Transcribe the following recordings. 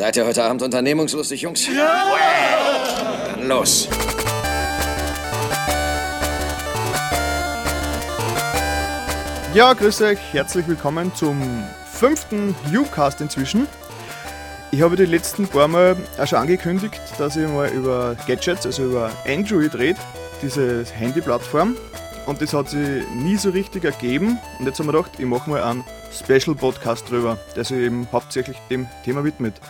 Seid ihr heute Abend unternehmungslustig, Jungs? Ja! Dann los. Ja, grüß euch, herzlich willkommen zum fünften U-Cast inzwischen. Ich habe die letzten paar Mal auch schon angekündigt, dass ich mal über Gadgets, also über Android rede, diese Handy-Plattform. Und das hat sich nie so richtig ergeben. Und jetzt haben wir gedacht, ich mache mal einen Special-Podcast drüber, der sich eben hauptsächlich dem Thema widmet.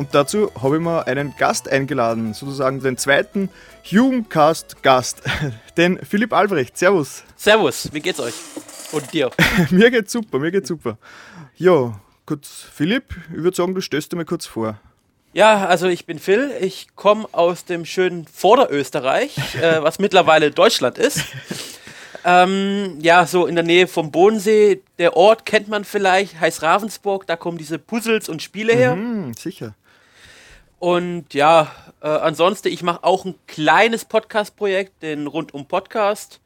Und dazu habe ich mir einen Gast eingeladen, sozusagen den zweiten Jugendcast-Gast, den Philipp Albrecht. Servus. Servus, wie geht's euch? Und dir? mir geht's super, mir geht's super. Ja, kurz, Philipp, ich würde sagen, du stellst dir mal kurz vor. Ja, also ich bin Phil, ich komme aus dem schönen Vorderösterreich, äh, was mittlerweile Deutschland ist. Ähm, ja, so in der Nähe vom Bodensee. Der Ort kennt man vielleicht, heißt Ravensburg, da kommen diese Puzzles und Spiele her. Mhm, sicher. Und ja, äh, ansonsten, ich mache auch ein kleines Podcast-Projekt, den Rundum Podcast.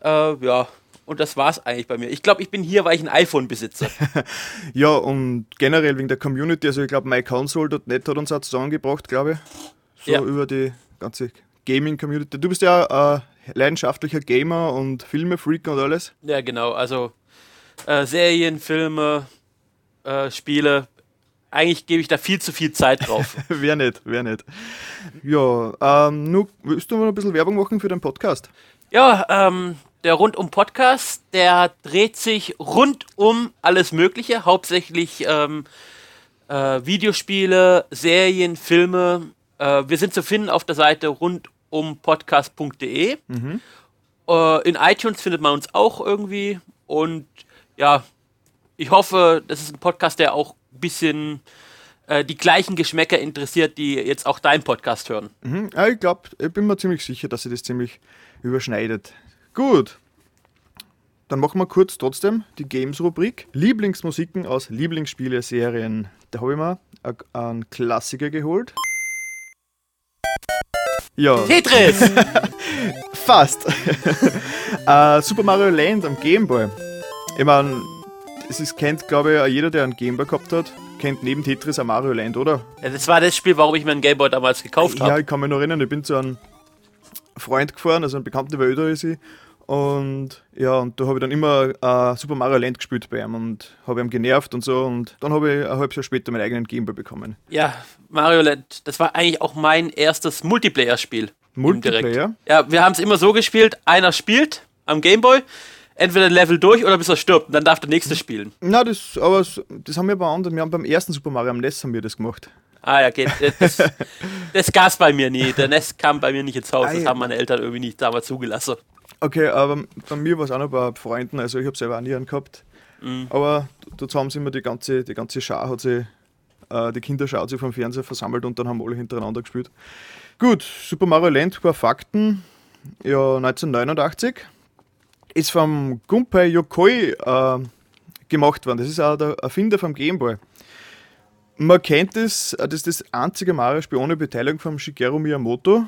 Äh, ja, und das war's eigentlich bei mir. Ich glaube, ich bin hier, weil ich ein iPhone besitze. ja, und generell wegen der Community, also ich glaube, myconsole.net hat uns auch zusammengebracht, glaube ich. So ja. über die ganze Gaming-Community. Du bist ja äh, leidenschaftlicher Gamer und Filme-Freak und alles. Ja, genau. Also äh, Serien, Filme, äh, Spiele. Eigentlich gebe ich da viel zu viel Zeit drauf. wer nicht, wer nicht. Ja, ähm, nur, willst du mal ein bisschen Werbung machen für deinen Podcast? Ja, ähm, der Rundum Podcast, der dreht sich rund um alles Mögliche, hauptsächlich ähm, äh, Videospiele, Serien, Filme. Äh, wir sind zu finden auf der Seite rundumpodcast.de. Mhm. Äh, in iTunes findet man uns auch irgendwie. Und ja, ich hoffe, das ist ein Podcast, der auch bisschen äh, die gleichen Geschmäcker interessiert, die jetzt auch deinen Podcast hören. Mhm. Ja, ich glaube, ich bin mir ziemlich sicher, dass sich das ziemlich überschneidet. Gut. Dann machen wir kurz trotzdem die Games-Rubrik. Lieblingsmusiken aus Lieblingsspiele-Serien. Da habe ich mir einen Klassiker geholt. Ja. Tetris! Fast. uh, Super Mario Land am Gameboy. Ich meine, es ist, kennt, glaube ich, jeder, der einen Gameboy gehabt hat, kennt neben Tetris auch Mario Land, oder? Ja, das war das Spiel, warum ich mir einen Gameboy damals gekauft habe. Ja, ich kann mich noch erinnern, ich bin zu einem Freund gefahren, also ein Bekannter, der älter ist ich. Und ja, und da habe ich dann immer äh, Super Mario Land gespielt bei ihm und habe ihn genervt und so. Und dann habe ich ein halbes Jahr später meinen eigenen Gameboy bekommen. Ja, Mario Land, das war eigentlich auch mein erstes Multiplayer-Spiel. Multiplayer? Ja, wir haben es immer so gespielt: einer spielt am Gameboy, entweder ein Level durch oder bis er stirbt. Und dann darf der nächste spielen. Na, das, aber das haben wir bei anderen. Wir haben beim ersten Super Mario am NES haben wir das gemacht. Ah ja, geht. Das, das Gas bei mir nie. Der Nest kam bei mir nicht ins Haus. Das haben meine Eltern irgendwie nicht damals zugelassen. Okay, aber bei mir war es auch noch bei Freunden. Also ich habe selber auch nie einen gehabt. Mhm. Aber dort haben sie immer die ganze, die ganze Schar, hat sie, äh, die Kinder schaut sich vom Fernseher versammelt und dann haben alle hintereinander gespielt. Gut, Super Mario Land, ein paar Fakten. Ja, 1989 ist vom Gunpei Yokoi äh, gemacht worden. Das ist auch der Erfinder vom Gameboy. Man kennt es, das ist das einzige Mario-Spiel ohne Beteiligung von Shigeru Miyamoto,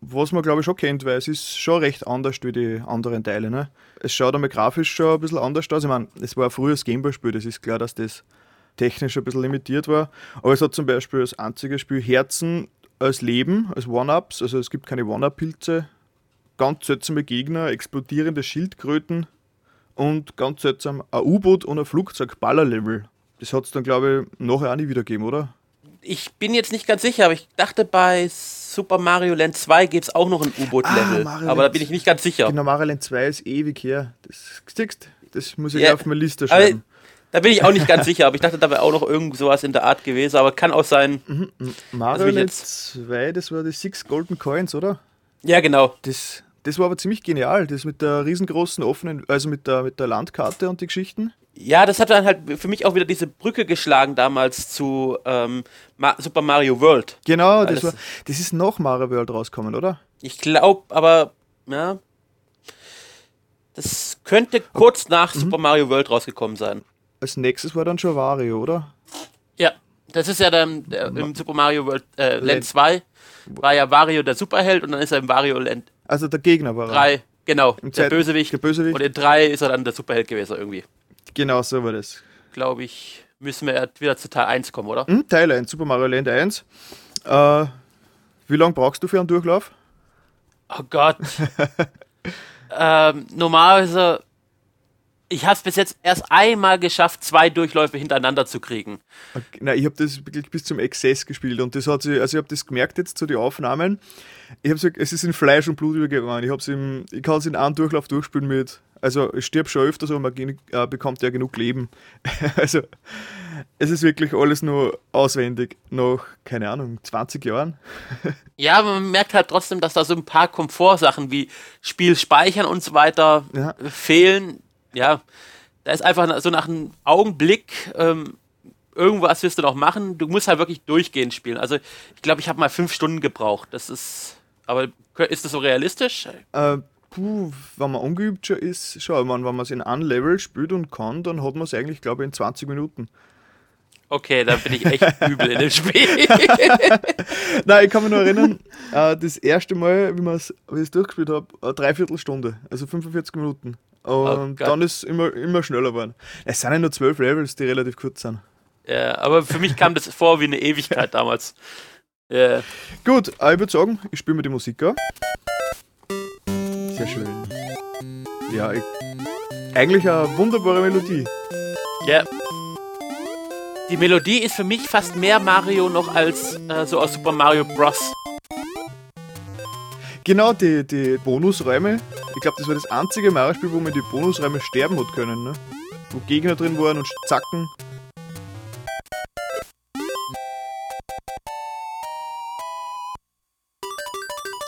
was man glaube ich schon kennt, weil es ist schon recht anders wie die anderen Teile. Ne? Es schaut einmal grafisch schon ein bisschen anders aus. Ich meine, es war ein frühes Gameboy-Spiel, das ist klar, dass das technisch ein bisschen limitiert war. Aber es hat zum Beispiel das einzige Spiel Herzen als Leben, als One-Ups. Also es gibt keine One-Up-Pilze, ganz seltsame Gegner, explodierende Schildkröten und ganz seltsam ein U-Boot und ein Flugzeug-Baller-Level. Das hat es dann, glaube ich, nachher auch nicht wieder gegeben, oder? Ich bin jetzt nicht ganz sicher, aber ich dachte, bei Super Mario Land 2 gibt es auch noch ein U-Boot-Level. Ah, aber da bin ich nicht ganz sicher. Genau, Mario Land 2 ist ewig her. Das, siehst, das muss ich ja, auf meine Liste schreiben. Da bin ich auch nicht ganz sicher, aber ich dachte, da wäre auch noch irgend sowas in der Art gewesen, aber kann auch sein. Mhm. Mario Land 2, das war die Six Golden Coins, oder? Ja, genau. Das, das war aber ziemlich genial, das mit der riesengroßen offenen, also mit der, mit der Landkarte und die Geschichten. Ja, das hat dann halt für mich auch wieder diese Brücke geschlagen damals zu ähm, Ma Super Mario World. Genau, das, war, das ist noch Mario World rausgekommen, oder? Ich glaube, aber ja, das könnte kurz nach mhm. Super Mario World rausgekommen sein. Als nächstes war dann schon Wario, oder? Ja, das ist ja dann der, im Super Mario World äh, Land 2 war ja Wario der Superheld und dann ist er im Wario Land. Also der Gegner war er. 3, genau, der Zeit, Bösewicht. der Bösewicht. Und in 3 ist er dann der Superheld gewesen irgendwie. Genau so war das. Glaube ich. müssen wir wieder zu Teil 1 kommen, oder? Hm, Teil 1, Super Mario Land 1. Äh, wie lange brauchst du für einen Durchlauf? Oh Gott. ähm, normalerweise, ich habe es bis jetzt erst einmal geschafft, zwei Durchläufe hintereinander zu kriegen. Okay, nein, ich habe das wirklich bis zum Exzess gespielt und das hat sich, also ich habe das gemerkt jetzt zu den Aufnahmen. Ich habe es ist in Fleisch und Blut übergegangen. Ich, hab's im, ich kann es in einem Durchlauf durchspielen mit, also ich stirb schon öfters, aber man äh, bekommt ja genug Leben. also es ist wirklich alles nur auswendig nach, keine Ahnung, 20 Jahren. ja, man merkt halt trotzdem, dass da so ein paar Komfortsachen wie Spiel speichern und so weiter ja. fehlen. Ja, da ist einfach so nach einem Augenblick ähm, irgendwas wirst du noch machen. Du musst halt wirklich durchgehend spielen. Also ich glaube, ich habe mal fünf Stunden gebraucht. Das ist, aber ist das so realistisch? Äh, puh, wenn man ungeübt schon ist, schau, wenn man es in einem Level spielt und kann, dann hat man es eigentlich, glaube ich, in 20 Minuten. Okay, da bin ich echt übel in dem Spiel. Nein, ich kann mich nur erinnern, äh, das erste Mal, wie, wie ich es durchgespielt habe, eine Dreiviertelstunde, also 45 Minuten. Und oh dann ist es immer, immer schneller geworden. Es sind ja nur zwölf Levels, die relativ kurz sind. Ja, aber für mich kam das vor wie eine Ewigkeit damals. Yeah. Gut, ich würde sagen, ich spiele mir die Musik an. Sehr schön. Ja, ich, eigentlich eine wunderbare Melodie. Ja. Die Melodie ist für mich fast mehr Mario noch als äh, so aus Super Mario Bros. Genau, die, die Bonusräume. Ich glaube, das war das einzige Mario-Spiel, wo man die Bonusräume sterben hat können, ne? Wo Gegner drin waren und zacken.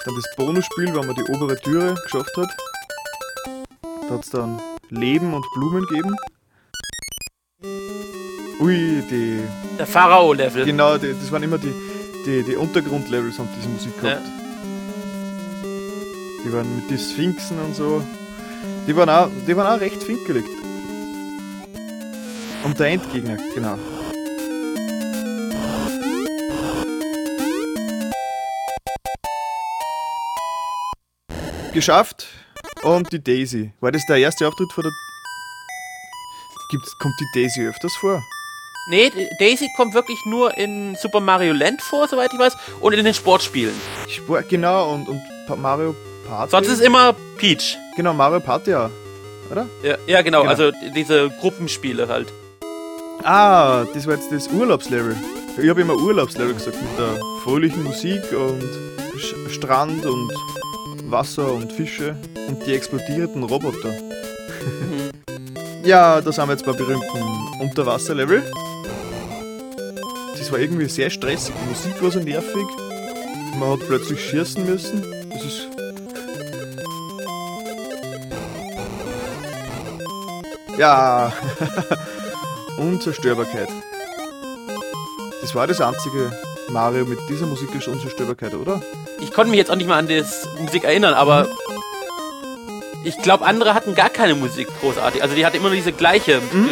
Dann das Bonusspiel, wenn man die obere Türe geschafft hat. Da hat es dann Leben und Blumen gegeben. Ui, die. Der Pharao-Level. Genau, die, das waren immer die, die, die Untergrundlevels, haben diese Musik gehabt. Ja. Die waren mit den Sphinxen und so. Die waren auch, die waren auch recht finkelig. Und der Endgegner, genau. Geschafft. Und die Daisy. War das der erste Auftritt von der. Gibt's, kommt die Daisy öfters vor? Nee, Daisy kommt wirklich nur in Super Mario Land vor, soweit ich weiß, und in den Sportspielen. Sport, genau, und, und Mario Party. Sonst ist immer Peach. Genau, Mario Party ja. Oder? Ja, ja genau, genau, also diese Gruppenspiele halt. Ah, das war jetzt das Urlaubslevel. Ich habe immer Urlaubslevel gesagt, mit der fröhlichen Musik und Strand und Wasser und Fische und die explodierenden Roboter. Mhm. ja, da sind wir jetzt bei berühmten Unterwasserlevel. Das war irgendwie sehr stressig. Die Musik war so nervig. Man hat plötzlich schießen müssen. Das ist Ja. Unzerstörbarkeit. Das war das einzige Mario mit dieser musikalischen Unzerstörbarkeit, oder? Ich konnte mich jetzt auch nicht mal an die Musik erinnern, aber ich glaube, andere hatten gar keine Musik großartig. Also die hatten immer nur diese gleiche. Mhm.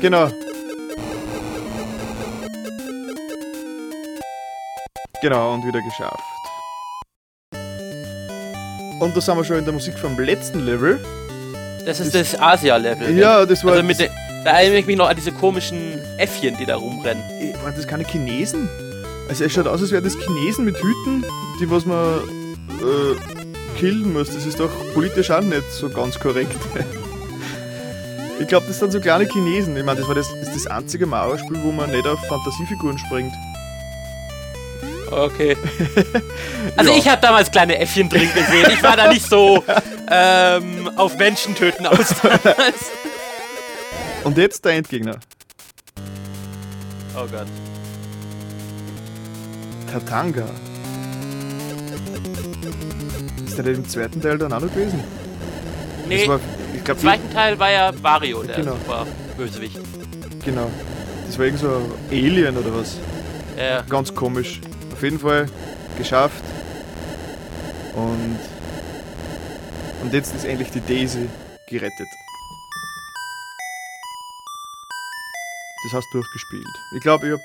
Genau. Genau, und wieder geschafft. Und da sind wir schon in der Musik vom letzten Level. Das ist das, das Asia-Level. Ja, das war. Also de, da erinnere ich mich noch an diese komischen Äffchen, die da rumrennen. Waren das keine Chinesen? Also es schaut aus, als wären das Chinesen mit Hüten, die was man äh, killen muss. Das ist doch politisch auch nicht so ganz korrekt. ich glaube, das sind so kleine Chinesen. Ich meine, das war das, das, das einzige Mario-Spiel, wo man nicht auf Fantasiefiguren springt. Okay. Also ja. ich habe damals kleine Äffchen drin gesehen. Ich war da nicht so ähm, auf Menschen töten aus damals. Und jetzt der Endgegner. Oh Gott. Tatanga. Ist der im zweiten Teil dann auch noch gewesen? Nee, war, ich glaub, im zweiten Teil war ja Wario, der genau. super Bösewicht. Genau. Das war irgend so ein Alien oder was? Ja. Ganz komisch. Auf jeden Fall geschafft. Und, und jetzt ist endlich die Daisy gerettet. Das hast du durchgespielt. Ich glaube, ich habe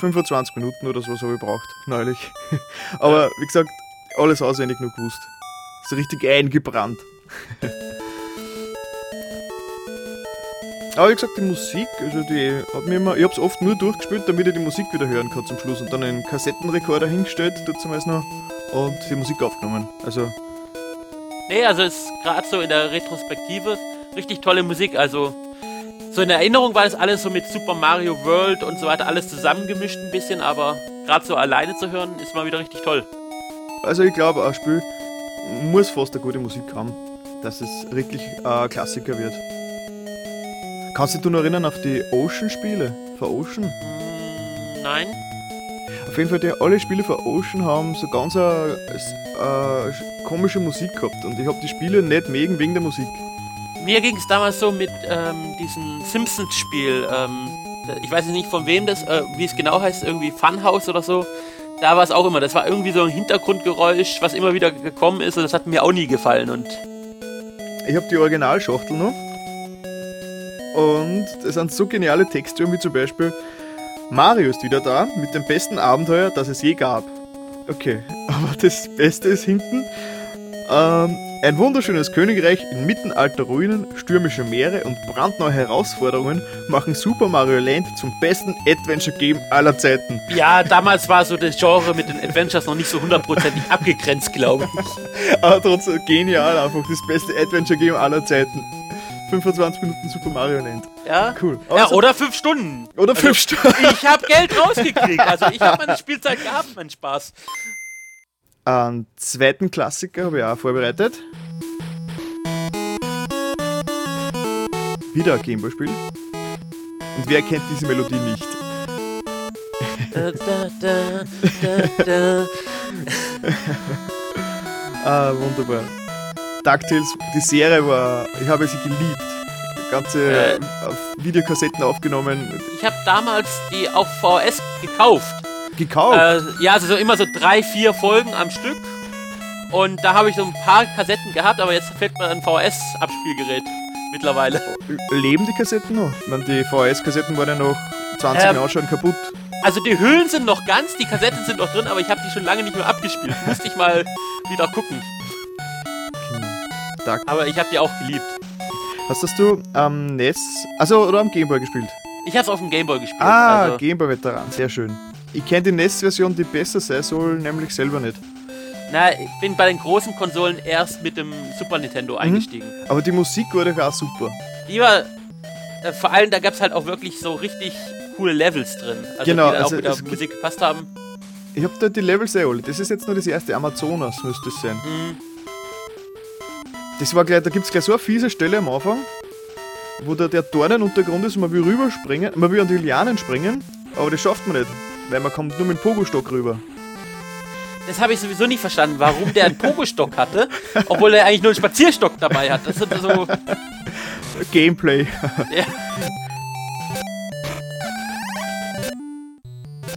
25 Minuten oder so habe ich braucht, neulich. Aber wie gesagt, alles auswendig nur gewusst. So richtig eingebrannt. Aber ich gesagt, die Musik, also die hat mir immer, ich hab's oft nur durchgespielt, damit ich die Musik wieder hören kann zum Schluss und dann einen Kassettenrekorder hingestellt, dazu noch und die Musik aufgenommen. Also Nee, also ist gerade so in der Retrospektive richtig tolle Musik. Also so in Erinnerung war das alles so mit Super Mario World und so weiter, alles zusammengemischt ein bisschen, aber gerade so alleine zu hören, ist mal wieder richtig toll. Also ich glaube, ein Spiel muss fast eine gute Musik haben, dass es wirklich ein Klassiker wird. Kannst du dich noch erinnern auf die Ocean-Spiele? Für Ocean? Hm, nein. Auf jeden Fall, die, alle Spiele für Ocean haben so ganz eine, eine komische Musik gehabt und ich habe die Spiele nicht mögen wegen der Musik. Mir ging es damals so mit ähm, diesem Simpsons-Spiel. Ähm, ich weiß nicht von wem das, äh, wie es genau heißt, irgendwie Funhouse oder so. Da war es auch immer. Das war irgendwie so ein Hintergrundgeräusch, was immer wieder gekommen ist und das hat mir auch nie gefallen. Und ich habe die Originalschachtel noch. Und es sind so geniale Texte, wie zum Beispiel Mario ist wieder da mit dem besten Abenteuer, das es je gab. Okay, aber das Beste ist hinten. Ähm, ein wunderschönes Königreich inmitten alter Ruinen, stürmischer Meere und brandneue Herausforderungen machen Super Mario Land zum besten Adventure-Game aller Zeiten. Ja, damals war so das Genre mit den Adventures noch nicht so hundertprozentig abgegrenzt, glaube ich. Aber trotzdem genial, einfach das beste Adventure-Game aller Zeiten. 25 Minuten Super Mario Land. Ja, cool. ja, oder 5 Stunden. Oder 5 also, Stunden. Ich habe Geld rausgekriegt. Also ich habe meine Spielzeit gehabt, mein Spaß. Einen zweiten Klassiker habe ich auch vorbereitet. Wieder ein Gameboy-Spiel. Und wer kennt diese Melodie nicht? da, da, da, ah, wunderbar. DuckTales, die Serie war, ich habe sie geliebt. Ganze äh, Videokassetten aufgenommen. Ich habe damals die auf VS gekauft. Gekauft? Äh, ja, also so immer so drei, vier Folgen am Stück. Und da habe ich so ein paar Kassetten gehabt, aber jetzt fällt mir ein VS-Abspielgerät mittlerweile. Leben die Kassetten noch? Ich meine, die VHS-Kassetten waren ja noch 20 ähm, Jahre schon kaputt. Also die Hüllen sind noch ganz, die Kassetten sind noch drin, aber ich habe die schon lange nicht mehr abgespielt. Müsste ich mal wieder gucken. Hm. Aber ich habe die auch geliebt. Hast das du am NES, also oder am Gameboy gespielt? Ich habe es auf dem Gameboy gespielt. Ah, also. Gameboy-Veteran, sehr schön. Ich kenne die NES-Version, die besser sein soll, nämlich selber nicht. Na, ich bin bei den großen Konsolen erst mit dem Super Nintendo mhm. eingestiegen. Aber die Musik war doch auch super. Die war, äh, vor allem da gab es halt auch wirklich so richtig coole Levels drin. Also genau, die dann also auch mit der Musik gepasst haben. Ich hab da die Levels eh alle. Das ist jetzt nur das erste Amazonas, müsste es sein. Mhm. Das war gleich, da gibt es gleich so eine fiese Stelle am Anfang, wo da der Dornenuntergrund ist und man will rüberspringen, man will an die Lianen springen, aber das schafft man nicht, weil man kommt nur mit dem Pogostock rüber. Das habe ich sowieso nicht verstanden, warum der einen Pogostock hatte, obwohl er eigentlich nur einen Spazierstock dabei hat. Das ist so. Gameplay. Ja.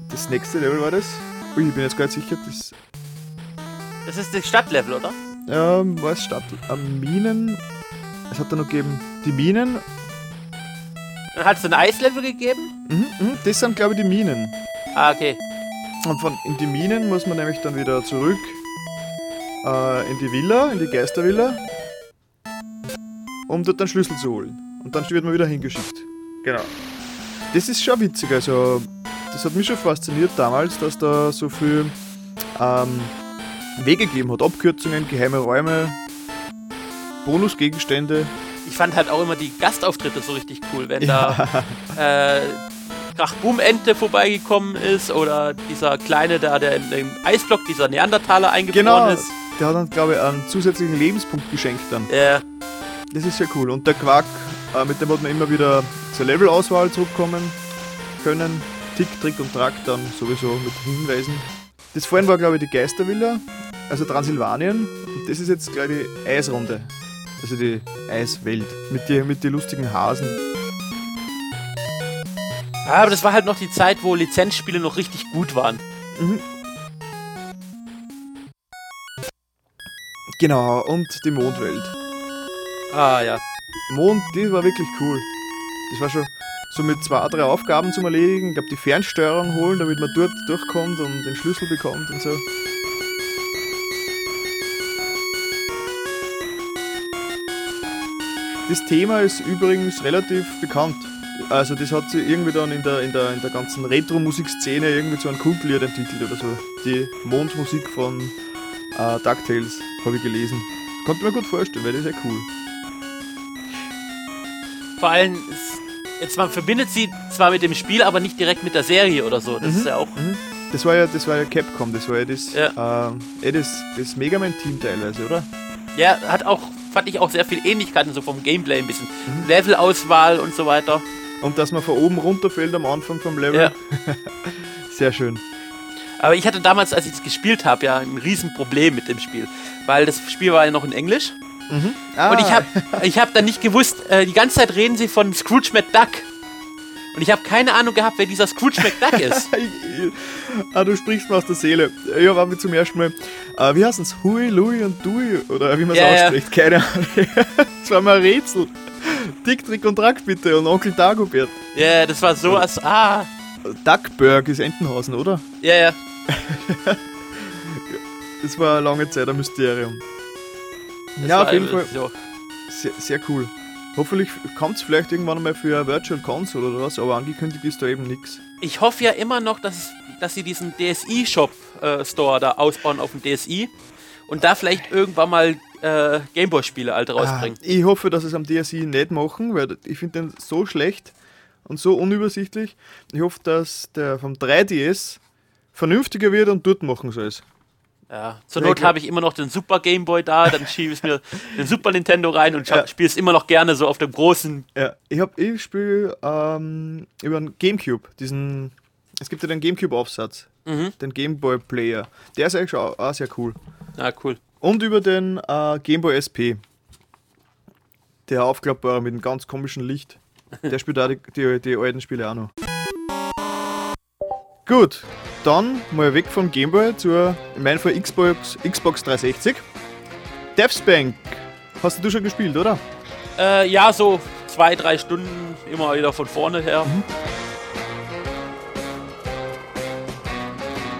Das nächste Level war das. Ui, ich bin jetzt gar nicht sicher. Das, das ist das Stadtlevel, oder? Ähm, war es Stadt? Ähm, Minen. Es hat da noch gegeben die Minen. Dann hat es ein Eislevel gegeben? Mhm, mh, das sind, glaube ich, die Minen. Ah, okay. Und von in die Minen muss man nämlich dann wieder zurück äh, in die Villa, in die Geistervilla, um dort einen Schlüssel zu holen. Und dann wird man wieder hingeschickt. Genau. Das ist schon witzig, also das hat mich schon fasziniert damals, dass da so viel ähm, Wege gegeben hat. Abkürzungen, geheime Räume, Bonusgegenstände. Ich fand halt auch immer die Gastauftritte so richtig cool, wenn ja. da äh, Krachboom-Ente vorbeigekommen ist oder dieser kleine da, der im Eisblock, dieser Neandertaler eingefroren genau, ist. Der hat dann, glaube ich, einen zusätzlichen Lebenspunkt geschenkt dann. Ja. Das ist ja cool. Und der Quark, äh, mit dem hat man immer wieder zur Levelauswahl zurückkommen können. Tick, Trick und Track dann sowieso mit Hinweisen. Das vorhin war, glaube ich, die Geistervilla, also Transsilvanien. Und das ist jetzt, glaube ich, die Eisrunde. Also die Eiswelt mit den mit die lustigen Hasen. Ja, aber das war halt noch die Zeit, wo Lizenzspiele noch richtig gut waren. Mhm. Genau, und die Mondwelt. Ah, ja. Mond, die war wirklich cool. Das war schon so mit zwei, drei Aufgaben zum Erledigen. Ich glaube, die Fernsteuerung holen, damit man dort durchkommt und den Schlüssel bekommt und so. Das Thema ist übrigens relativ bekannt. Also das hat sich irgendwie dann in der, in der, in der ganzen Retro-Musikszene irgendwie zu einem Kultlied entwickelt oder so. Die Mondmusik von äh, DuckTales habe ich gelesen. Konnte mir gut vorstellen, weil das ist ja cool. Vor allem, jetzt man verbindet sie zwar mit dem Spiel, aber nicht direkt mit der Serie oder so. Das ist ja auch. Mhm. Das war ja, das war ja Capcom, das war ja das, Ja. äh, das, das Mega Man-Team teilweise, oder? Ja, hat auch, fand ich auch sehr viel Ähnlichkeiten, so vom Gameplay ein bisschen. Mhm. Levelauswahl und so weiter. Und dass man von oben runterfällt am Anfang vom Level. Ja. Sehr schön. Aber ich hatte damals, als ich es gespielt habe, ja ein Riesenproblem mit dem Spiel. Weil das Spiel war ja noch in Englisch. Ah, Und ich habe ich hab dann nicht gewusst, äh, die ganze Zeit reden sie von Scrooge McDuck. Und ich habe keine Ahnung gehabt, wer dieser Scrooge McDuck ist. ah, du sprichst mir aus der Seele. Ich habe auch zum ersten Mal, äh, wie heißen es? Hui, Louis und Dui, oder wie man es Ja, ja. ausspricht, keine Ahnung. das war mal ein Rätsel. Dick, Trick und Track bitte und Onkel Dagobert. Ja, das war so als. Ah, Duckberg ist Entenhausen, oder? ja, ja. Das war lange Zeit ein Mysterium. das ja, auf jeden Fall sehr, sehr cool. Hoffentlich kommt es vielleicht irgendwann mal für eine Virtual Console oder was, aber angekündigt ist da eben nichts. Ich hoffe ja immer noch, dass, dass sie diesen DSI-Shop-Store da ausbauen auf dem DSI und da vielleicht irgendwann mal äh, Gameboy-Spiele alte rausbringen. Ah, ich hoffe, dass es am DSI nicht machen, weil ich finde den so schlecht und so unübersichtlich. Ich hoffe, dass der vom 3DS vernünftiger wird und dort machen soll es. Ja. Zur Not habe ich immer noch den Super Gameboy da, dann schiebe ich mir den Super Nintendo rein und Ja. spiele es immer noch gerne so auf dem großen. Ja, ich habe ich spiele ähm, über einen Gamecube, diesen es gibt ja den Gamecube-Aufsatz, Mhm. den Gameboy Player. Der ist eigentlich auch, auch sehr cool. Ja, cool. Und über den äh, Gameboy SP. Der aufklappbare mit einem ganz komischen Licht. Der spielt auch die, die, die alten Spiele auch noch. Gut, dann mal weg vom Gameboy zur, in meinem Fall Xbox, Xbox 360. Deathspank. Hast du schon gespielt, oder? Äh, ja, so zwei, drei Stunden immer wieder von vorne her. Mhm.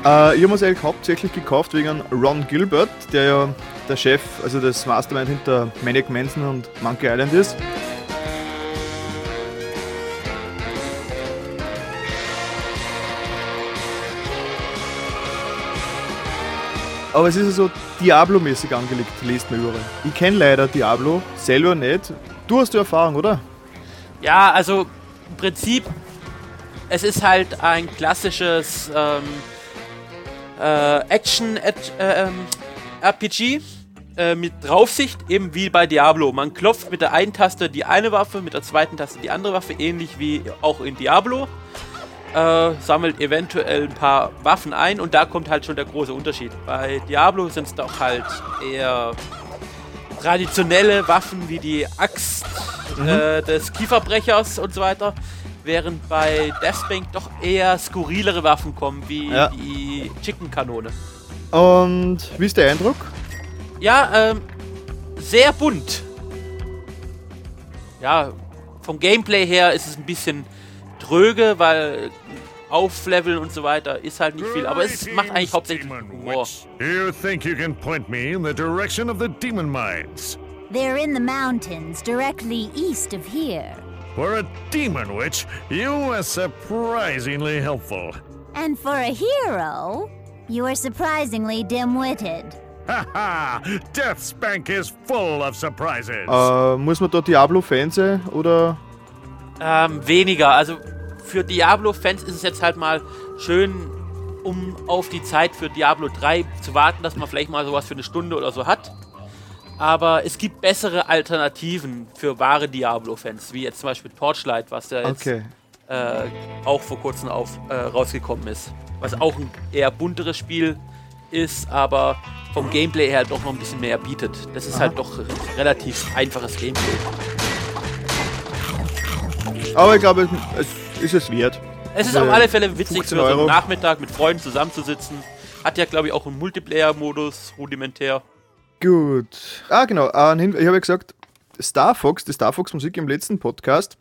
Äh, ich habe es eigentlich hauptsächlich gekauft wegen Ron Gilbert, der ja der Chef, also das Mastermind hinter Manic Manson und Monkey Island ist. Aber es ist so Diablo-mäßig angelegt, lest man überall. Ich kenne leider Diablo selber nicht. Du hast ja Erfahrung, oder? Ja, also im Prinzip, es ist halt ein klassisches ähm, äh, Action äh, ähm, äh, mit Draufsicht, eben wie bei Diablo. Man klopft mit der einen Taste die eine Waffe, mit der zweiten Taste die andere Waffe, ähnlich wie auch in Diablo. Äh, sammelt eventuell ein paar Waffen ein und da kommt halt schon der große Unterschied. Bei Diablo sind es doch halt eher traditionelle Waffen wie die Axt äh, des Kieferbrechers und so weiter, während bei Deathbank doch eher skurrilere Waffen kommen, wie Ja. die Chicken-Kanone. Und wie ist der Eindruck? Ja, ähm, sehr bunt. Ja, vom Gameplay her ist es ein bisschen tröge, weil Aufleveln und so weiter ist halt nicht viel, aber es macht eigentlich hauptsächlich Humor. You think you can point me in the direction of the demon mines? They're in the mountains directly east of here. For a demon witch, you are surprisingly helpful. And for a hero, you are surprisingly dim witted. Ha ha! Deathspank is full of surprises. Äh, muss man da Diablo-Fan sein oder Ähm, weniger. Also für Diablo-Fans ist es jetzt halt mal schön, um auf die Zeit für Diablo 3 zu warten, dass man vielleicht mal sowas für eine Stunde oder so hat. Aber es gibt bessere Alternativen für wahre Diablo-Fans, wie jetzt zum Beispiel Torchlight, was ja jetzt Okay. äh, auch vor kurzem auf, äh, rausgekommen ist. Was auch ein eher bunteres Spiel ist, aber vom Gameplay her doch noch ein bisschen mehr bietet. Das ist halt doch relativ einfaches Gameplay. Aber ich glaube, es ist es wert. Es ist Diese auf alle Fälle witzig, 15 für so einen Nachmittag mit Freunden zusammenzusitzen. Hat ja, glaube ich, auch einen Multiplayer-Modus, rudimentär. Gut. Ah, genau. Ein Hin- Ich habe ja gesagt, Star Fox, die Star Fox Musik im letzten Podcast,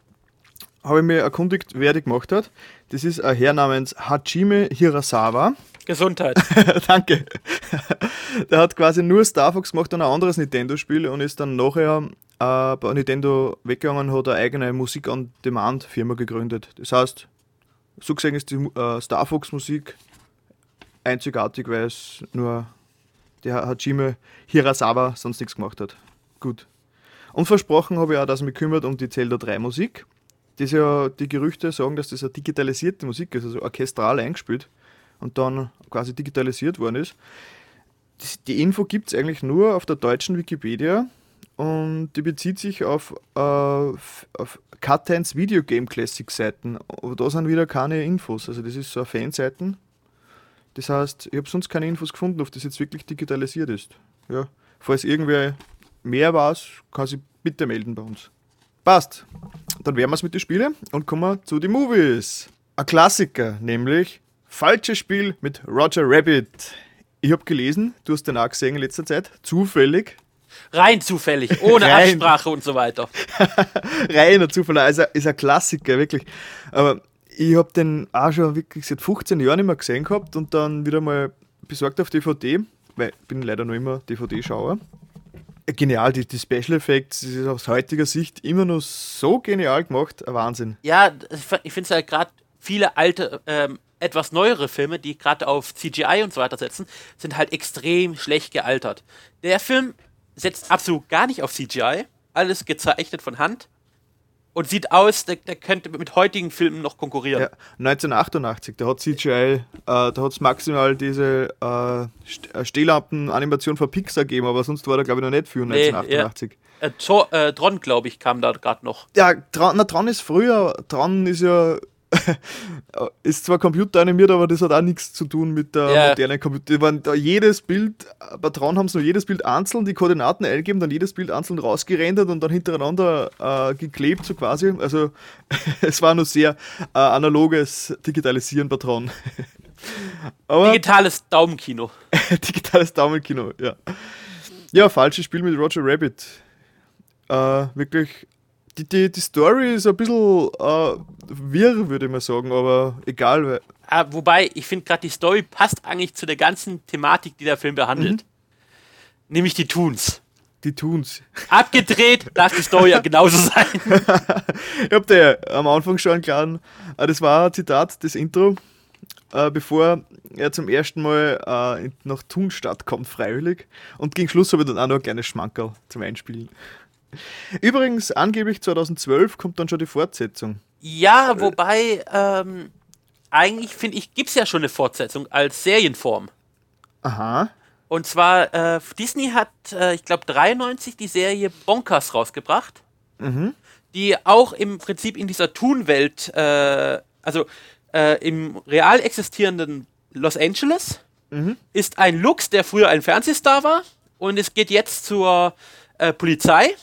habe ich mir erkundigt, wer die gemacht hat. Das ist ein Herr namens Hajime Hirasawa. Gesundheit. Danke. Der hat quasi nur Star Fox gemacht und ein anderes Nintendo-Spiel und ist dann nachher äh, bei Nintendo weggegangen, hat eine eigene Musik-on-Demand-Firma gegründet. Das heißt, so gesehen ist die äh, Star Fox Musik einzigartig, weil es nur der Hajime Hirasawa sonst nichts gemacht hat. Gut. Und versprochen habe ich auch, dass ich mich kümmert um die Zelda 3 Musik. Das ja die Gerüchte sagen, dass das eine digitalisierte Musik ist, also orchestral eingespielt und dann quasi digitalisiert worden ist. Die Info gibt es eigentlich nur auf der deutschen Wikipedia und die bezieht sich auf, äh, auf Cut-Hands Video Game Classic Seiten. Aber da sind wieder keine Infos. Also das ist so eine Fanseiten. Das heißt, ich habe sonst keine Infos gefunden, ob das jetzt wirklich digitalisiert ist. Ja. Falls irgendwer mehr weiß, kann sich bitte melden bei uns. Passt. Dann wären wir es mit den Spielen und kommen zu den Movies. Ein Klassiker, nämlich Falsches Spiel mit Roger Rabbit. Ich habe gelesen, du hast den auch gesehen in letzter Zeit, zufällig. Rein zufällig, ohne Rein. Absprache und so weiter. Reiner Zufall, also ist ein Klassiker, wirklich. Aber ich habe den auch schon wirklich seit 15 Jahren nicht mehr gesehen gehabt und dann wieder mal besorgt auf DVD, weil ich bin leider noch immer DVD-Schauer. Genial, die, die Special Effects, das ist aus heutiger Sicht immer noch so genial gemacht, ein Wahnsinn. Ja, ich finde es halt gerade viele alte, ähm, etwas neuere Filme, die gerade auf CGI und so weiter setzen, sind halt extrem schlecht gealtert. Der Film setzt absolut gar nicht auf CGI, alles gezeichnet von Hand und sieht aus, der, der könnte mit heutigen Filmen noch konkurrieren. Ja, 1988, da hat CGI, äh, da hat es maximal diese äh, äh, Stehlampen-Animation von Pixar gegeben, aber sonst war da glaube ich noch nicht für Nee, 1988. Äh, Tor, äh, Tron, glaube ich, kam da gerade noch. Ja, dran, na, dran ist früher. Dran ist ja. ist zwar computeranimiert, aber das hat auch nichts zu tun mit der Ja. modernen Computer. Waren da jedes Bild, bei Tron haben sie nur jedes Bild einzeln die Koordinaten eingegeben, dann jedes Bild einzeln rausgerendert und dann hintereinander äh, geklebt, so quasi. Also es war nur sehr äh, analoges Digitalisieren bei Tron. aber Digitales Daumenkino. digitales Daumenkino, ja. Ja, falsches Spiel mit Roger Rabbit. Äh, wirklich, die, die, die Story ist ein bisschen äh, wirr, würde ich mal sagen, aber egal. Ah, wobei, ich finde gerade die Story passt eigentlich zu der ganzen Thematik, die der Film behandelt. Nämlich die Toons. die tun's. Abgedreht darf die Story ja genauso sein. Ich hab dir ja am Anfang schon klar, äh, das war ein Zitat, das Intro, äh, bevor er zum ersten Mal äh, nach Thunstadt kommt, freiwillig. Und gegen Schluss habe ich dann auch noch ein kleines Schmankerl zum Einspielen. Übrigens, angeblich 2012 kommt dann schon die Fortsetzung. Ja, wobei, ähm, eigentlich finde ich, gibt es ja schon eine Fortsetzung als Serienform. Aha. Und zwar, äh, Disney hat, äh, ich glaube, 93 die Serie Bonkers rausgebracht, die auch im Prinzip in dieser Toon-Welt, äh, also äh, im real existierenden Los Angeles, ist ein Lux, der früher ein Fernsehstar war, und es geht jetzt zur äh, Polizei.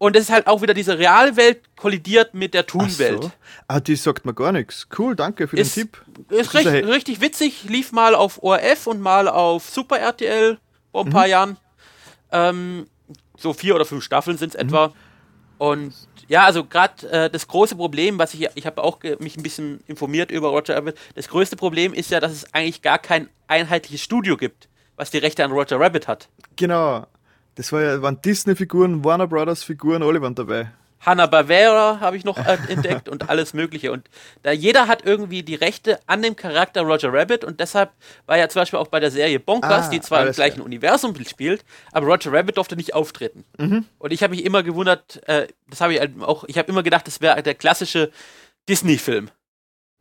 Und es ist halt auch wieder diese Realwelt kollidiert mit der Ach Toon-Welt. so. Ah, die sagt mir gar nichts. Cool, danke für Ist, den Tipp. ist recht, ein- richtig witzig, lief mal auf ORF und mal auf Super RTL vor ein paar Mhm. Jahren. Ähm, so vier oder fünf Staffeln sind es Mhm. etwa. Und ja, also gerade äh, das große Problem, was ich, ich habe auch mich ein bisschen informiert über Roger Rabbit, das größte Problem ist ja, dass es eigentlich gar kein einheitliches Studio gibt, was die Rechte an Roger Rabbit hat. Genau. Das war ja, waren Disney-Figuren, Warner Brothers-Figuren, alle waren dabei. Hanna-Barbera habe ich noch äh, entdeckt und alles Mögliche. Und da jeder hat irgendwie die Rechte an dem Charakter Roger Rabbit und deshalb war ja zum Beispiel auch bei der Serie Bonkers, Ah, die zwar im gleichen klar. Universum spielt, aber Roger Rabbit durfte nicht auftreten. Mhm. Und ich habe mich immer gewundert, äh, das habe ich halt auch, ich habe immer gedacht, das wäre der klassische Disney-Film.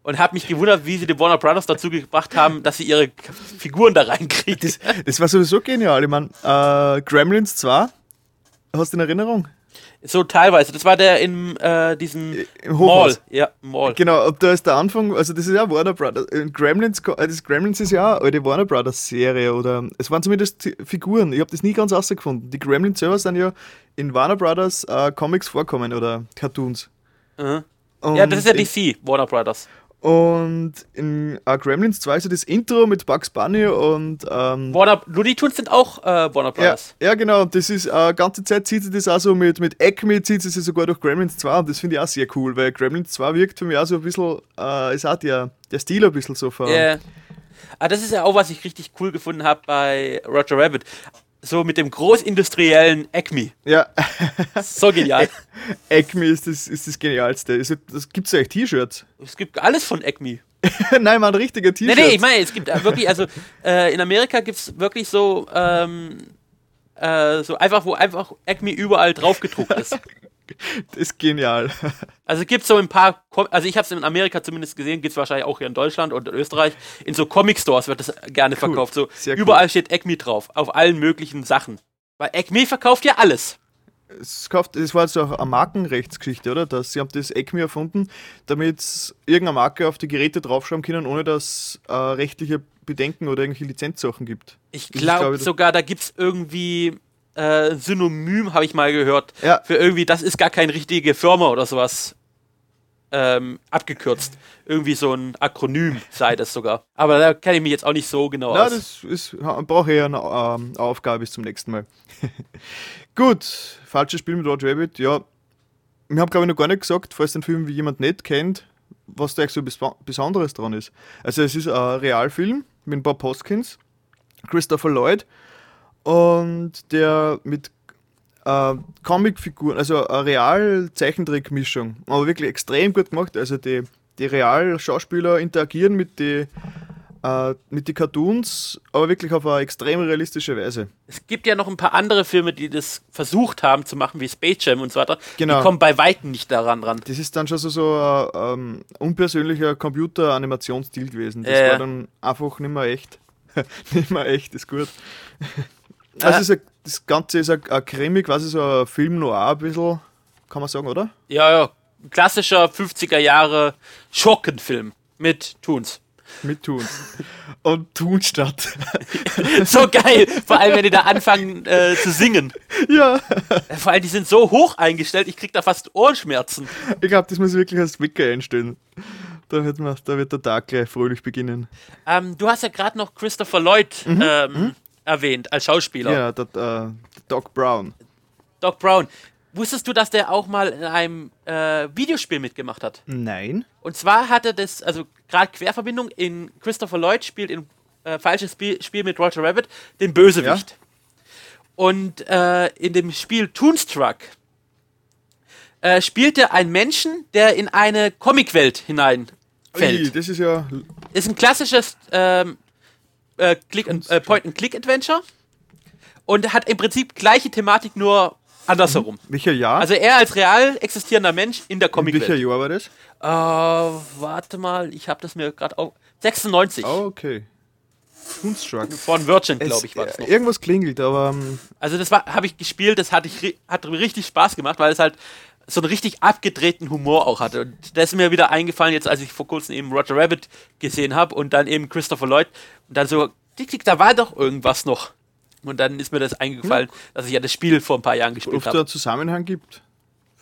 Und habe mich gewundert, wie sie die Warner Brothers dazu gebracht haben, dass sie ihre Figuren da reinkriegen. Das, das war sowieso genial. Ich meine, äh, Gremlins 2, hast du in Erinnerung? So teilweise. Das war der in äh, diesem Im Mall. Ja, Mall. Genau, ab da ist der Anfang, also das ist ja Warner Brothers. äh, Gremlins, äh, das Gremlins ist ja auch eine Warner Brothers Serie oder es waren zumindest Figuren. Ich habe das nie ganz rausgefunden. Die Gremlins selber sind ja in Warner Brothers äh, Comics vorkommen oder Cartoons. Mhm. Ja, das ist ja DC, Warner Brothers. Und in äh, Gremlins 2 ist ja das Intro mit Bugs Bunny und ähm, Warner, Looney Tunes sind auch äh, Warner ja, Brothers. ja, genau. Und das ist äh, ganze Zeit zieht sie das auch so mit, mit Acme, zieht sie sogar durch Gremlins 2 und das finde ich auch sehr cool, weil Gremlins 2 wirkt für mich auch so ein bisschen, äh, ist auch der, der Stil ein bisschen so ver. Ja. Ah, das ist ja auch, was ich richtig cool gefunden habe bei Roger Rabbit. So mit dem großindustriellen Acme. Ja, So genial. Acme ist das, ist das Genialste. Ist, das gibt's ja echt T-Shirts. es gibt alles von Acme. Nein, man, richtige Nee, T-Shirts. nee, ich meine, es gibt äh, wirklich, also äh, in Amerika gibt es wirklich so, ähm, äh, so einfach, wo einfach Acme überall drauf gedruckt ist. Das ist genial. Also gibt es so ein paar, also ich habe es in Amerika zumindest gesehen, gibt es wahrscheinlich auch hier in Deutschland und in Österreich. In so Comic-Stores wird das gerne verkauft. So Sehr cool. überall steht Acme drauf, auf allen möglichen Sachen. Weil Acme verkauft ja alles. Es kauft, das war jetzt auch eine Markenrechtsgeschichte, oder? Dass sie haben das Acme erfunden, damit irgendeine Marke auf die Geräte draufschreiben können, ohne dass äh, rechtliche Bedenken oder irgendwelche Lizenzsachen gibt. Ich glaube glaub ich, das- sogar, da gibt es irgendwie äh, Synonym, habe ich mal gehört. Ja. Für irgendwie, das ist gar keine richtige Firma oder sowas. Ähm, abgekürzt. Irgendwie so ein Akronym sei das sogar. Aber da kenne ich mich jetzt auch nicht so genau Na, aus. das ist, brauche eher eine ähm, Aufgabe bis zum nächsten Mal. Gut, falsches Spiel mit Roger Rabbit. Ja, wir haben glaube ich noch gar nicht gesagt, falls den Film wie jemand nicht kennt, was da eigentlich so bes Besonderes dran ist. Also es ist ein Realfilm mit Bob Hoskins, Christopher Lloyd und der mit äh, Comicfiguren, also eine Real-Zeichentrick-Mischung, aber wirklich extrem gut gemacht. Also die, die Real-Schauspieler interagieren mit den äh, mit den Cartoons, aber wirklich auf eine extrem realistische Weise. Es gibt ja noch ein paar andere Filme, die das versucht haben zu machen, wie Space Jam und so weiter. Genau. Die kommen bei Weitem nicht daran ran. Das ist dann schon so, so ein ähm, unpersönlicher Computer-Animationsstil gewesen. Das ja. war dann einfach nicht mehr echt. nicht mehr echt, ist gut. Also ein, das Ganze ist ein, ein Krimi, quasi so ein Film noir ein bisschen, kann man sagen, oder? Ja, ja. Klassischer 50er Jahre Schurkenfilm mit Toons. Mit Tun. Und Tun statt. So geil. Vor allem, wenn die da anfangen äh, zu singen. ja, Vor allem, die sind so hoch eingestellt, ich krieg da fast Ohrenschmerzen. ich glaube, das muss wirklich als Wecker einstellen. Da wird, man, da wird der Tag gleich fröhlich beginnen. Ähm, du hast ja gerade noch Christopher Lloyd ähm, erwähnt als Schauspieler. Ja, der, äh, Doc Brown. Doc Brown. Wusstest du, dass der auch mal in einem äh, Videospiel mitgemacht hat? Nein. Und zwar hat er das, also gerade Querverbindung, in Christopher Lloyd spielt in äh, falsches Spiel, Spiel mit Roger Rabbit den Bösewicht. Und äh, in dem Spiel Toonstruck äh, spielt er einen Menschen, der in eine Comicwelt hineinfällt. Ui, das ist ja. Ist ein klassisches ähm, äh, äh, Point-and-Click-Adventure und hat im Prinzip gleiche Thematik, nur andersherum. Welcher Jahr? Also er als real existierender Mensch in der In welcher Comicwelt. Jahr war das? Äh, warte mal, ich habe das mir gerade auch. 96 Oh, okay. Toonstruck. von Virgin, glaube ich, war das noch. äh, Irgendwas klingelt, aber ähm, Also das war, habe ich gespielt, das hatte ich, hat richtig Spaß gemacht, weil es halt so einen richtig abgedrehten Humor auch hatte. Und das ist mir wieder eingefallen, jetzt als ich vor kurzem eben Roger Rabbit gesehen habe und dann eben Christopher Lloyd und dann so, tick, tick, da war doch irgendwas noch. Und dann ist mir das eingefallen, dass ich ja das Spiel vor ein paar Jahren gespielt ob es da habe. einen Zusammenhang gibt.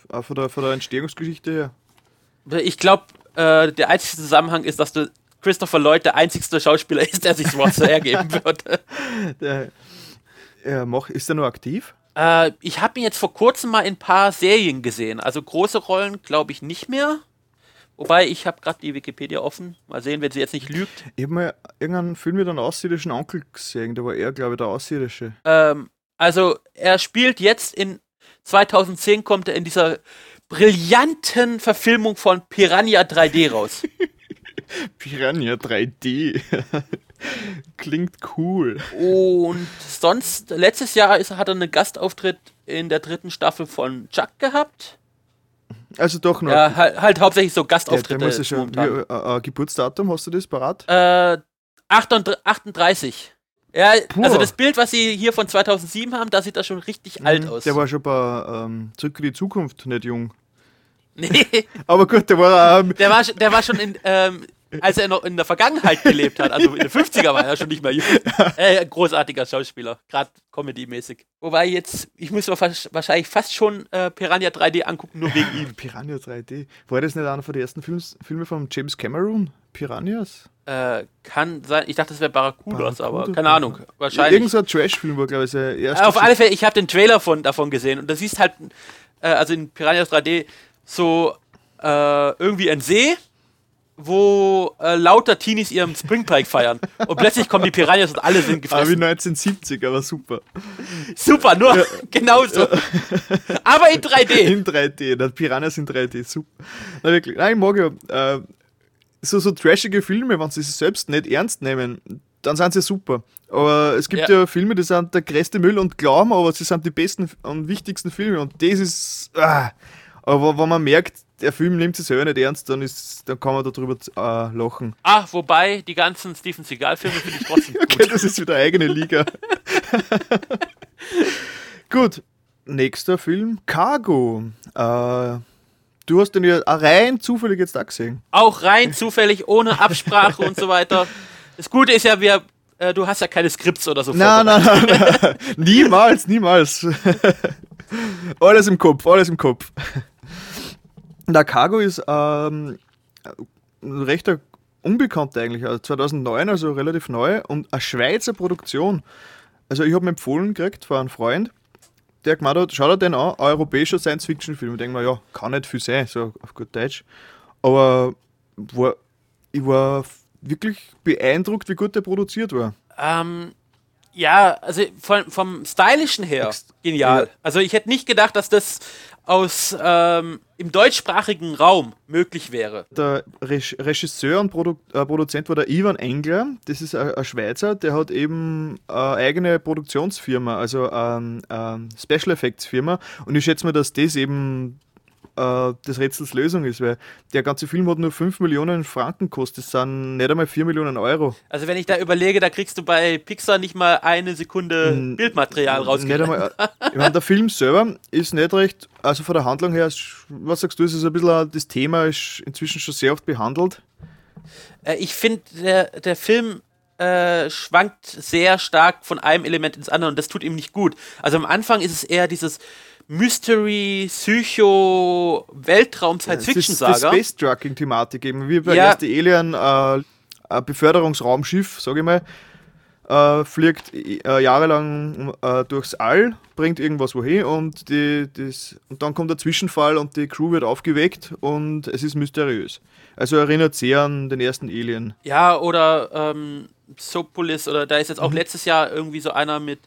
Auch von der, von der Entstehungsgeschichte her. Ich glaube, äh, der einzige Zusammenhang ist, dass du Christopher Lloyd der einzigste Schauspieler ist, der sich sowas so hergeben wird. Der, er mach, ist er noch aktiv? Äh, ich habe ihn jetzt vor kurzem mal in ein paar Serien gesehen. Also große Rollen glaube ich nicht mehr. Wobei, ich habe gerade die Wikipedia offen. Mal sehen, wenn sie jetzt nicht lügt. Ich habe mal irgendeinen Film mit einem außerirdischen Onkel gesehen. Da war er, glaube ich, der Außerirdische. Ähm, also er spielt jetzt in 2010 kommt er in dieser brillanten Verfilmung von Piranha 3D raus. Piranha 3D. Klingt cool. Und sonst, letztes Jahr ist, hat er einen Gastauftritt in der dritten Staffel von Chuck gehabt. Also doch noch. Ja, halt, halt hauptsächlich so Gastauftritte. ja schon. Wie, äh, äh, Geburtsdatum, hast du das parat? Äh, 38 38. Ja, Puh. also das Bild, was sie hier von 2007 haben, da sieht das schon richtig alt aus. Mhm. Der war schon bei ähm, Zurück in die Zukunft nicht jung. nee, Aber gut, der war ähm, der war, der war schon in, ähm, als er noch in der Vergangenheit gelebt hat, also in den 50er war er schon nicht mehr jung. Äh, großartiger Schauspieler, gerade Comedy-mäßig. Wobei jetzt, ich muss mir fast, wahrscheinlich fast schon äh, Piranha 3D angucken, nur wegen ihm. Piranha 3D. War das nicht einer von den ersten Films, Filme von James Cameron? Piranhas? Äh, kann sein, ich dachte, das wäre Barracudas, aber Barracuda? keine Ahnung, wahrscheinlich. Irgend so ein Trash-Film war, glaube ich, sein erster. Auf alle Fälle, ich habe den Trailer von, davon gesehen und da siehst halt, äh, also in Piranha 3D, so äh, irgendwie ein See wo äh, lauter Teenies ihren Springpike feiern. Und plötzlich kommen die Piranhas und alle sind Ah, wie gefressen. 1970, aber super. Super, nur genauso. Aber in 3D. In 3D, der Piranhas in 3D, super. Na wirklich, nein, ich mag ja äh, so, so trashige Filme, wenn sie sich selbst nicht ernst nehmen, dann sind sie super. Aber es gibt Ja. ja, Filme, die sind der größte Müll und glauben, aber sie sind die besten und wichtigsten Filme und das ist. Ah. Aber wenn man merkt, der Film nimmt sich selber nicht ernst, dann, ist, dann kann man darüber äh, lachen. Ah, wobei, die ganzen Steven Seagal-Filme finde ich trotzdem gut. Okay, das ist wieder eigene Liga. Gut, nächster Film, Cargo. Äh, du hast den ja rein zufällig jetzt auch gesehen. Auch rein zufällig, ohne Absprache und so weiter. Das Gute ist ja, wir, äh, du hast ja keine Skripts oder so. Nein, nein, nein, nein. niemals, niemals. alles im Kopf, alles im Kopf. Der Cargo ist ähm, ein rechter unbekannter eigentlich, also 2009, also relativ neu und eine Schweizer Produktion. Also ich habe mir empfohlen gekriegt von einem Freund, der gemeint hat, schau dir den an, ein europäischer Science-Fiction-Film. Ich denke mir, ja, kann nicht viel sein, so auf gut Deutsch. Aber war, ich war wirklich beeindruckt, wie gut der produziert war. Ähm, ja, also vom, vom Stylischen her Ex- genial. ja. Also ich hätte nicht gedacht, dass das aus ähm, im deutschsprachigen Raum möglich wäre. Der Reg- Regisseur und Produ äh, Produzent war der Ivan Engler. Das ist ein, Schweizer, der hat eben eine eigene Produktionsfirma, also eine ähm, Special Effects Firma. Und ich schätze mal, dass das eben äh, des Rätsels Lösung ist, weil der ganze Film hat nur 5 Millionen Franken gekostet. Das sind nicht einmal 4 Millionen Euro. Also wenn ich da überlege, da kriegst du bei Pixar nicht mal eine Sekunde Bildmaterial Nicht rausgegeben. einmal, äh, ich meine, der Film selber ist nicht recht, also von der Handlung her, was sagst du, ist es ein bisschen, ein- das Thema ist inzwischen schon sehr oft behandelt. Äh, ich finde, der, der Film äh, schwankt sehr stark von einem Element ins andere und das tut ihm nicht gut. Also am Anfang ist es eher dieses Mystery, Psycho, Weltraum, Science-Fiction-Saga. Space Trucking-Thematik eben, wie bei Ja. erste Alien, äh, ein Beförderungsraumschiff, sage ich mal, äh, fliegt äh, jahrelang äh, durchs All, bringt irgendwas wohin und, die, das, und dann kommt der Zwischenfall und die Crew wird aufgeweckt und es ist mysteriös. Also erinnert sehr an den ersten Alien. Ja, oder ähm, Sopolis, oder da ist jetzt Mhm. auch letztes Jahr irgendwie so einer mit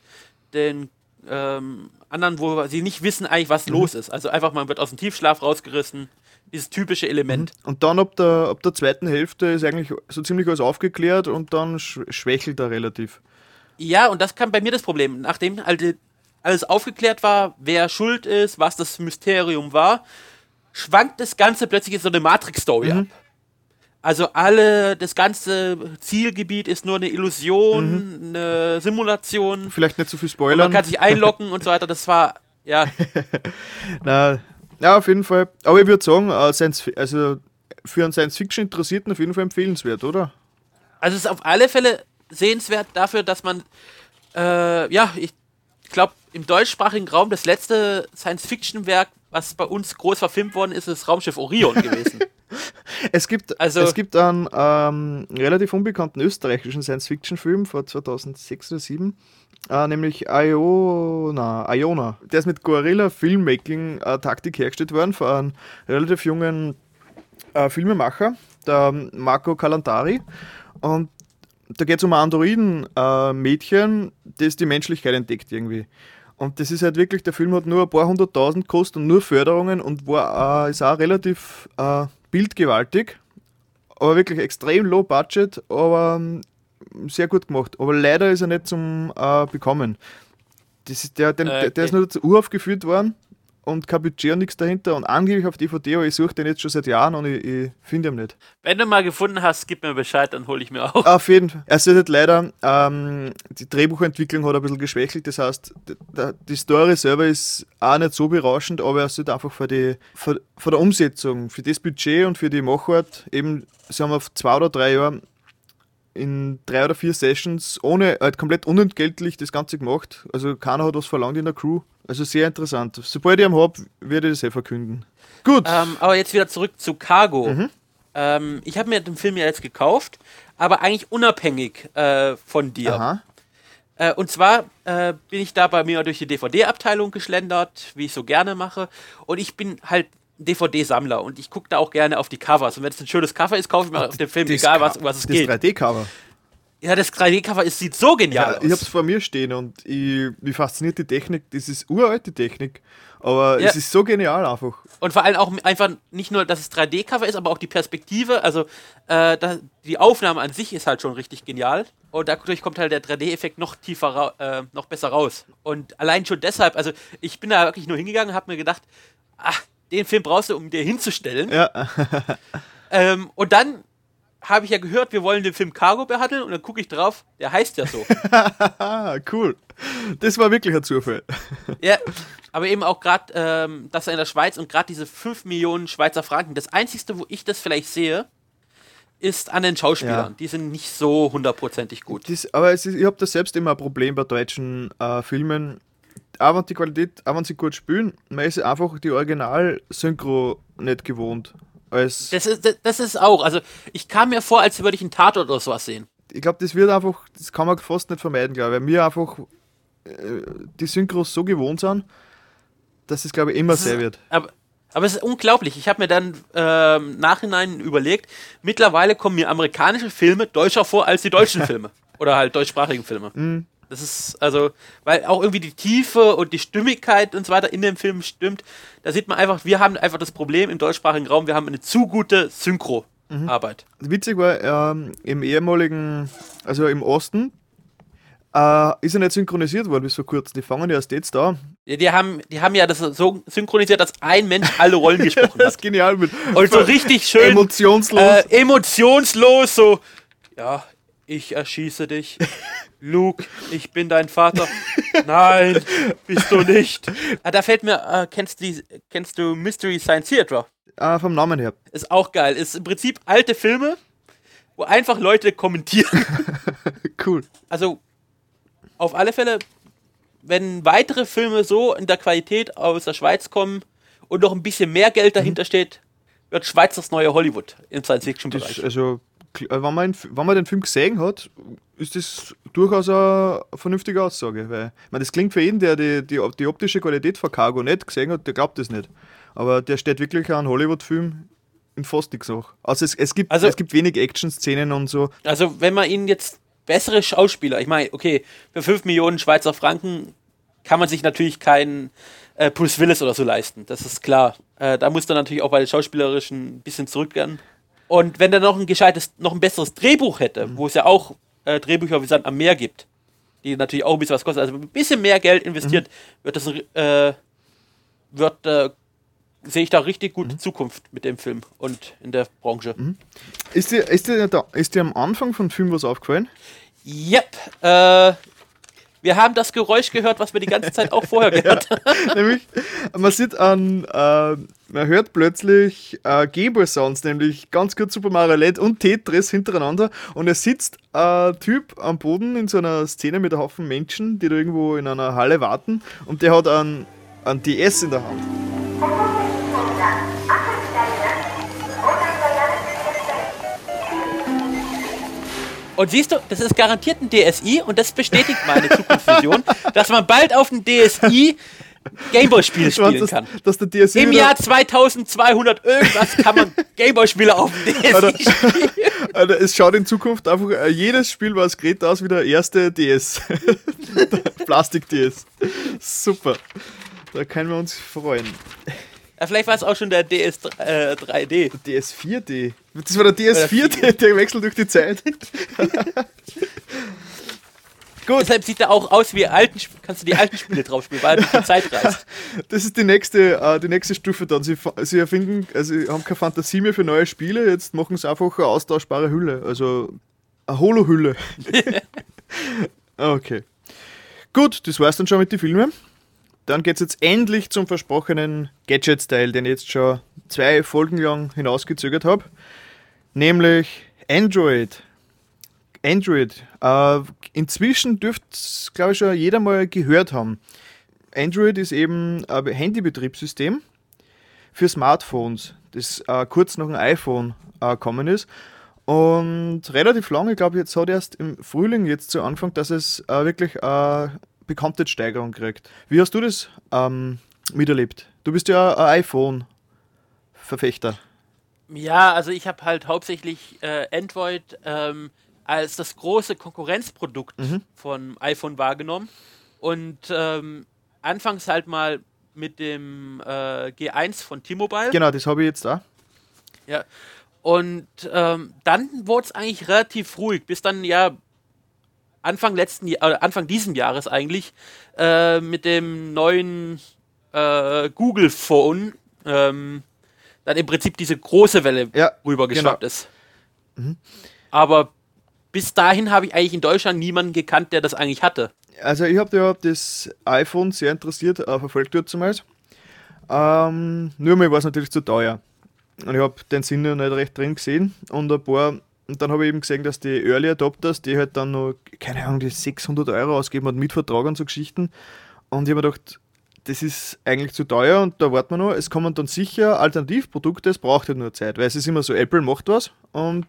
den ähm, anderen, wo sie nicht wissen eigentlich, was Mhm. los ist. Also einfach, man wird aus dem Tiefschlaf rausgerissen. Dieses typische Element. Und dann ab der, ab der zweiten Hälfte ist eigentlich so ziemlich alles aufgeklärt und dann sch schwächelt er relativ. Ja, und das kam bei mir das Problem. Nachdem halt alles aufgeklärt war, wer schuld ist, was das Mysterium war, schwankt das Ganze plötzlich in so eine Matrix-Story ab. Also alle, das ganze Zielgebiet ist nur eine Illusion, eine Simulation. Vielleicht nicht so viel Und spoilern. man kann sich einloggen und so weiter. Das war, ja, Na, ja, auf jeden Fall. Aber ich würde sagen, äh, also für einen Science-Fiction-Interessierten auf jeden Fall empfehlenswert, oder? Also es ist auf alle Fälle sehenswert dafür, dass man, äh, ja, ich glaube, im deutschsprachigen Raum das letzte Science-Fiction-Werk, was bei uns groß verfilmt worden ist, ist Raumschiff Orion gewesen. Es gibt, Also- es gibt einen ähm, relativ unbekannten österreichischen Science-Fiction-Film von 2006 oder 2007, äh, nämlich Iona, Iona. Der ist mit Gorilla Filmmaking-Taktik hergestellt worden von einem relativ jungen äh, Filmemacher, der Marco Calantari. Und da geht es um ein Androiden-Mädchen, das die Menschlichkeit entdeckt irgendwie. Und das ist halt wirklich, der Film hat nur ein paar hunderttausend gekostet und nur Förderungen und war, äh, ist auch relativ äh, bildgewaltig, aber wirklich extrem low budget, aber ähm, sehr gut gemacht. Aber leider ist er nicht zum äh, Bekommen. Das ist der, den, Äh, der, der ist nur zur uraufgeführt worden und kein Budget und nichts dahinter und angeblich auf DVD, aber ich suche den jetzt schon seit Jahren und ich, ich finde ihn nicht. Wenn du mal gefunden hast, gib mir Bescheid, dann hole ich mir auch. Auf jeden Fall. Es ist halt leider, ähm, die Drehbuchentwicklung hat ein bisschen geschwächelt. Das heißt, d- d- die Story selber ist auch nicht so berauschend, aber es ist einfach für die, für, für der Umsetzung, für das Budget und für die Machart, eben, sie haben auf zwei oder drei Jahre in drei oder vier Sessions ohne, halt komplett unentgeltlich das Ganze gemacht. Also keiner hat was verlangt in der Crew. Also sehr interessant. Sobald ich ihn habe, werde ich das eh verkünden. Gut. Ähm, aber jetzt wieder zurück zu Cargo. Mhm. Ähm, ich habe mir den Film ja jetzt gekauft, aber eigentlich unabhängig äh, von dir. Aha. Äh, und zwar äh, bin ich da bei mir durch die DVD-Abteilung geschlendert, wie ich so gerne mache. Und ich bin halt DVD-Sammler und ich gucke da auch gerne auf die Covers. Und wenn es ein schönes Cover ist, kaufe ich mir auf dem Film, Das egal was, um was es Das geht. 3D-Cover. Ja, das 3D-Cover ist- sieht so genial Ja, aus. ich hab's vor mir stehen und ich, mich fasziniert die Technik. Das ist uralte Technik, aber Ja. es ist so genial einfach. Und vor allem auch einfach nicht nur, dass es 3D-Cover ist, aber auch die Perspektive. Also äh, da, die Aufnahme an sich ist halt schon richtig genial. Und dadurch kommt halt der 3D-Effekt noch tiefer, äh, noch besser raus. Und allein schon deshalb, also ich bin da wirklich nur hingegangen und habe mir gedacht, ach, den Film brauchst du, um dir hinzustellen. Ja, Ähm, und dann habe ich ja gehört, wir wollen den Film Cargo behandeln und dann gucke ich drauf, der heißt ja so. cool. Das war wirklich ein Zufall. Ja, aber eben auch gerade, ähm, dass er in der Schweiz und gerade diese 5 Millionen Schweizer Franken, das Einzige, wo ich das vielleicht sehe, ist an den Schauspielern. Ja. Die sind nicht so hundertprozentig gut. Das, aber ist, ich habe da selbst immer ein Problem bei deutschen äh, Filmen. Auch wenn die Qualität, auch wenn sie gut spielen, man ist einfach die Original-Synchro nicht gewohnt. Als, Das ist, das, das ist auch, also ich kam mir vor, als würde ich einen Tatort oder sowas sehen. ich glaube, das wird einfach, das kann man fast nicht vermeiden, glaube ich. Weil wir einfach äh, die Synchros so gewohnt sind, dass es, glaube ich, immer sehr wird. Aber, aber es ist unglaublich. Ich habe mir dann ähm, nachhinein überlegt, mittlerweile kommen mir amerikanische Filme deutscher vor als die deutschen Filme. Oder halt deutschsprachigen Filme. Das ist also, weil auch irgendwie die Tiefe und die Stimmigkeit und so weiter in dem Film stimmt. Da sieht man einfach, wir haben einfach das Problem im deutschsprachigen Raum, wir haben eine zu gute Synchro-Arbeit. Witzig war, ähm, im ehemaligen, also im Osten, äh, ist er nicht synchronisiert worden bis vor kurzem. Die fangen ja erst jetzt da. Die, die, haben, die haben ja das so synchronisiert, dass ein Mensch alle Rollen gesprochen Das hat. ist genial mit Und so richtig schön emotionslos. äh, emotionslos, so, ja, ich erschieße dich. Luke, ich bin dein Vater. Nein, bist du nicht. Ah, da fällt mir, äh, kennst, die, kennst du Mystery Science Theater? äh, vom Namen her. Ist auch geil. Ist im Prinzip alte Filme, wo einfach Leute kommentieren. Cool. Also, auf alle Fälle, wenn weitere Filme so in der Qualität aus der Schweiz kommen und noch ein bisschen mehr Geld dahinter steht, wird Schweiz das neue Hollywood im Science-Fiction-Bereich. also, wenn man, ihn- wenn man den Film gesehen hat, ist das durchaus eine vernünftige Aussage. Weil, ich meine, das klingt für jeden, der die, die, die optische Qualität von Cargo nicht gesehen hat, der glaubt das nicht. Aber der steht wirklich an Hollywood-Film in fast nichts nach. Also es, es, gibt, Also- es gibt wenig Action-Szenen und so. Also, wenn man ihnen jetzt bessere Schauspieler, ich meine, okay, für 5 Millionen Schweizer Franken kann man sich natürlich keinen äh, Bruce Willis oder so leisten, das ist klar. Äh, da muss dann natürlich auch bei den Schauspielerischen ein bisschen zurückgehen. Und wenn er noch ein gescheites, noch ein besseres Drehbuch hätte, wo es ja auch äh, Drehbücher wie Sand am Meer gibt, die natürlich auch ein bisschen was kosten, also ein bisschen mehr Geld investiert, wird das, äh, wird, äh, sehe ich da richtig gute Zukunft mit dem Film und in der Branche. Ist dir, ist, dir da, ist dir am Anfang vom Film was aufgefallen? Yep. Äh, wir haben das Geräusch gehört, was wir die ganze Zeit auch vorher gehört haben. nämlich, man sieht an, äh, man hört plötzlich äh, Gameboy-Sounds, nämlich ganz kurz Super Mario Land und Tetris hintereinander und es sitzt ein Typ am Boden in so einer Szene mit einem Haufen Menschen, die da irgendwo in einer Halle warten und der hat einen, einen DS in der Hand. Und siehst du, das ist garantiert ein DSI und das bestätigt meine Zukunftsvision, dass man bald auf dem DSI Gameboy-Spiele spielen kann. dass, dass der DSI Im Jahr 2200 irgendwas kann man Gameboy-Spiele auf dem Alter. DSI spielen. Alter, es schaut in Zukunft einfach äh, jedes Spiel, was gerät aus wie der erste DS. Plastik-DS. Super. Da können wir uns freuen. Ja, vielleicht war es auch schon der DS äh, 3D. DS4D. Das war der DS4D, der wechselt durch die Zeit. Deshalb sieht er auch aus wie alten kannst du die alten Spiele drauf spielen, weil er durch die Zeit reist. Das ist die nächste, äh, die nächste Stufe dann. Sie, sie erfinden, also sie haben keine Fantasie mehr für neue Spiele, jetzt machen sie einfach eine austauschbare Hülle. Also eine Holo-Hülle. okay. Gut, das war's dann schon mit den Filmen. Dann geht's jetzt endlich zum versprochenen Gadget-Style, den ich jetzt schon zwei Folgen lang hinausgezögert habe. Nämlich Android. Android. Äh, inzwischen dürfte es, glaube ich, schon jeder mal gehört haben. Android ist eben ein Handybetriebssystem für Smartphones, das äh, kurz nach dem iPhone äh, gekommen ist. Und relativ lange, ich glaube, jetzt hat erst im Frühling jetzt so angefangen, dass es äh, wirklich äh, Bekanntheitssteigerung kriegt. Wie hast du das ähm, miterlebt? Du bist ja ein iPhone. Android-Verfechter. Ja, also ich habe halt hauptsächlich äh, Android ähm, als das große Konkurrenzprodukt von iPhone wahrgenommen. Und ähm, anfangs halt mal mit dem äh, G1 von T-Mobile. Genau, das habe ich jetzt da. Ja. Und ähm, dann wurde es eigentlich relativ ruhig, bis dann ja Anfang letzten äh, Anfang diesen Jahres eigentlich äh, mit dem neuen äh, Google Phone ähm, dann im Prinzip diese große Welle Ja, rübergeschwappt genau. ist. Aber bis dahin habe ich eigentlich in Deutschland niemanden gekannt, der das eigentlich hatte. Also ich habe ja das iPhone sehr interessiert äh, verfolgt dort zumals. Ähm, nur mir war es natürlich zu teuer. Und ich habe den Sinn noch nicht recht drin gesehen. Und ein paar, und dann habe ich eben gesehen, dass die Early Adopters, die halt dann noch, keine Ahnung, die 600 Euro ausgeben und mit Vertrag und so Geschichten. Und ich habe mir gedacht, das ist eigentlich zu teuer und da warten wir noch. Es kommen dann sicher Alternativprodukte, es braucht halt nur Zeit, weil es ist immer so, Apple macht was und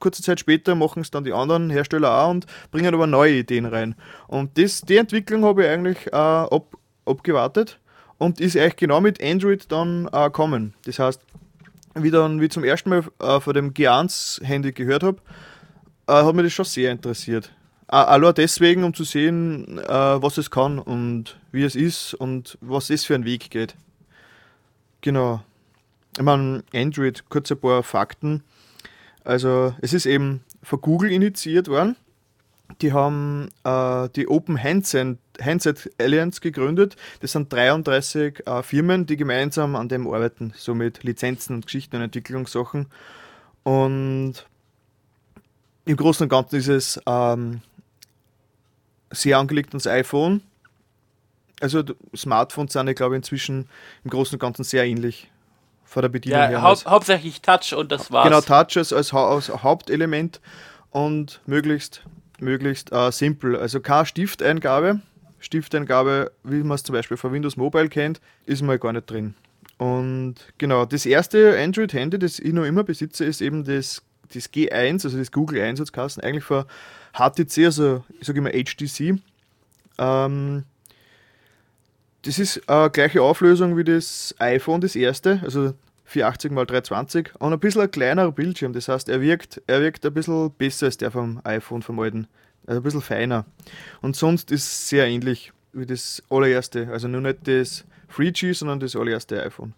kurze Zeit später machen es dann die anderen Hersteller auch und bringen aber neue Ideen rein. Und das, die Entwicklung habe ich eigentlich äh, ab, abgewartet und ist eigentlich genau mit Android dann äh, kommen. Das heißt, wie dann wie zum ersten Mal äh, von dem G1-Handy gehört habe, äh, hat mich das schon sehr interessiert. Äh, allein deswegen, um zu sehen, äh, was es kann und wie es ist und was es für einen Weg geht. Genau. Ich meine, Android, kurz ein paar Fakten. Also, es ist eben von Google initiiert worden. Die haben äh, die Open Handset, Handset Alliance gegründet. Das sind 33 äh, Firmen, die gemeinsam an dem arbeiten, so mit Lizenzen und Geschichten und Entwicklungssachen. Und im Großen und Ganzen ist es ähm, sehr angelegt ans iPhone. Also Smartphones sind, ich glaube, inzwischen im Großen und Ganzen sehr ähnlich von der Bedienung Ja, her. hau hauptsächlich Touch und das war's. Genau, Touch als, als, Hau- als Hauptelement und möglichst, möglichst äh, simpel. Also keine Stifteingabe. Stifteingabe, wie man es zum Beispiel von Windows Mobile kennt, ist mal gar nicht drin. Und genau, das erste Android-Handy, das ich noch immer besitze, ist eben das, das G1, also das Google 1 hat es eigentlich von HTC, also ich sage immer HTC. Ähm, das ist äh, gleiche Auflösung wie das iPhone, das erste, also 480 x 320 und ein bisschen ein kleinerer Bildschirm. Das heißt, er wirkt, er wirkt ein bisschen besser als der vom iPhone vom alten. Also ein bisschen feiner. Und sonst ist es sehr ähnlich wie das allererste. Also nur nicht das 3G, sondern das allererste iPhone.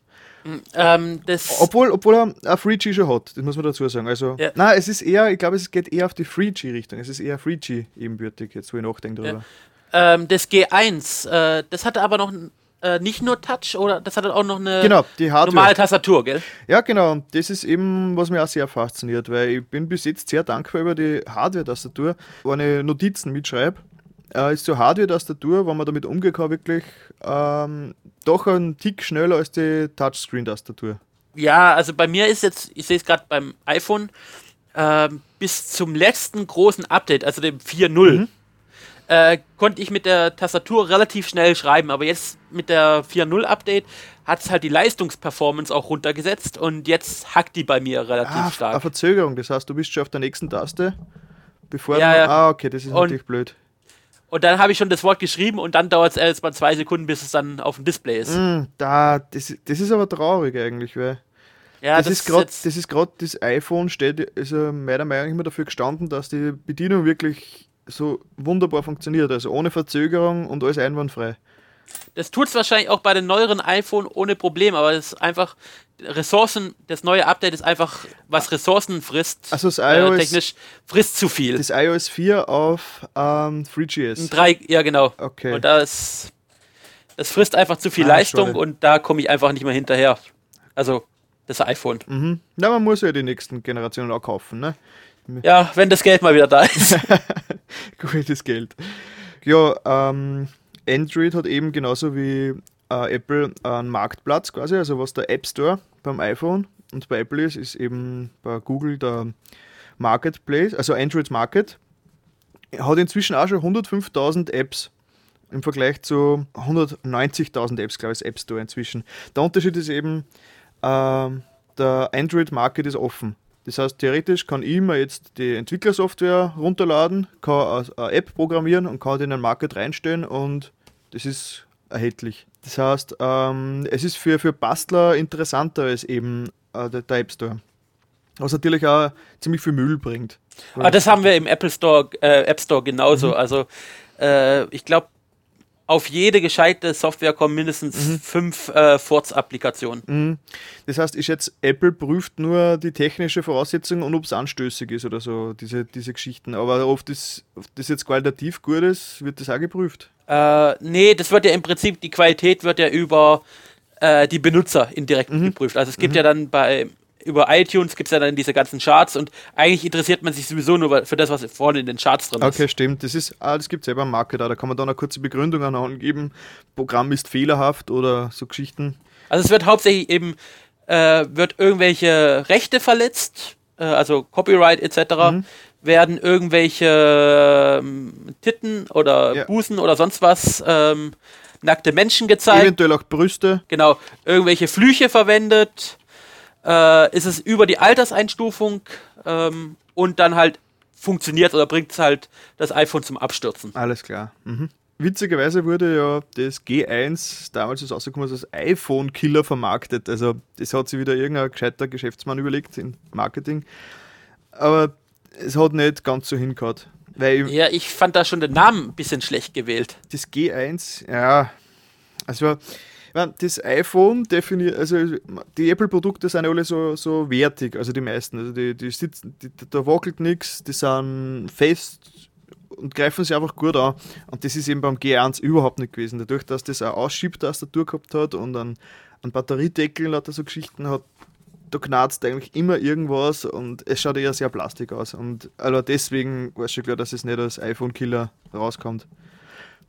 Ähm, das, Obwohl, obwohl er ein 3G schon hat, das muss man dazu sagen. Also, Ja. nein, es ist eher, ich glaube, es geht eher auf die 3G-Richtung. Es ist eher 3G ebenbürtig, jetzt wo ich nachdenke darüber. ähm, das G1, äh, das hatte aber noch äh, nicht nur Touch, oder das hatte auch noch eine Genau, normale Tastatur, gell? Ja, genau. Und das ist eben, was mich auch sehr fasziniert, weil ich bin bis jetzt sehr dankbar über die Hardware-Tastatur. Wenn ich Notizen mitschreibe, äh, ist so Hardware-Tastatur, wenn man damit kann, wirklich ähm, doch ein Tick schneller als die Touchscreen-Tastatur. Ja, also bei mir ist jetzt, ich sehe es gerade beim iPhone, ähm, bis zum letzten großen Update, also dem 4.0, äh, konnte ich mit der Tastatur relativ schnell schreiben, aber jetzt mit der 4.0 Update hat es halt die Leistungsperformance auch runtergesetzt und jetzt hackt die bei mir relativ Ah, eine stark. Verzögerung, das heißt, du bist schon auf der nächsten Taste, bevor Ja, du. ja. Ah, okay, das ist Und- natürlich blöd. Und dann habe ich schon das Wort geschrieben und dann dauert es erst mal zwei Sekunden, bis es dann auf dem Display ist. Hm, da, das, das ist aber traurig eigentlich, weil. Ja, das, ist gerade jetzt- das ist gerade das iPhone steht also meiner Meinung nach immer dafür gestanden, dass die Bedienung wirklich so wunderbar funktioniert, also ohne Verzögerung und alles einwandfrei. Das tut es wahrscheinlich auch bei den neueren iPhone ohne Problem, aber das ist einfach Ressourcen, das neue Update ist einfach, was Ressourcen frisst, Also das äh, iOS technisch frisst zu viel. das iOS 4 auf ähm, 3GS. Drei, ja genau. Okay. Und das, das frisst einfach zu viel Ah, Leistung schade. und da komme ich einfach nicht mehr hinterher. Also das iPhone. Mhm. Na, man muss ja die nächsten Generationen auch kaufen, ne? Ja, wenn das Geld mal wieder da ist. Gutes Geld. Ja, ähm, Android hat eben genauso wie äh, Apple einen Marktplatz quasi, also was der App Store beim iPhone und bei Apple ist, ist eben bei Google der Marketplace, also Android Market. Hat inzwischen auch schon 105.000 Apps im Vergleich zu 190.000 Apps, glaube ich, App Store inzwischen. Der Unterschied ist eben, ähm, der Android Market ist offen. Das heißt, theoretisch kann ich mir jetzt die Entwicklersoftware runterladen, kann eine- App programmieren und kann die in den Market reinstellen und das ist erhältlich. Das heißt, ähm, es ist für, für Bastler interessanter als eben äh, der, der App Store. Was natürlich auch ziemlich viel Müll bringt. Ah, das haben wir im Apple Store, äh, App Store genauso. Also äh, ich glaube, auf jede gescheite Software kommen mindestens fünf äh, Forts-Applikationen. Das heißt, ich schätze, Apple prüft nur die technische Voraussetzung und ob es anstößig ist oder so, diese, diese Geschichten. Aber oft ist, ob das jetzt qualitativ gut ist, wird das auch geprüft. Äh, nee, das wird ja im Prinzip, die Qualität wird ja über äh, die Benutzer indirekt geprüft. Also es gibt ja dann bei über iTunes gibt es ja dann diese ganzen Charts und eigentlich interessiert man sich sowieso nur für das, was vorne in den Charts drin Okay, ist. stimmt. Das ist, ah, das gibt es selber am Market, da kann man dann eine kurze Begründung angeben. Programm ist fehlerhaft oder so Geschichten. Also es wird hauptsächlich eben, äh, wird irgendwelche Rechte verletzt, äh, also Copyright etc., werden irgendwelche ähm, Titten oder Ja. Busen oder sonst was, ähm, nackte Menschen gezeigt. Eventuell auch Brüste. genau, irgendwelche Flüche verwendet, äh, ist es über die Alterseinstufung ähm, und dann halt funktioniert oder bringt es halt das iPhone zum Abstürzen. Alles klar. Mhm. Witzigerweise wurde ja das G1 damals ist rausgekommen als iPhone-Killer vermarktet. Also das hat sich wieder irgendein gescheiter Geschäftsmann überlegt in Marketing. Aber es hat nicht ganz so hingehauen. Weil Ja, ich fand da schon den Namen ein bisschen schlecht gewählt. das G1, ja, also das iPhone definiert, also die Apple-Produkte sind alle so, so wertig, also die meisten. Also die, die sitzen, die, da wackelt nichts, die sind fest und greifen sich einfach gut an. Und das ist eben beim G1 überhaupt nicht gewesen. Dadurch, dass das eine Ausschiebtastatur gehabt hat und einen, einen Batteriedeckel und lauter so Geschichten hat, da knarzt eigentlich immer irgendwas und es schaut eher sehr plastik aus. Und also deswegen war schon klar, dass es nicht als iPhone-Killer rauskommt.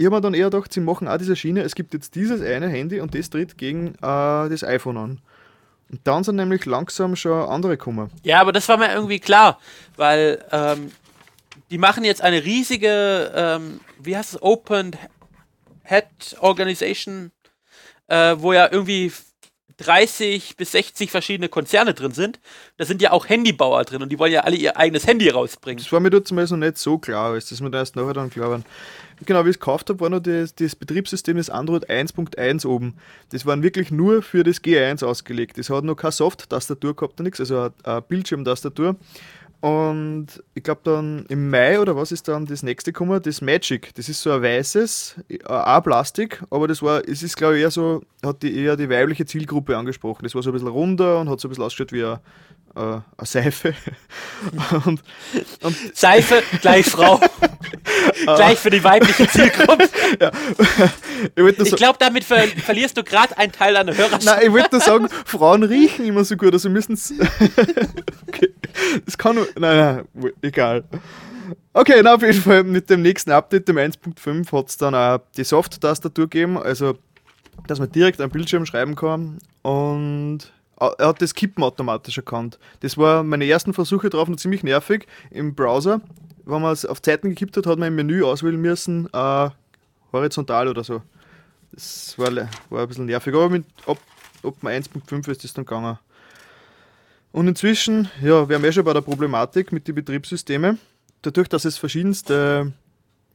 Ich habe mir dann eher gedacht, sie machen auch diese Schiene, es gibt jetzt dieses eine Handy und das tritt gegen äh, das iPhone an. Und dann sind nämlich langsam schon andere gekommen. Ja, aber das war mir irgendwie klar, weil ähm, die machen jetzt eine riesige, ähm, wie heißt es, Open Head Organization, äh, wo ja irgendwie 30 bis 60 verschiedene Konzerne drin sind. Da sind ja auch Handybauer drin und die wollen ja alle ihr eigenes Handy rausbringen. Das war mir dort zumindest noch nicht so klar, als das mir da erst nachher dann klar war. Genau, wie ich es gekauft habe, war noch das, das Betriebssystem des Android 1.1 oben. Das waren wirklich nur für das G1 ausgelegt. Das hat noch keine Soft-Tastatur gehabt, nichts, also eine Bildschirmtastatur. Und ich glaube dann im Mai oder was ist dann das nächste gekommen? Das Magic. Das ist so ein weißes, äh, auch Plastik, aber das war, es ist glaube ich eher so, hat die eher die weibliche Zielgruppe angesprochen. Das war so ein bisschen runder und hat so ein bisschen ausgeschaut wie eine, äh, eine Seife. und, und Seife gleich Frau. gleich für die weibliche Zielgruppe. ich nur Ich so, glaube, damit ver verlierst du gerade einen Teil deiner Hörerschaft. Nein, ich wollte nur sagen, Frauen riechen immer so gut, also müssen es. okay. Das kann nur. Nein, nein, egal. Okay, na auf jeden Fall mit dem nächsten Update, dem 1.5, hat es dann auch die Soft-Tastatur gegeben, also dass man direkt am Bildschirm schreiben kann und er hat das Kippen automatisch erkannt. Das war meine ersten Versuche drauf noch ziemlich nervig im Browser. Wenn man es auf Zeiten gekippt hat, hat man im Menü auswählen müssen, äh, horizontal oder so. Das war, war ein bisschen nervig, aber mit, dem 1.5 ist das dann gegangen. Und inzwischen, ja, wir haben eh schon bei der Problematik mit den Betriebssystemen. Dadurch, dass es verschiedenste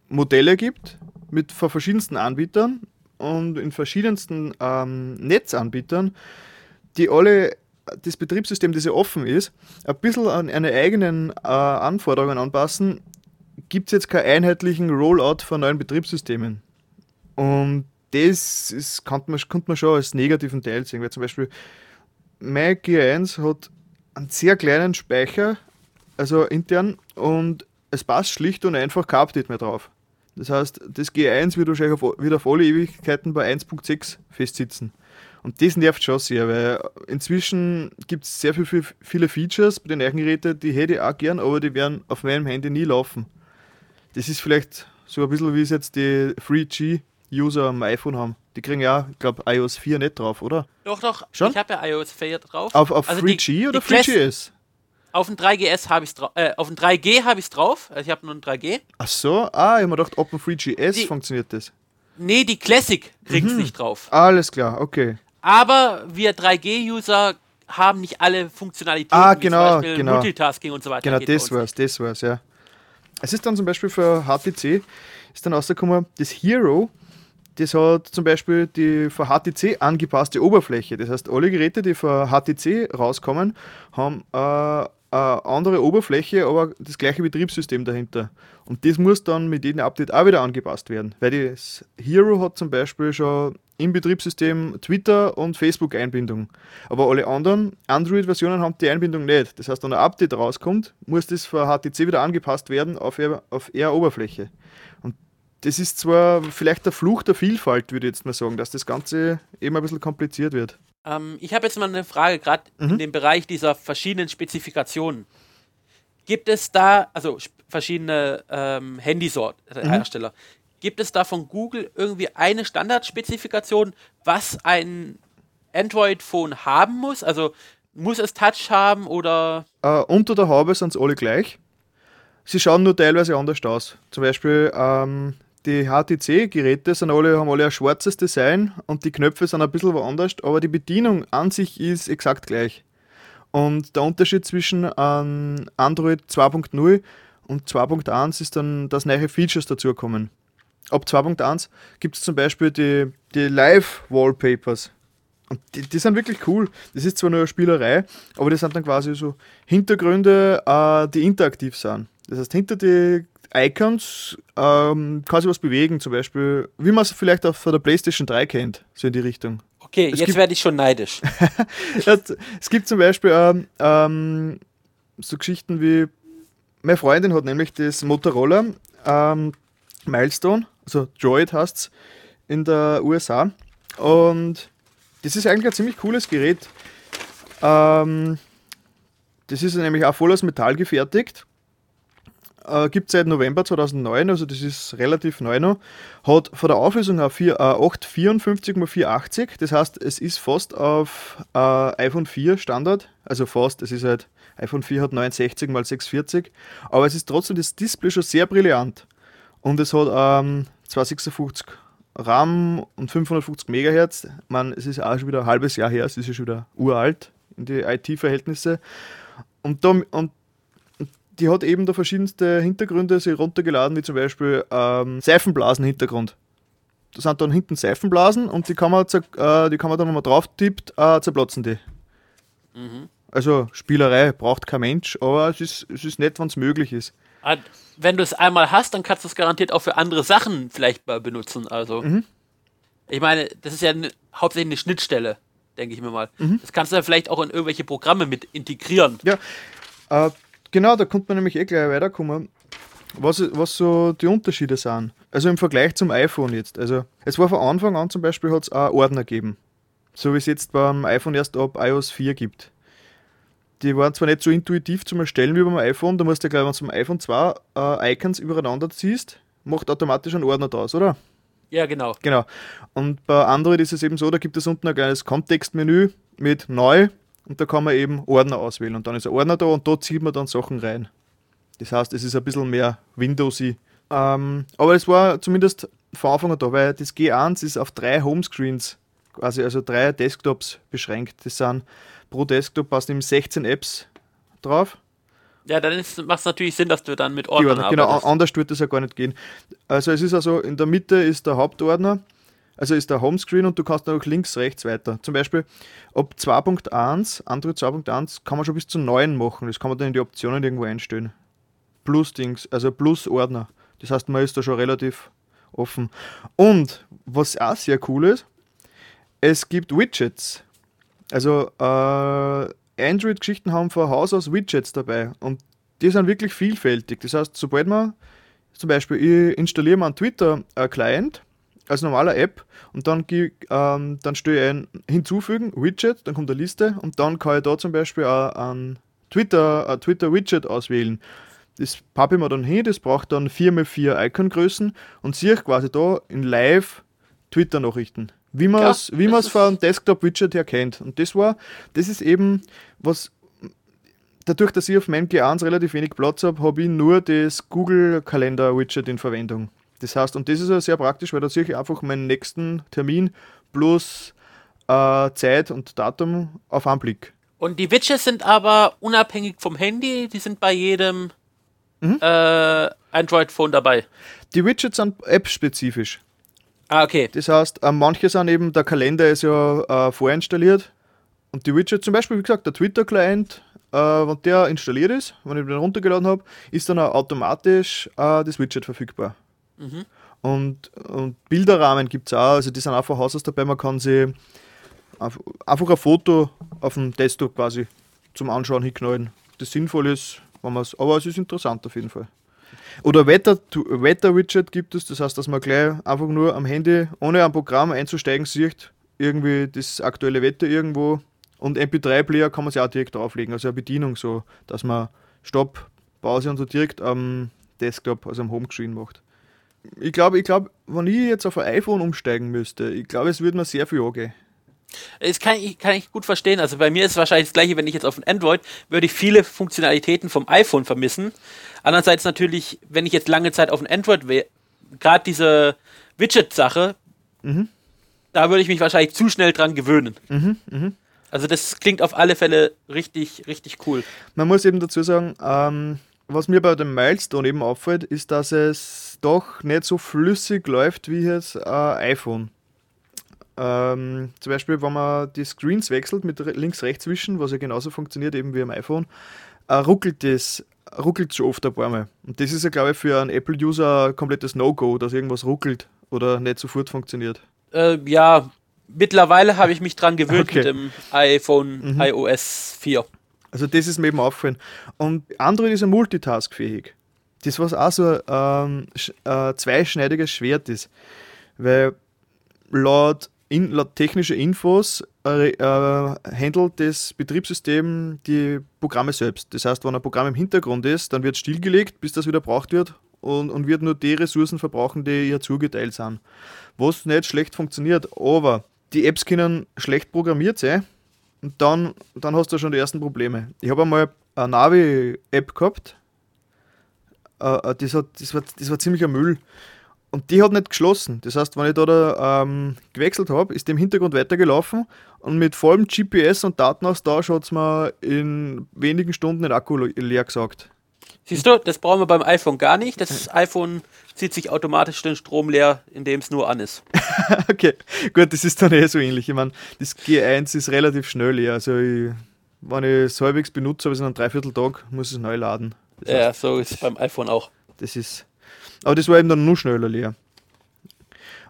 Modelle gibt, mit verschiedensten Anbietern und in verschiedensten ähm, Netzanbietern, die alle das Betriebssystem, das ja offen ist, ein bisschen an eine eigenen äh, Anforderungen anpassen, gibt es jetzt keinen einheitlichen Rollout von neuen Betriebssystemen. Und das ist, kann man, könnte man schon als negativen Teil sehen, weil zum Beispiel mein G1 hat einen sehr kleinen Speicher, also intern, und es passt schlicht und einfach kein Update mehr drauf. Das heißt, das G1 wird wahrscheinlich auf, wieder auf alle Ewigkeiten bei 1.6 festsitzen. Und das nervt schon sehr, weil inzwischen gibt es sehr viel, viel, viele Features bei den neuen Geräten, die hätte ich auch gern, aber die werden auf meinem Handy nie laufen. Das ist vielleicht so ein bisschen wie es jetzt die 3G-User am iPhone haben. Die kriegen ja, ich glaube, iOS 4 nicht drauf, oder? Doch, doch. Schon? Ich habe ja iOS 4 drauf. Auf, auf Also die- 3G oder die Class- 3GS? Auf dem 3GS habe ich drauf. Äh, auf dem 3G habe ich es drauf. Also ich habe nur ein 3G. Ach so, ah, ich habe mir gedacht, ob ein 3GS Die- funktioniert das. Nee, die Classic kriegt es Mhm. nicht drauf. Alles klar, okay. Aber wir 3G-User haben nicht alle Funktionalitäten, Ah, genau, zum Beispiel genau. Multitasking und so weiter. Genau, das war's, das war's, ja. Es ist dann zum Beispiel für HTC, ist dann rausgekommen, das Hero, das hat zum Beispiel die für HTC angepasste Oberfläche. Das heißt, alle Geräte, die für HTC rauskommen, haben äh, eine andere Oberfläche, aber das gleiche Betriebssystem dahinter. Und das muss dann mit jedem Update auch wieder angepasst werden. Weil das Hero hat zum Beispiel schon im Betriebssystem Twitter und Facebook-Einbindung. Aber alle anderen Android-Versionen haben die Einbindung nicht. Das heißt, wenn ein Update rauskommt, muss das für HTC wieder angepasst werden auf eher, auf eher Oberfläche. Und das ist zwar vielleicht der Fluch der Vielfalt, würde ich jetzt mal sagen, dass das Ganze eben ein bisschen kompliziert wird. Ähm, ich habe jetzt mal eine Frage, gerade Mhm. in dem Bereich dieser verschiedenen Spezifikationen. Gibt es da, also verschiedene ähm, Handysort äh, Mhm. Hersteller, gibt es da von Google irgendwie eine Standardspezifikation, was ein Android-Phone haben muss? Also muss es Touch haben oder Äh, unter der Haube sind sie alle gleich. Sie schauen nur teilweise anders aus. Zum Beispiel ähm, die HTC-Geräte sind alle, haben alle ein schwarzes Design und die Knöpfe sind ein bisschen woanders, aber die Bedienung an sich ist exakt gleich. Und der Unterschied zwischen ähm, Android 2.0 und 2.1 ist dann, dass neue Features dazukommen. Ab 2.1 gibt es zum Beispiel die, die Live-Wallpapers. Und die, die sind wirklich cool. Das ist zwar nur eine Spielerei, aber das sind dann quasi so Hintergründe, äh, die interaktiv sind. Das heißt, hinter die Icons ähm, kann sich was bewegen, zum Beispiel, wie man es vielleicht auch von der PlayStation 3 kennt, so in die Richtung. Okay, Es jetzt werde ich schon neidisch. Es es gibt zum Beispiel ähm, ähm, so Geschichten wie, meine Freundin hat nämlich das Motorola ähm, Milestone, also Droid heißt es in der USA. Und das ist eigentlich ein ziemlich cooles Gerät. Ähm, das ist nämlich auch voll aus Metall gefertigt. Äh, Gibt es seit November 2009, also das ist relativ neu noch. Hat von der Auflösung vier- äh, 854 x 480, das heißt, es ist fast auf äh, iPhone 4 Standard. Also fast, es ist halt, iPhone 4 hat 69 x 640, aber es ist trotzdem das Display schon sehr brillant. Und es hat ähm, 256 RAM und 550 MHz. Man, es ist auch schon wieder ein halbes Jahr her, es ist ja schon wieder uralt in die IT-Verhältnisse. Und, da, und die hat eben da verschiedenste Hintergründe sich runtergeladen, wie zum Beispiel ähm, Seifenblasen-Hintergrund. Da sind dann hinten Seifenblasen und die kann man, äh, die kann man dann, wenn man drauf tippt, äh, zerplatzen die. Also Spielerei braucht kein Mensch, aber es ist, es ist nett, wenn es möglich ist. Wenn du es einmal hast, dann kannst du es garantiert auch für andere Sachen vielleicht mal benutzen. Also, Mhm. ich meine, das ist ja ne, hauptsächlich eine Schnittstelle, denke ich mir mal. Mhm. Das kannst du dann vielleicht auch in irgendwelche Programme mit integrieren. Ja, äh, genau, da kommt man nämlich eh gleich weiterkommen, was, was so die Unterschiede sind. Also im Vergleich zum iPhone jetzt. Also es war von Anfang an zum Beispiel hat es auch Ordner gegeben. So wie es jetzt beim iPhone erst ab iOS 4 gibt. Die waren zwar nicht so intuitiv zum Erstellen wie beim iPhone, da musst du gleich, wenn du zum iPhone 2 äh, Icons übereinander ziehst, macht automatisch einen Ordner draus, oder? Ja, genau. Genau. Und bei Android ist es eben so, da gibt es unten ein kleines Kontextmenü mit Neu und da kann man eben Ordner auswählen. Und dann ist ein Ordner da und da zieht man dann Sachen rein. Das heißt, es ist ein bisschen mehr Windowsy. Ähm, aber es war zumindest von Anfang an da, weil das G1 ist auf drei Homescreens, quasi also drei Desktops beschränkt. Das sind pro Desktop passen eben 16 Apps drauf. Ja, dann macht es natürlich Sinn, dass du dann mit Ordnern Ordner, genau, arbeitest. an- anders wird das ja gar nicht gehen. Also es ist also, in der Mitte ist der Hauptordner, also ist der Homescreen und du kannst dann auch links, rechts weiter. Zum Beispiel ab 2.1, Android 2.1 kann man schon bis zu 9 machen. Das kann man dann in die Optionen irgendwo einstellen. Plus Dings, also plus Ordner. Das heißt, man ist da schon relativ offen. Und was auch sehr cool ist, es gibt Widgets. Also äh, Android-Geschichten haben von Haus aus Widgets dabei und die sind wirklich vielfältig. Das heißt, sobald man zum Beispiel, ich installiere mir einen Twitter-Client als normaler App und dann, ähm, dann stelle ich ein Hinzufügen, Widget, dann kommt eine Liste und dann kann ich da zum Beispiel auch ein Twitter, Twitter-Widget auswählen. Das pappe ich mir dann hin, das braucht dann 4x4 Icon-Größen und sehe ich quasi da in live Twitter-Nachrichten. Wie man es Ja, wie man's von Desktop-Widget her kennt. Und das war, das ist eben, was dadurch, dass ich auf meinem G1 relativ wenig Platz habe, habe ich nur das Google-Kalender-Widget in Verwendung. Das heißt, und das ist ja sehr praktisch, weil da sehe ich einfach meinen nächsten Termin plus äh, Zeit und Datum auf einen Blick. Und die Widgets sind aber unabhängig vom Handy, die sind bei jedem Mhm. äh, Android-Phone dabei. Die Widgets sind app-spezifisch. Ah, okay. Das heißt, äh, manche sind eben, der Kalender ist ja äh, vorinstalliert und die Widgets, zum Beispiel, wie gesagt, der Twitter-Client, äh, wenn der installiert ist, wenn ich den runtergeladen habe, ist dann auch automatisch äh, das Widget verfügbar. Und, und Bilderrahmen gibt es auch, also die sind auch von Haus aus dabei, man kann sie einfach ein Foto auf dem Desktop quasi zum Anschauen hinknallen. Das sinnvoll ist, wenn man es, aber es ist interessant auf jeden Fall. Oder Wetter, Wetter-Widget gibt es, das heißt, dass man gleich einfach nur am Handy, ohne ein Programm einzusteigen, sieht, irgendwie das aktuelle Wetter irgendwo. Und MP3-Player kann man sich auch direkt drauflegen, also eine Bedienung so, dass man Stopp, Pause und so direkt am Desktop, also am Homescreen macht. Ich glaube, ich glaube, wenn ich jetzt auf ein iPhone umsteigen müsste, ich glaube, es würde mir sehr viel angehen. Das kann ich, kann ich gut verstehen. Also bei mir ist es wahrscheinlich das gleiche, wenn ich jetzt auf ein Android, würde ich viele Funktionalitäten vom iPhone vermissen. Andererseits natürlich, wenn ich jetzt lange Zeit auf ein Android wäre, gerade diese Widget-Sache, da würde ich mich wahrscheinlich zu schnell dran gewöhnen. Also das klingt auf alle Fälle richtig, richtig cool. Man muss eben dazu sagen, ähm, was mir bei dem Milestone eben auffällt, ist, dass es doch nicht so flüssig läuft wie jetzt ein iPhone. Ähm, zum Beispiel, wenn man die Screens wechselt mit links-rechts wischen, was ja genauso funktioniert eben wie am iPhone, äh, ruckelt das ruckelt schon oft ein paar Mal. Und das ist ja, glaube ich, für einen Apple-User ein komplettes No-Go, dass irgendwas ruckelt oder nicht sofort funktioniert. Äh, ja, mittlerweile habe ich mich dran gewöhnt Okay. mit dem iPhone iOS 4. Also das ist mir eben aufgefallen. Und Android ist ja multitaskfähig. Das, was auch so ein ähm, äh, zweischneidiges Schwert ist. Weil laut, in, laut technischer Infos äh, äh, handelt das Betriebssystem die Programme selbst. Das heißt, wenn ein Programm im Hintergrund ist, dann wird es stillgelegt, bis das wieder braucht wird und, und wird nur die Ressourcen verbrauchen, die ihr zugeteilt sind. Was nicht schlecht funktioniert, aber die Apps können schlecht programmiert sein und dann, dann hast du schon die ersten Probleme. Ich habe einmal eine Navi-App gehabt, äh, äh, das, hat, das, war, das war ziemlich ein Müll. Und die hat nicht geschlossen. Das heißt, wenn ich da, da ähm, gewechselt habe, ist die im Hintergrund weitergelaufen und mit vollem GPS und Datenaustausch hat es mir in wenigen Stunden den Akku le- leer gesagt. Siehst du, das brauchen wir beim iPhone gar nicht. Das iPhone zieht sich automatisch den Strom leer, indem es nur an ist. okay, gut, das ist dann eh so ähnlich. Ich meine, das G1 ist relativ schnell leer. Also, ich, wenn ich es halbwegs benutze, ich es in einem Dreivierteltag, muss ich es neu laden. Das Ja, so ist es beim iPhone auch. Das ist. Aber das war eben dann nur schneller leer.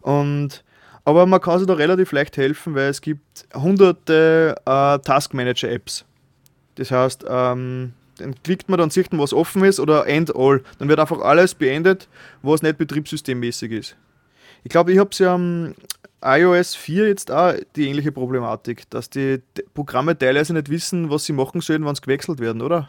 Und, aber man kann sich da relativ leicht helfen, weil es gibt hunderte äh, Task Manager Apps. Das heißt, ähm, dann klickt man, dann sieht man, was offen ist oder End All. Dann wird einfach alles beendet, was nicht betriebssystemmäßig ist. Ich glaube, ich habe es ja am iOS 4 jetzt auch die ähnliche Problematik, dass die Programme teilweise nicht wissen, was sie machen sollen, wenn sie gewechselt werden, oder?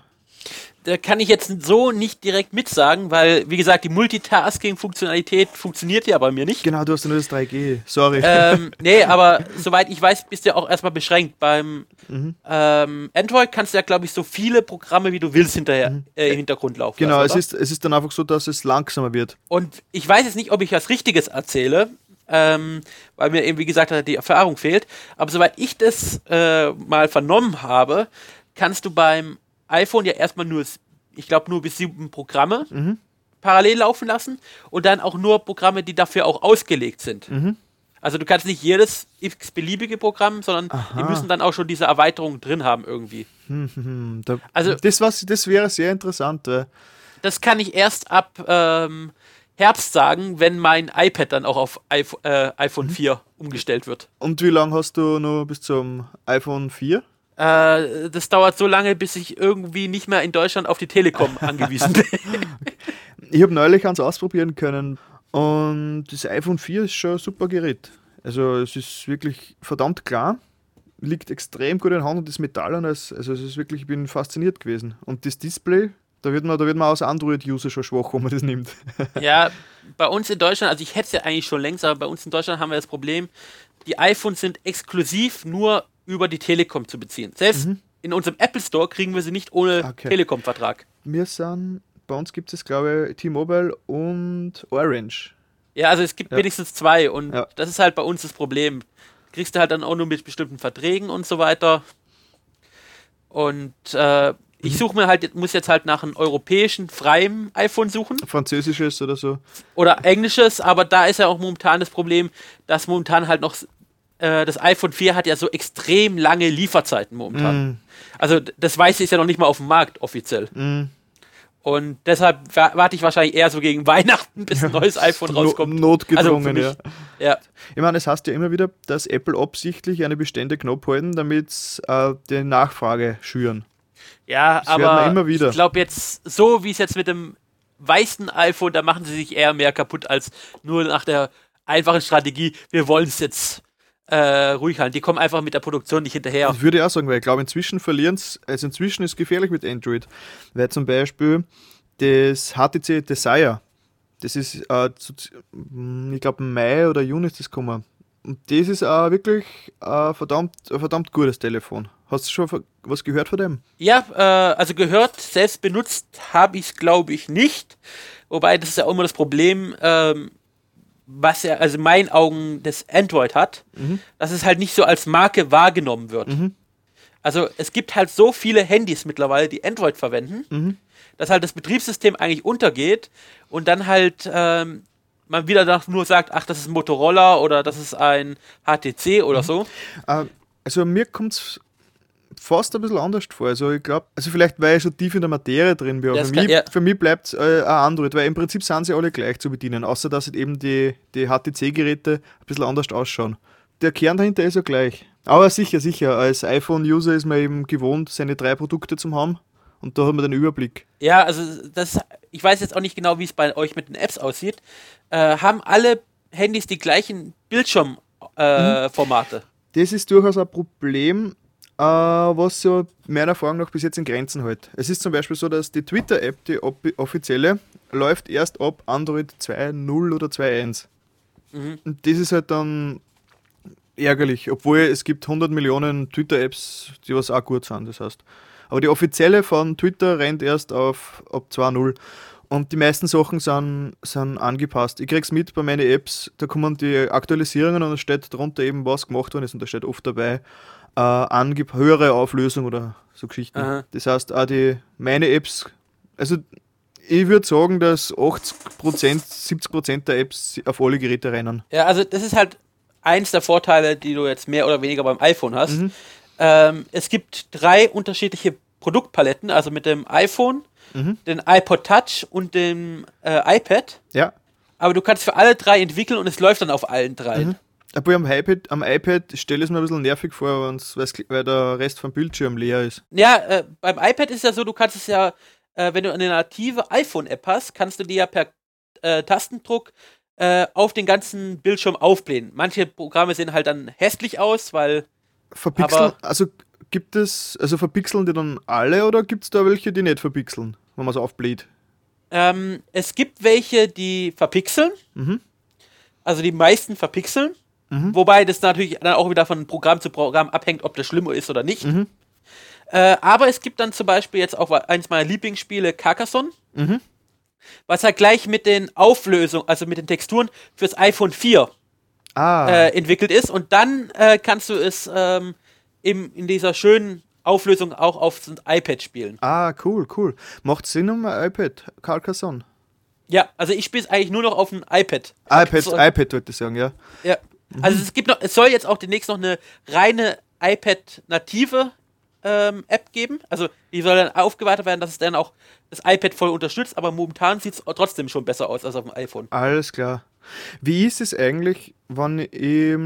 Da kann ich jetzt so nicht direkt mitsagen, weil, wie gesagt, die Multitasking-Funktionalität funktioniert ja bei mir nicht. Genau, du hast ja nur das 3G. Sorry. ähm, nee, aber soweit ich weiß, bist du ja auch erstmal beschränkt. Beim ähm, Android kannst du ja, glaube ich, so viele Programme, wie du willst, hinterher äh, im Hintergrund laufen. Genau, lassen, es ist, es ist dann einfach so, dass es langsamer wird. Und ich weiß jetzt nicht, ob ich was Richtiges erzähle, ähm, weil mir eben, wie gesagt, die Erfahrung fehlt. Aber soweit ich das äh, mal vernommen habe, kannst du beim iPhone ja erstmal nur, ich glaube, nur bis sieben Programme parallel laufen lassen und dann auch nur Programme, die dafür auch ausgelegt sind. Also du kannst nicht jedes x-beliebige Programm, sondern die müssen dann auch schon diese Erweiterung drin haben irgendwie. Hm, da, Also- das, was, das wäre sehr interessant. Weil, Das kann ich erst ab ähm, Herbst sagen, wenn mein iPad dann auch auf iPhone, äh, iPhone 4 umgestellt wird. und wie lange hast du noch bis zum iPhone 4? Äh, das dauert so lange, bis ich irgendwie nicht mehr in Deutschland auf die Telekom angewiesen bin. Ich habe neulich eins ausprobieren können und das iPhone 4 ist schon ein super Gerät. Also es ist wirklich verdammt klar, liegt extrem gut in der Hand und das Metall an es, also es ist wirklich, ich bin fasziniert gewesen. Und das Display, da wird man, da wird man als Android-User schon schwach, wenn man das nimmt. ja, bei uns in Deutschland, also ich hätte es ja eigentlich schon längst, aber bei uns in Deutschland haben wir das Problem, die iPhones sind exklusiv nur über die Telekom zu beziehen. Selbst in unserem Apple Store kriegen wir sie nicht ohne Okay. Telekom-Vertrag. Wir sind, bei uns gibt es glaube ich T-Mobile und Orange. Ja, also es gibt Ja. wenigstens zwei und Ja. das ist halt bei uns das Problem. Kriegst du halt dann auch nur mit bestimmten Verträgen und so weiter. Und äh, Ich suche mir halt, muss jetzt halt nach einem europäischen freien iPhone suchen Französisches oder so. oder englisches, aber da ist ja auch momentan das Problem, dass momentan halt noch äh, das iPhone 4 hat ja so extrem lange Lieferzeiten momentan. Also d- das Weiße ist ja noch nicht mal auf dem Markt offiziell. Und deshalb wa- warte ich wahrscheinlich eher so gegen Weihnachten, bis ein neues iPhone No rauskommt. notgedrungen, Also ja. Ja. Ich meine, es heißt ja immer wieder, dass Apple absichtlich eine Bestände knapp halten, damit sie äh, die Nachfrage schüren. Ja, Das aber immer wieder. ich glaube jetzt, so wie es jetzt mit dem weißen iPhone, da machen sie sich eher mehr kaputt als nur nach der einfachen Strategie, wir wollen es jetzt äh, ruhig halten. Die kommen einfach mit der Produktion nicht hinterher. Ich würde auch sagen, weil ich glaube, inzwischen verlieren es, also inzwischen ist es gefährlich mit Android. Weil zum Beispiel das HTC Desire, das ist, äh, zu, hm, ich glaube, Mai oder Juni ist das gekommen. Und das ist auch wirklich äh, verdammt, ein verdammt gutes Telefon. Hast du schon was gehört von dem? Ja, äh, also gehört, selbst benutzt habe ich es, glaube ich, nicht. Wobei, das ist ja auch immer das Problem, ähm, was ja, also in meinen Augen das Android hat, dass es halt nicht so als Marke wahrgenommen wird. Also es gibt halt so viele Handys mittlerweile, die Android verwenden, dass halt das Betriebssystem eigentlich untergeht und dann halt ähm, man wieder nur sagt, ach, das ist ein Motorola oder das ist ein HTC oder so. Äh, also mir kommt es fast ein bisschen anders vor. Also ich glaube, also vielleicht weil ich schon tief in der Materie drin bin, aber für mich, ja. für mich bleibt es äh, ein Android, weil im Prinzip sind sie alle gleich zu bedienen, außer dass halt eben die, die HTC-Geräte ein bisschen anders ausschauen. Der Kern dahinter ist ja gleich. Aber sicher, sicher, als iPhone-User ist man eben gewohnt, seine drei Produkte zu haben und da hat man den Überblick. Ja, also das, ich weiß jetzt auch nicht genau, wie es bei euch mit den Apps aussieht. Äh, haben alle Handys die gleichen Bildschirmformate? Äh, Formate? Das ist durchaus ein Problem, äh, was so meiner Erfahrung nach bis jetzt in Grenzen hält. Es ist zum Beispiel so, dass die Twitter-App, die offizielle, läuft erst ab Android 2.0 oder 2.1. Und das ist halt dann ärgerlich, obwohl es gibt 100 Millionen Twitter-Apps, die was auch gut sind, das heißt. Aber die offizielle von Twitter rennt erst auf ab 2.0. Und die meisten Sachen sind, sind angepasst. Ich krieg's mit bei meinen Apps, da kommen die Aktualisierungen und da steht drunter eben, was gemacht worden ist. Und da steht oft dabei, äh, höhere Auflösung oder so Geschichten. Aha. Das heißt, auch die meine Apps, also ich würde sagen, dass 80%, 70% der Apps auf alle Geräte rennen. Ja, also das ist halt eins der Vorteile, die du jetzt mehr oder weniger beim iPhone hast. Ähm, es gibt drei unterschiedliche Produktpaletten, also mit dem iPhone, dem iPod Touch und dem äh, iPad. Ja. Aber du kannst für alle drei entwickeln und es läuft dann auf allen dreien. Obwohl am iPad, am iPad stelle ich es mir ein bisschen nervig vor, weil der Rest vom Bildschirm leer ist. Ja, äh, beim iPad ist ja so, du kannst es ja, äh, wenn du eine native iPhone-App hast, kannst du die ja per äh, Tastendruck äh, auf den ganzen Bildschirm aufblähen. Manche Programme sehen halt dann hässlich aus, weil Verpixeln, also gibt es, also verpixeln die dann alle oder gibt es da welche, die nicht verpixeln, wenn man es aufbläht? ähm, es gibt welche, die verpixeln. Also die meisten verpixeln. Wobei das natürlich dann auch wieder von Programm zu Programm abhängt, ob das schlimmer ist oder nicht. Äh, aber es gibt dann zum Beispiel jetzt auch eins meiner Lieblingsspiele, Carcassonne. Was halt gleich mit den Auflösungen, also mit den Texturen fürs iPhone 4 Ah, äh, entwickelt ist. Und dann äh, kannst du es ähm, im, in dieser schönen Auflösung auch auf das iPad spielen. ah, cool, cool. Macht Sinn um ein iPad, Carcassonne. Ja, also ich spiele es eigentlich nur noch auf dem iPad. iPad, So- iPad wollte ich sagen, ja. Ja. Also es gibt noch, es soll jetzt auch demnächst noch eine reine iPad-native ähm, App geben. Also die soll dann aufgewertet werden, dass es dann auch das iPad voll unterstützt, aber momentan sieht es trotzdem schon besser aus als auf dem iPhone. Alles klar. Wie ist es eigentlich, wenn ich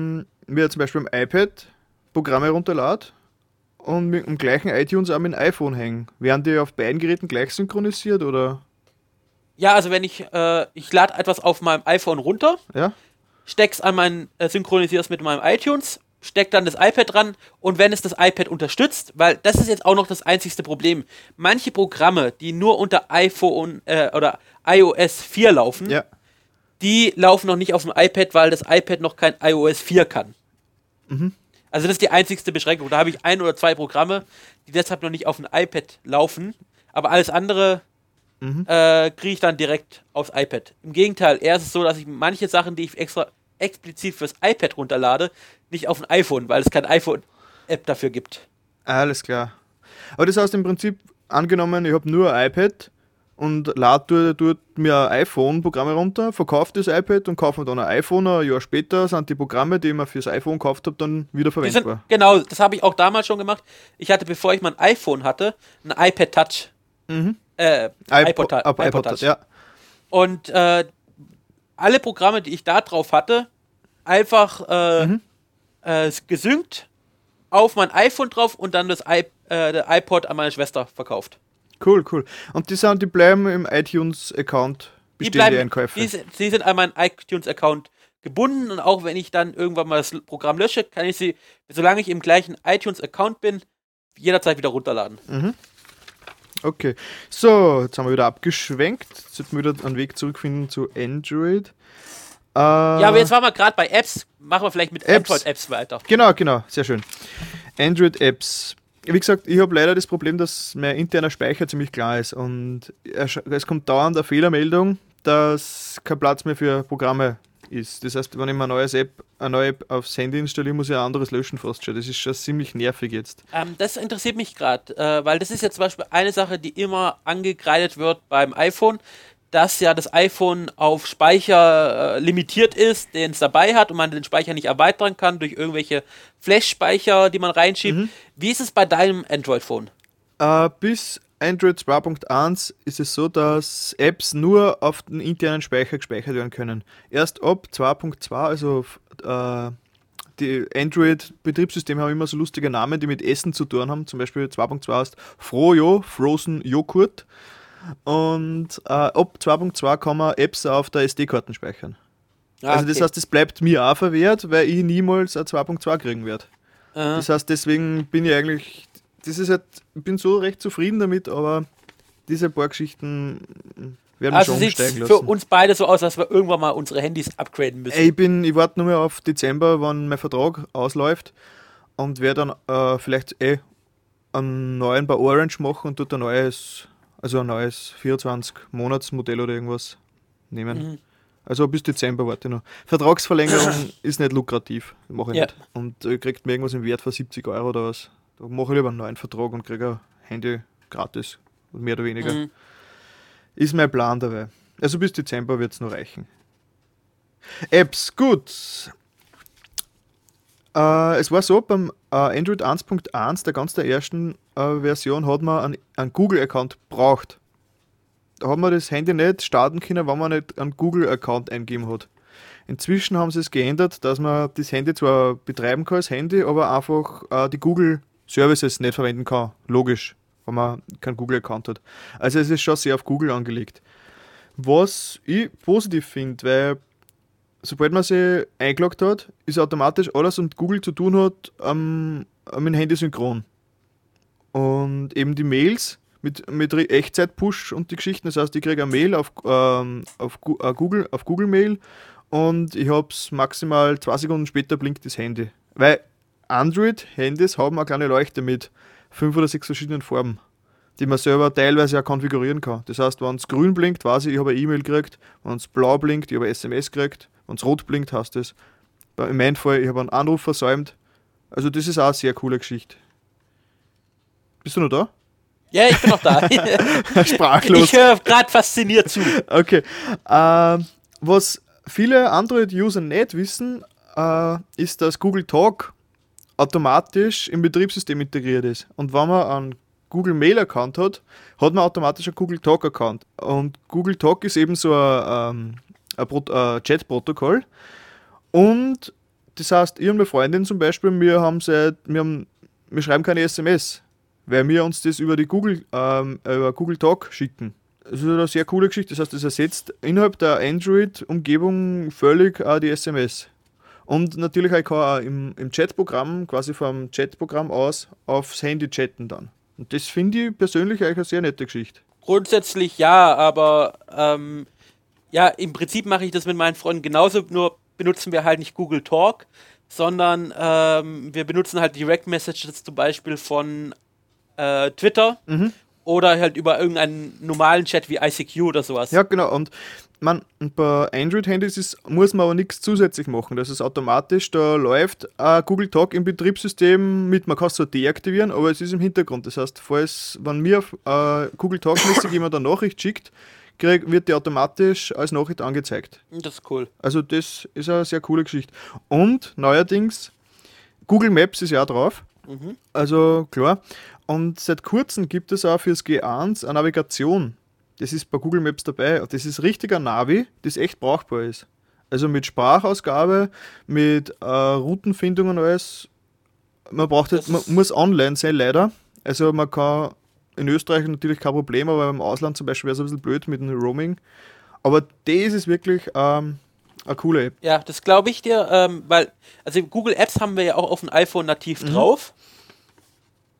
mir zum Beispiel am iPad Programme runterlade und mit dem gleichen iTunes auch mit dem iPhone hängen? Werden die auf beiden Geräten gleich synchronisiert oder? Ja, also wenn ich, äh, ich lade etwas auf meinem iPhone runter, Ja? Steck's an mein, äh, es mit meinem iTunes, steck dann das iPad dran und wenn es das iPad unterstützt, weil das ist jetzt auch noch das einzigste Problem. Manche Programme, die nur unter iPhone äh, oder iOS 4 laufen, Ja. die laufen noch nicht auf dem iPad, weil das iPad noch kein iOS 4 kann. Also das ist die einzigste Beschränkung. Da habe ich ein oder zwei Programme, die deshalb noch nicht auf dem iPad laufen, aber alles andere äh, kriege ich dann direkt aufs iPad. Im Gegenteil, eher ist es so, dass ich manche Sachen, die ich extra explizit fürs iPad runterlade, nicht auf dem iPhone, weil es kein iPhone-App dafür gibt. Alles klar. Aber das heißt im Prinzip, angenommen, ich habe nur ein iPad und lade dort mir iPhone-Programme runter, verkaufe das iPad und kaufe mir dann ein iPhone. Ein Jahr später sind die Programme, die ich mir fürs iPhone gekauft habe, dann wieder Die sind, verwendbar. genau, das habe ich auch damals schon gemacht. Ich hatte, bevor ich mein iPhone hatte, ein iPad Touch. Äh, iPod, ab- iPod iPod, Touch. ja. Und äh, alle Programme, die ich da drauf hatte, einfach äh, Mhm. äh, gesynkt auf mein iPhone drauf und dann das I äh, iPod an meine Schwester verkauft. Cool, cool. Und die sind, die bleiben im iTunes-Account Die, bestehen bleiben, die Einkäufe. die, sind- die sind an meinen iTunes-Account gebunden und auch wenn ich dann irgendwann mal das Programm lösche, kann ich sie, solange ich im gleichen iTunes-Account bin, jederzeit wieder runterladen. Okay. So, jetzt haben wir wieder abgeschwenkt. Jetzt sollten wir wieder einen Weg zurückfinden zu Android. Äh, Ja, aber jetzt waren wir gerade bei Apps. Machen wir vielleicht mit Apps. Android-Apps weiter. Genau, genau, sehr schön. Android-Apps. Wie gesagt, ich habe leider das Problem, dass mein interner Speicher ziemlich klar ist und es kommt dauernd eine Fehlermeldung, dass kein Platz mehr für Programme ist. Das heißt, wenn ich mir eine, neues App, eine neue App aufs Handy installiere, muss ich ein anderes löschen fast schon. Das ist schon ziemlich nervig jetzt. Ähm, das interessiert mich gerade, äh, weil das ist ja zum Beispiel eine Sache, die immer angekreidet wird beim iPhone, dass ja das iPhone auf Speicher äh, limitiert ist, den es dabei hat und man den Speicher nicht erweitern kann durch irgendwelche Flash-Speicher, die man reinschiebt. Wie ist es bei deinem Android-Phone? Äh, bis Android 2.1 ist es so, dass Apps nur auf den internen Speicher gespeichert werden können. Erst ab 2.2, also äh, die Android-Betriebssysteme haben immer so lustige Namen, die mit Essen zu tun haben. Zum Beispiel 2.2 heißt Froyo, Frozen Joghurt. Und äh, ab 2.2 kann man Apps auf der SD-Karten speichern. Ah, Also das okay. heißt, es bleibt mir auch verwehrt, weil ich niemals ein 2.2 kriegen werde. Aha. Das heißt, deswegen bin ich eigentlich, das ist halt, ich bin so recht zufrieden damit, aber diese paar Geschichten werden also schon sieht umsteigen für lassen. uns beide so aus, dass wir irgendwann mal unsere Handys upgraden müssen. Ich bin, ich warte nur mehr auf Dezember, wann mein Vertrag ausläuft und werde dann äh, vielleicht eh einen neuen bei Orange machen und dort ein neues, also ein neues 24-Monats-Modell oder irgendwas nehmen. Mhm. Also bis Dezember warte ich noch. Vertragsverlängerung ist nicht lukrativ, mache ich Ja. nicht. Und äh, kriegt mir irgendwas im Wert von 70 Euro oder was. Da mache ich lieber einen neuen Vertrag und kriege ein Handy gratis, mehr oder weniger. Mhm. Ist mein Plan dabei. Also bis Dezember wird es noch reichen. Apps, gut. Äh, es war so, beim äh, Android 1.1, der ganz der ersten äh, Version, hat man einen, einen Google-Account braucht. Da hat man das Handy nicht starten können, wenn man nicht einen Google-Account eingeben hat. Inzwischen haben sie es geändert, dass man das Handy zwar betreiben kann als Handy, aber einfach äh, die Google-Services nicht verwenden kann. Logisch, wenn man keinen Google-Account hat. Also es ist schon sehr auf Google angelegt. Was ich positiv finde, weil sobald man sich eingeloggt hat, ist automatisch alles, was mit Google zu tun hat, mit dem Handy synchron. Und eben die Mails mit, mit Echtzeit-Push und die Geschichten. Das heißt, ich kriege eine Mail auf, ähm, auf, äh, Google, auf Google Mail und ich habe es maximal zwei Sekunden später blinkt das Handy. Weil Android-Handys haben eine kleine Leuchte mit fünf oder sechs verschiedenen Farben, die man selber teilweise auch konfigurieren kann. Das heißt, wenn es grün blinkt, weiß ich, ich habe eine E-Mail gekriegt, wenn es blau blinkt, ich habe eine SMS gekriegt, wenn es rot blinkt, heißt es. In meinem Fall, ich habe einen Anruf versäumt. Also das ist auch eine sehr coole Geschichte. Bist du noch da? Ja, ich bin noch da. Sprachlos. ich höre gerade fasziniert zu. Okay. Ähm, was viele Android-User nicht wissen, äh, ist, dass Google Talk automatisch im Betriebssystem integriert ist. Und wenn man einen Google Mail-Account hat, hat man automatisch einen Google Talk-Account. Und Google Talk ist eben so ein, ähm, ein, ein Chat-Protokoll. Und das heißt, ich und meine Freundin zum Beispiel, wir haben seit, wir, haben, wir schreiben keine SMS, weil wir uns das über die Google, ähm, über Google Talk schicken. Das ist eine sehr coole Geschichte. Das heißt, das ersetzt innerhalb der Android-Umgebung völlig auch die SMS. Und natürlich ich kann auch im, im Chatprogramm, quasi vom Chatprogramm aus, aufs Handy chatten dann. Und das finde ich persönlich eigentlich eine sehr nette Geschichte. Grundsätzlich ja, aber ähm, ja, im Prinzip mache ich das mit meinen Freunden genauso, nur benutzen wir halt nicht Google Talk, sondern ähm, wir benutzen halt Direct Messages zum Beispiel von äh, Twitter oder halt über irgendeinen normalen Chat wie ICQ oder sowas. Ja, genau. Und man, bei Android-Handys muss man aber nichts zusätzlich machen. Das ist automatisch, da läuft äh, Google Talk im Betriebssystem mit, man kann es so deaktivieren, aber es ist im Hintergrund. Das heißt, falls, wenn mir äh, Google Talk-mäßig jemand eine Nachricht schickt, krieg, wird die automatisch als Nachricht angezeigt. Das ist cool. Also das ist eine sehr coole Geschichte. Und neuerdings, Google Maps ist ja auch drauf. Also klar. Und seit kurzem gibt es auch fürs G1 eine Navigation. Das ist bei Google Maps dabei. Das ist richtiger Navi, das echt brauchbar ist. Also mit Sprachausgabe, mit äh, Routenfindung und alles. Man braucht Das halt, man muss online sein, leider. Also man kann in Österreich natürlich kein Problem, aber im Ausland zum Beispiel wäre es ein bisschen blöd mit dem Roaming. Aber das ist wirklich ähm, eine coole App. Ja, das glaube ich dir, ähm, weil, also Google Apps haben wir ja auch auf dem iPhone nativ drauf.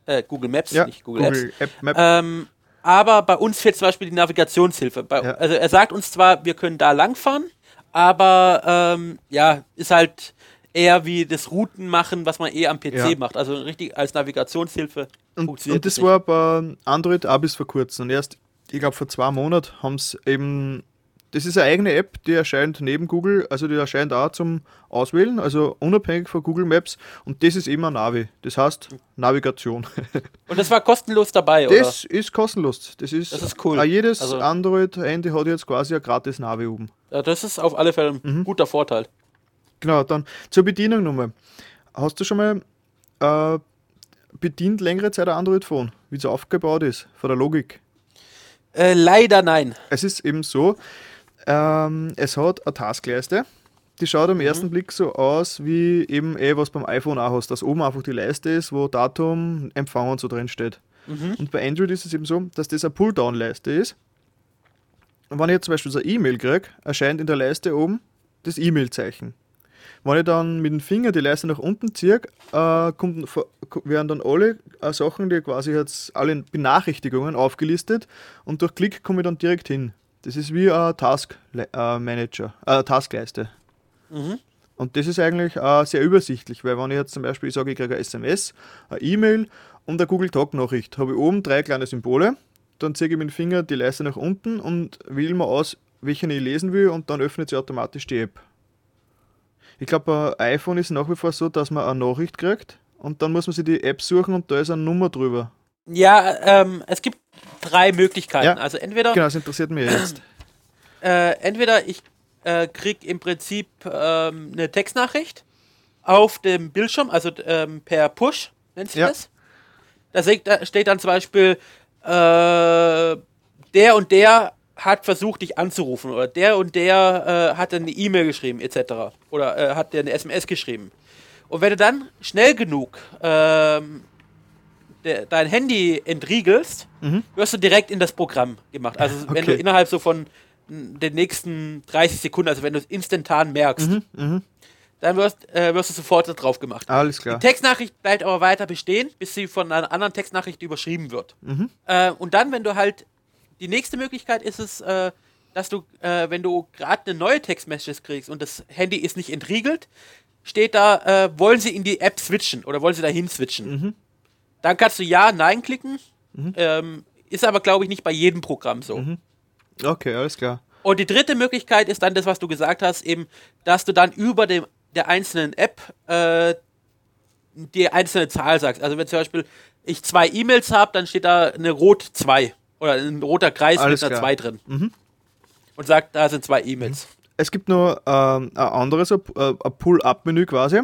Äh, Google Maps, Mhm. Ja, nicht Google, Apps. Google App Map. Ähm, aber bei uns fehlt zum Beispiel die Navigationshilfe. Bei, Ja. Also er sagt uns zwar, wir können da langfahren, aber ähm, ja, ist halt eher wie das Routen machen, was man eh am PC Ja. macht. Also richtig als Navigationshilfe Und, und das nicht. war bei Android auch bis vor kurzem. Und erst, ich glaube, vor zwei Monaten haben sie eben. Das ist eine eigene App, die erscheint neben Google, also die erscheint auch zum Auswählen, also unabhängig von Google Maps. Und das ist immer Navi. Das heißt Navigation. Und das war kostenlos dabei, oder? Das ist kostenlos. Das ist, Das ist cool. Auch jedes Also- Android-Handy hat jetzt quasi ein gratis Navi oben. Ja, das ist auf alle Fälle ein Mhm. guter Vorteil. Genau, dann zur Bedienung nochmal. Hast du schon mal äh, bedient längere Zeit ein Android-Phone, wie es aufgebaut ist, von der Logik? Äh, leider nein. Es ist eben so, ähm, es hat eine Taskleiste. Die schaut Mhm. am ersten Blick so aus, wie eben eh, was beim iPhone auch hast, dass oben einfach die Leiste ist, wo Datum, Empfang und so drin steht. Mhm. Und bei Android ist es eben so, dass das eine Pulldown-Leiste ist. Und wenn ich jetzt zum Beispiel so eine E-Mail kriege, erscheint in der Leiste oben das E-Mail-Zeichen. Wenn ich dann mit dem Finger die Leiste nach unten ziehe, äh, kommt, werden dann alle äh, Sachen, die quasi jetzt alle Benachrichtigungen aufgelistet und durch Klick komme ich dann direkt hin. Das ist wie ein Task äh, Manager, äh, Taskleiste. Und das ist eigentlich äh, sehr übersichtlich, weil wenn ich jetzt zum Beispiel ich sage, ich kriege eine SMS, eine E-Mail und eine Google Talk Nachricht, habe ich oben drei kleine Symbole, dann ziehe ich mit dem Finger die Leiste nach unten und wähle mal aus, welchen ich lesen will und dann öffnet sie automatisch die App. Ich glaube, bei iPhone ist nach wie vor so, dass man eine Nachricht kriegt und dann muss man sich die App suchen und da ist eine Nummer drüber. Ja, ähm, es gibt drei Möglichkeiten. Ja. Also entweder, Genau, das interessiert mich jetzt. äh, entweder ich äh, krieg im Prinzip ähm, eine Textnachricht auf dem Bildschirm, also ähm, per Push nennt sich Ja. das. Da steht, da steht dann zum Beispiel, äh, der und der hat versucht, dich anzurufen oder der und der äh, hat eine E-Mail geschrieben, etc. Oder äh, hat dir eine SMS geschrieben. Und wenn du dann schnell genug ähm, de, dein Handy entriegelst, wirst du direkt in das Programm gemacht. Also wenn du Mhm. Okay. innerhalb so von den nächsten 30 Sekunden, also wenn du es instantan merkst, Mhm, dann wirst, äh, wirst du sofort da drauf gemacht. Alles klar. Die Textnachricht bleibt aber weiter bestehen, bis sie von einer anderen Textnachricht überschrieben wird. Mhm. Äh, und dann, wenn du halt, die nächste Möglichkeit ist es, äh, dass du, äh, wenn du gerade eine neue Textmessage kriegst und das Handy ist nicht entriegelt, steht da, äh, wollen sie in die App switchen oder wollen sie dahin switchen. Mhm. Dann kannst du Ja, Nein klicken. Ähm, ist aber, glaube ich, nicht bei jedem Programm so. Mhm. Okay, alles klar. Und die dritte Möglichkeit ist dann das, was du gesagt hast, eben, dass du dann über dem, der einzelnen App äh, die einzelne Zahl sagst. Also wenn zum Beispiel ich zwei E-Mails habe, dann steht da eine Rot 2 oder ein roter Kreis Alles mit einer klar. 2 drin. Und sagt, da sind zwei E-Mails. Es gibt noch ähm, ein anderes, äh, ein Pull-Up-Menü quasi.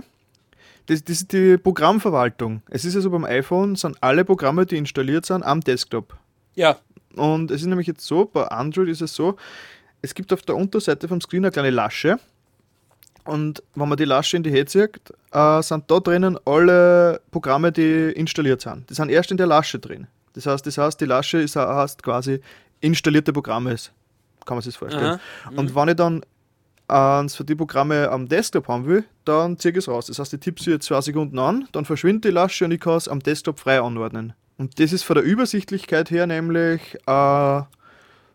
Das, das ist die Programmverwaltung. Es ist also beim iPhone, sind alle Programme, die installiert sind, am Desktop. Ja, Und es ist nämlich jetzt so, bei Android ist es so, es gibt auf der Unterseite vom Screen eine kleine Lasche. Und wenn man die Lasche in die Hände zieht, äh, sind da drinnen alle Programme, die installiert sind. Die sind erst in der Lasche drin. Das heißt, das heißt die Lasche ist, heißt quasi installierte Programme. Ist. Kann man sich das vorstellen. Und wenn ich dann eins für die Programme am Desktop haben will, dann ziehe ich es raus. Das heißt, ich tippe sie jetzt zwei Sekunden an, dann verschwindet die Lasche und ich kann es am Desktop frei anordnen. Und das ist von der Übersichtlichkeit her nämlich, äh,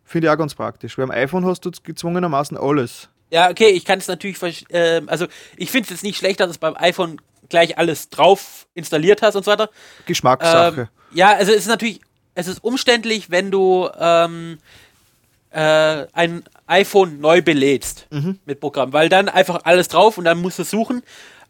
finde ich auch ganz praktisch. Weil am iPhone hast du gezwungenermaßen alles. ja, okay, ich kann es natürlich, ähm, also ich finde es jetzt nicht schlecht, dass es beim iPhone gleich alles drauf installiert hast und so weiter. Geschmackssache. Ähm, ja, also es ist natürlich, es ist umständlich, wenn du ähm, äh, ein iPhone neu belädst Mhm. mit Programm, weil dann einfach alles drauf und dann musst du suchen.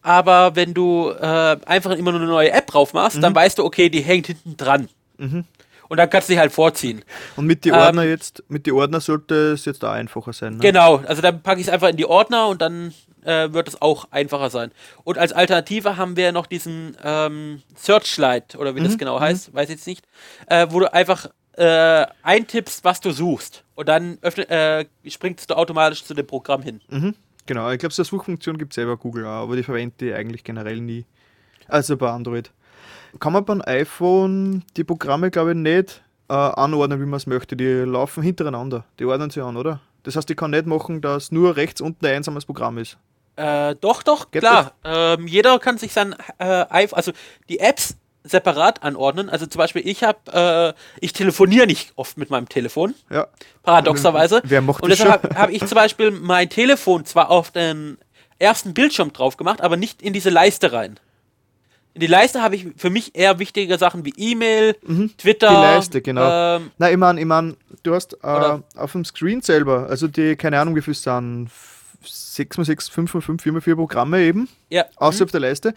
Aber wenn du äh, einfach immer nur eine neue App drauf machst, Mhm. dann weißt du, okay, die hängt hinten dran. Und dann kannst du die halt vorziehen. Und mit den Ähm, Ordner jetzt, mit den Ordner sollte es jetzt auch einfacher sein. Ne? Genau, also dann packe ich es einfach in die Ordner und dann äh, wird es auch einfacher sein. Und als Alternative haben wir noch diesen ähm, Searchlight oder wie Mhm, das genau heißt, weiß ich jetzt nicht, äh, wo du einfach äh, eintippst, was du suchst und dann öffne, äh, springst du automatisch zu dem Programm hin. Genau, ich glaube, so eine Suchfunktion gibt es selber Google auch, aber die verwende ich eigentlich generell nie. Also bei Android. Kann man beim iPhone die Programme, glaube ich, nicht äh, anordnen, wie man es möchte. Die laufen hintereinander. Die ordnen sie an, oder? Das heißt, ich kann nicht machen, dass nur rechts unten ein einsames Programm ist. Äh, doch, doch, Geht klar. Ähm, jeder kann sich sein äh, iPhone, also die Apps separat anordnen. Also zum Beispiel, ich habe, äh, ich telefoniere nicht oft mit meinem Telefon. Ja. paradoxerweise. Wer macht Und deshalb habe hab ich zum Beispiel mein Telefon zwar auf den ersten Bildschirm drauf gemacht, aber nicht in diese Leiste rein. In die Leiste habe ich für mich eher wichtige Sachen wie E-Mail, Twitter. Mhm. Die Leiste, genau. Ähm, meine, ich mein, du hast äh, auf dem Screen selber, also die, keine Ahnung, wie viel es sind, 6x6, 5x5, 4x4 Programme eben, ja. außerhalb der Leiste,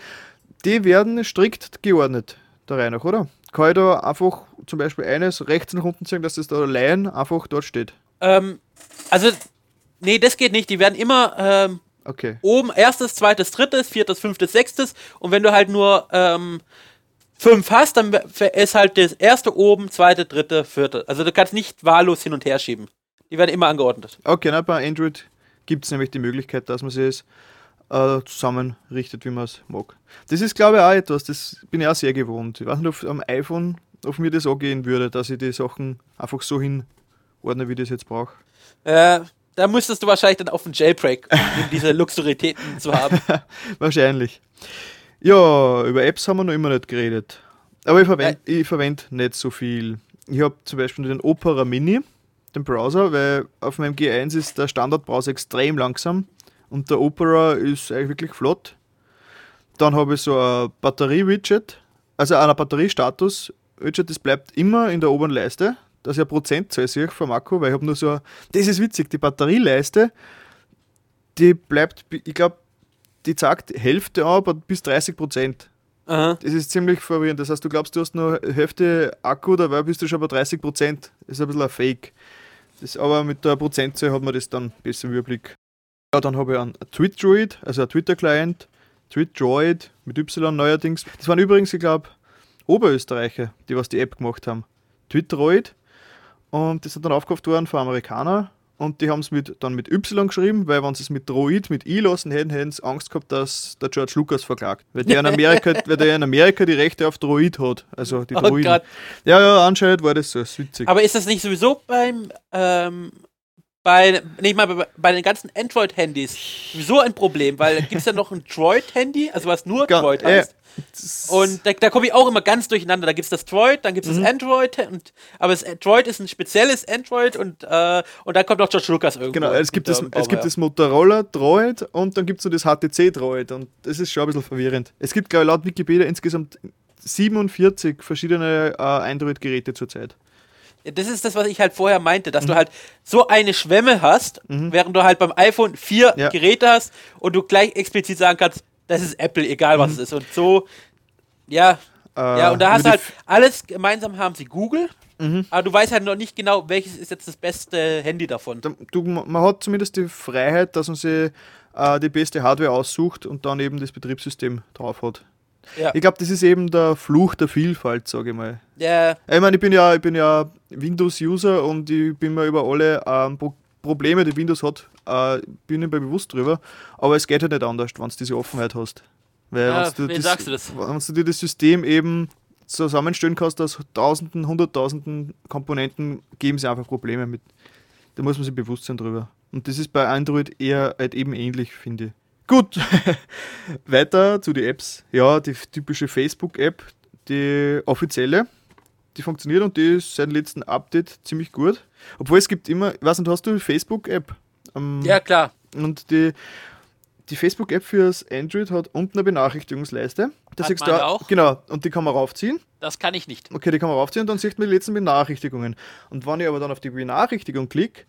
die werden strikt geordnet da rein, oder? Kann ich da einfach zum Beispiel eines rechts nach unten ziehen, dass das da allein einfach dort steht? Ähm, also, nee, das geht nicht. Die werden immer ähm, Okay. oben erstes, zweites, drittes, viertes, fünftes, sechstes. Und wenn du halt nur ähm, fünf hast, dann ist halt das erste oben, zweite, dritte, vierte. Also du kannst nicht wahllos hin und her schieben. Die werden immer angeordnet. Okay, na, bei Android gibt es nämlich die Möglichkeit, dass man sich es äh, zusammenrichtet, wie man es mag. Das ist, glaube ich, auch etwas, das bin ich auch sehr gewohnt. Ich weiß nicht, ob am iPhone auf mir das angehen würde, dass ich die Sachen einfach so hinordne, wie ich das jetzt brauche. Äh, da müsstest du wahrscheinlich dann auf den Jailbreak, um diese Luxuritäten zu haben. Wahrscheinlich. Ja, über Apps haben wir noch immer nicht geredet. Aber ich verwende ich verwend nicht so viel. Ich habe zum Beispiel den Opera Mini, den Browser, weil auf meinem G1 ist der Standardbrowser extrem langsam und der Opera ist eigentlich wirklich flott. Dann habe ich so ein Batterie-Widget, also ein Batteriestatus-Widget, das bleibt immer in der oberen Leiste, dass ich eine Prozentzahl sehe vom Akku, weil ich habe nur so, das ist witzig, die Batterieleiste, die bleibt, ich glaube, die sagt Hälfte an, aber bis 30 Prozent. Aha. Das ist ziemlich verwirrend. Das heißt, du glaubst, du hast nur Hälfte Akku, dabei bist du schon bei 30 Prozent. Das ist ein bisschen ein Fake. Das, aber mit der Prozentzahl hat man das dann besser im Überblick. Ja, dann habe ich einen TweetDroid, also ein Twitter-Client, TweetDroid mit Y neuerdings. Das waren übrigens, ich glaube, Oberösterreicher, die was die App gemacht haben. TweetDroid. Und das ist dann aufgekauft worden von Amerikanern. Und die haben es mit, dann mit Y geschrieben, weil wenn sie es mit Droid, mit I lassen hätten, hätten sie Angst gehabt, dass der George Lucas verklagt. Weil der in Amerika, weil der in Amerika die Rechte auf Droid hat. Also die Oh Droiden. Gott. ja, ja, anscheinend war das so. Das ist witzig. Aber ist das nicht sowieso beim, ähm, bei, nicht mal bei, bei den ganzen Android-Handys sowieso ein Problem? Weil gibt es ja noch ein Droid-Handy, also was nur Ga- Droid äh, heißt. Und da, da komme ich auch immer ganz durcheinander. Da gibt es das Droid, dann gibt es Mhm. das Android, und, aber das Droid ist ein spezielles Android und, äh, und dann kommt auch George Lucas irgendwo. Genau, es gibt, das, es gibt das Motorola Droid und dann gibt es noch das HTC Droid und das ist schon ein bisschen verwirrend. Es gibt, glaube ich, laut Wikipedia insgesamt 47 verschiedene äh, Android-Geräte zurzeit. Das ist das, was ich halt vorher meinte, dass du halt so eine Schwemme hast, während du halt beim iPhone vier Ja. Geräte hast und du gleich explizit sagen kannst, das ist Apple, egal was es ist. Und so, ja. Äh, ja, und da hast du halt alles gemeinsam haben sie Google, aber du weißt halt noch nicht genau, welches ist jetzt das beste Handy davon. da- du, man hat zumindest die Freiheit, dass man sich äh, die beste Hardware aussucht und dann eben das Betriebssystem drauf hat. Ja. Ich glaube, das ist eben der Fluch der Vielfalt, sage ich mal. Ja, Ich meine, ich bin ja, ich bin ja Windows-User und ich bin mir über alle ähm, Pro Probleme, die Windows hat, äh, bin ich mir bewusst drüber. Aber es geht halt nicht anders, wenn du diese Offenheit hast. Weil Ja, du wen sagst du das? Wenn du dir das System eben zusammenstellen kannst aus Tausenden, Hunderttausenden Komponenten, geben sie einfach Probleme mit. Da muss man sich bewusst sein drüber. Und das ist bei Android eher halt eben ähnlich, finde ich. Gut, weiter zu den Apps. Ja, die typische Facebook-App, die offizielle, die funktioniert und die ist seit dem letzten Update ziemlich gut. Obwohl es gibt immer, weiß nicht, hast du die Facebook-App? Ähm, ja klar. Und die, die Facebook-App fürs Android hat unten eine Benachrichtigungsleiste. Da Hat siehst du auch? Genau, und die kann man raufziehen. Das kann ich nicht. Okay, die kann man raufziehen und dann sieht man die letzten Benachrichtigungen. Und wenn ich aber dann auf die Benachrichtigung klicke,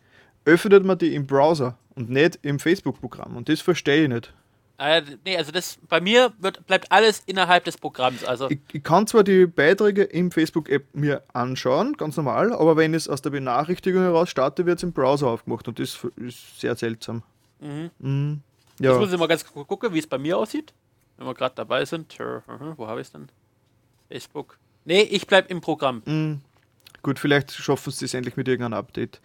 öffnet man die im Browser und nicht im Facebook-Programm. Und das verstehe ich nicht. Äh, nee, also das bei mir wird, bleibt alles innerhalb des Programms. Also Ich, ich kann zwar die Beiträge im Facebook-App mir anschauen, ganz normal, aber wenn ich es aus der Benachrichtigung heraus starte, wird es im Browser aufgemacht und das ist sehr seltsam. Mhm. Jetzt Ja, muss ich mal ganz kurz gucken, wie es bei mir aussieht. Wenn wir gerade dabei sind. Wo habe ich es denn? Facebook. Nee, ich bleib im Programm. Mhm. gut, vielleicht schaffen sie das endlich mit irgendeinem Update.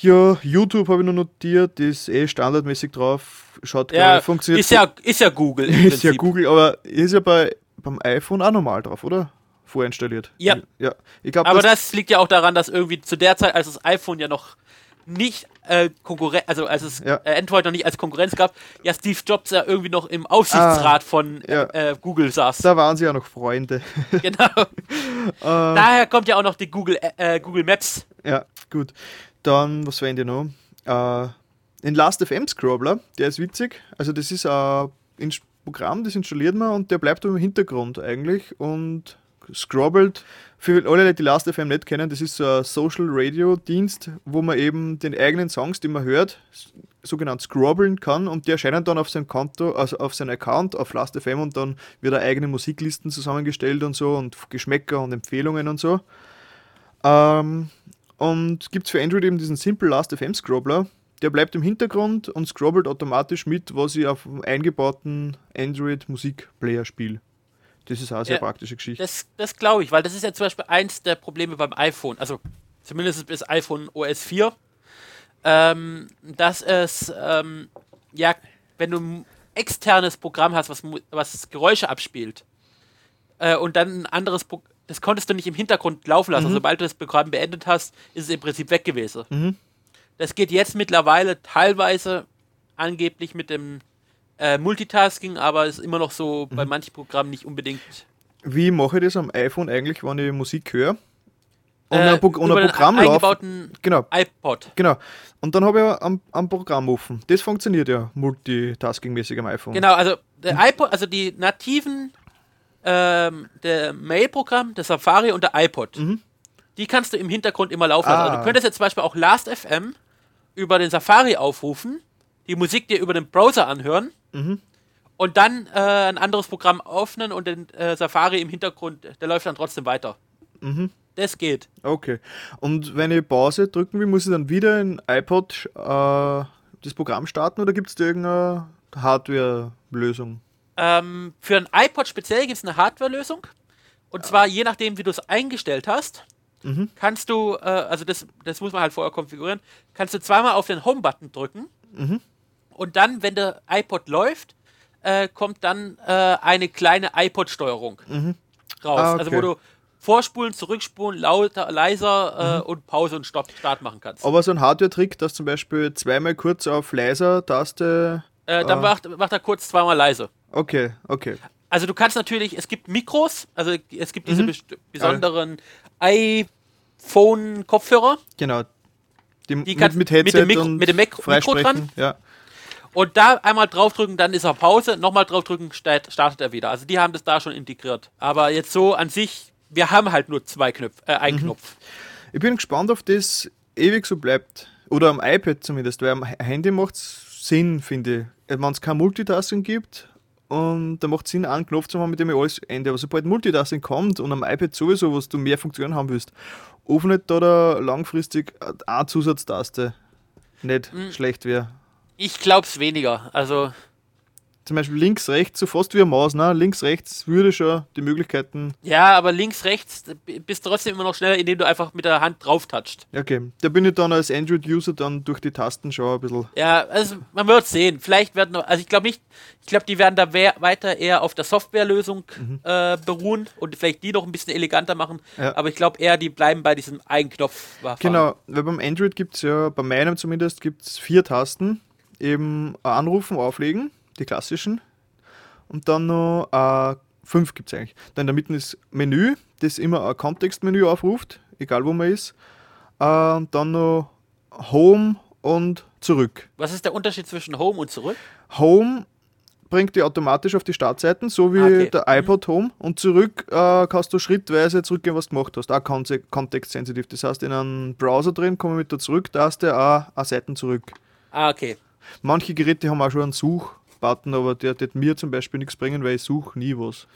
Ja, YouTube habe ich noch notiert, ist eh standardmäßig drauf, schaut Ja, geil, funktioniert ist ja, ist ja Google. Im ist ja Prinzip. Google, aber ist ja bei, beim iPhone auch normal drauf, oder? Vorinstalliert. Ja. ja. Ich glaube, Aber das, das liegt ja auch daran, dass irgendwie zu der Zeit, als das iPhone ja noch nicht äh, Konkurrenz, also als es Ja. äh, Android noch nicht als Konkurrenz gab, ja Steve Jobs ja irgendwie noch im Aufsichtsrat von Ah, ja. äh, Google saß. da waren sie ja noch Freunde. genau. Daher kommt ja auch noch die Google, äh, Google Maps. Ja, gut. Dann, was verwende ich noch? Äh, den Last.fm Scrobbler, der ist witzig. Also, das ist ein Programm, das installiert man und der bleibt im Hintergrund eigentlich und scrobbelt. Für alle, die Last.fm nicht kennen, das ist so ein Social Radio Dienst, wo man eben den eigenen Songs, die man hört, sogenannt scrobbeln kann und die erscheinen dann auf seinem Konto, also auf seinem Account auf Last.fm und dann wird er eigene Musiklisten zusammengestellt und so und Geschmäcker und Empfehlungen und so. Ähm, und gibt es für Android eben diesen Simple Last FM Scrobbler. Der bleibt im Hintergrund und scrobbelt automatisch mit, was ich auf dem eingebauten Android Musikplayer spiele. Das ist auch eine sehr Ja, praktische Geschichte. Das, das glaube ich, weil das ist ja zum Beispiel eins der Probleme beim iPhone, also zumindest bis iPhone OS 4, ähm, dass es, ähm, ja, wenn du ein externes Programm hast, was, was Geräusche abspielt, äh, und dann ein anderes Programm, das konntest du nicht im Hintergrund laufen lassen. Sobald du das Programm beendet hast, ist es im Prinzip weg gewesen. Das geht jetzt mittlerweile teilweise angeblich mit dem äh, Multitasking, aber ist immer noch so bei manchen Programmen nicht unbedingt Wie mache ich das am iPhone eigentlich, wenn ich Musik höre? Und Äh, ein, Pro und ein Programm eingebauten Genau, iPod. genau. Und dann habe ich ein, ein Programm offen. Das funktioniert ja multitasking-mäßig am iPhone. Genau, also der iPod, also die nativen ähm, der Mail-Programm, der Safari und der iPod, die kannst du im Hintergrund immer laufen lassen. Also Ah. du könntest jetzt zum Beispiel auch Last.fm über den Safari aufrufen, die Musik dir über den Browser anhören und dann äh, ein anderes Programm öffnen und den äh, Safari im Hintergrund, der läuft dann trotzdem weiter. Das geht. Okay. Und wenn ich Pause drücken will, muss ich dann wieder in iPod äh, das Programm starten oder gibt es da irgendeine Hardware-Lösung? Ähm, für ein iPod speziell gibt es eine Hardware-Lösung. Und zwar je nachdem, wie du es eingestellt hast, kannst du, äh, also das, das muss man halt vorher konfigurieren, kannst du zweimal auf den Home-Button drücken. Und dann, wenn der iPod läuft, äh, kommt dann äh, eine kleine iPod-Steuerung raus. Ah, Also okay. wo du vorspulen, zurückspulen, lauter, leiser äh, und Pause und Stopp, Start machen kannst. Aber so ein Hardware-Trick, dass zum Beispiel zweimal kurz auf leiser Taste. Äh, dann ah. macht, macht er kurz zweimal leise. Okay, okay. Also du kannst natürlich, es gibt Mikros, also es gibt Mhm. diese best- besonderen iPhone-Kopfhörer Genau. Die, Die mit, kannst- mit mit Headset dem und mit dem Mikro- dran? Ja. und da einmal draufdrücken, dann ist er Pause, nochmal draufdrücken, start, startet er wieder. Also die haben das da schon integriert. Aber jetzt so an sich, wir haben halt nur zwei Knöpfe, äh, Mhm. einen Knopf. Ich bin gespannt, ob das ewig so bleibt. Oder am iPad zumindest, weil am Handy macht es Sinn, finde ich. Wenn es kein Multitasking gibt und da macht es Sinn, einen Knopf zu haben, mit dem ich alles ende. Aber sobald Multitasking kommt und am iPad sowieso, was du mehr Funktionen haben willst, öffnet da, da langfristig eine Zusatztaste nicht Mhm. schlecht wäre. Ich glaub's weniger. Also Zum Beispiel links, rechts, so fast wie eine Maus, ne? Links, rechts würde schon die Möglichkeiten. ja, aber links, rechts bist trotzdem immer noch schneller, indem du einfach mit der Hand drauf toucht. Ja, Okay, da bin ich dann als Android-User dann durch die Tasten schon ein bisschen. Ja, also man wird sehen. Vielleicht werden noch, also ich glaube nicht, ich glaube, die werden da weiter eher auf der Softwarelösung äh, beruhen und vielleicht die noch ein bisschen eleganter machen. Mhm. Ja. Aber ich glaube eher, die bleiben bei diesem einen Knopf. Genau, weil beim Android gibt es ja, bei meinem zumindest, gibt es vier Tasten. Eben äh, anrufen, auflegen, die klassischen. Und dann noch äh, fünf gibt es eigentlich. Dann in der Mitte ist Menü, das immer ein Kontextmenü aufruft, egal wo man ist. Äh, und dann noch Home und zurück. Was ist der Unterschied zwischen Home und zurück? Home bringt die automatisch auf die Startseiten, so wie Ah, okay. der iPod Home. Und zurück äh, kannst du schrittweise zurückgehen, was du gemacht hast. Auch kontextsensitiv. Das heißt, in einem Browser drin komme ich mit da zurück, da hast du auch, auch Seiten zurück. Ah, okay. Manche Geräte haben auch schon einen Suchbutton, aber der wird mir zum Beispiel nichts bringen, weil ich suche nie was.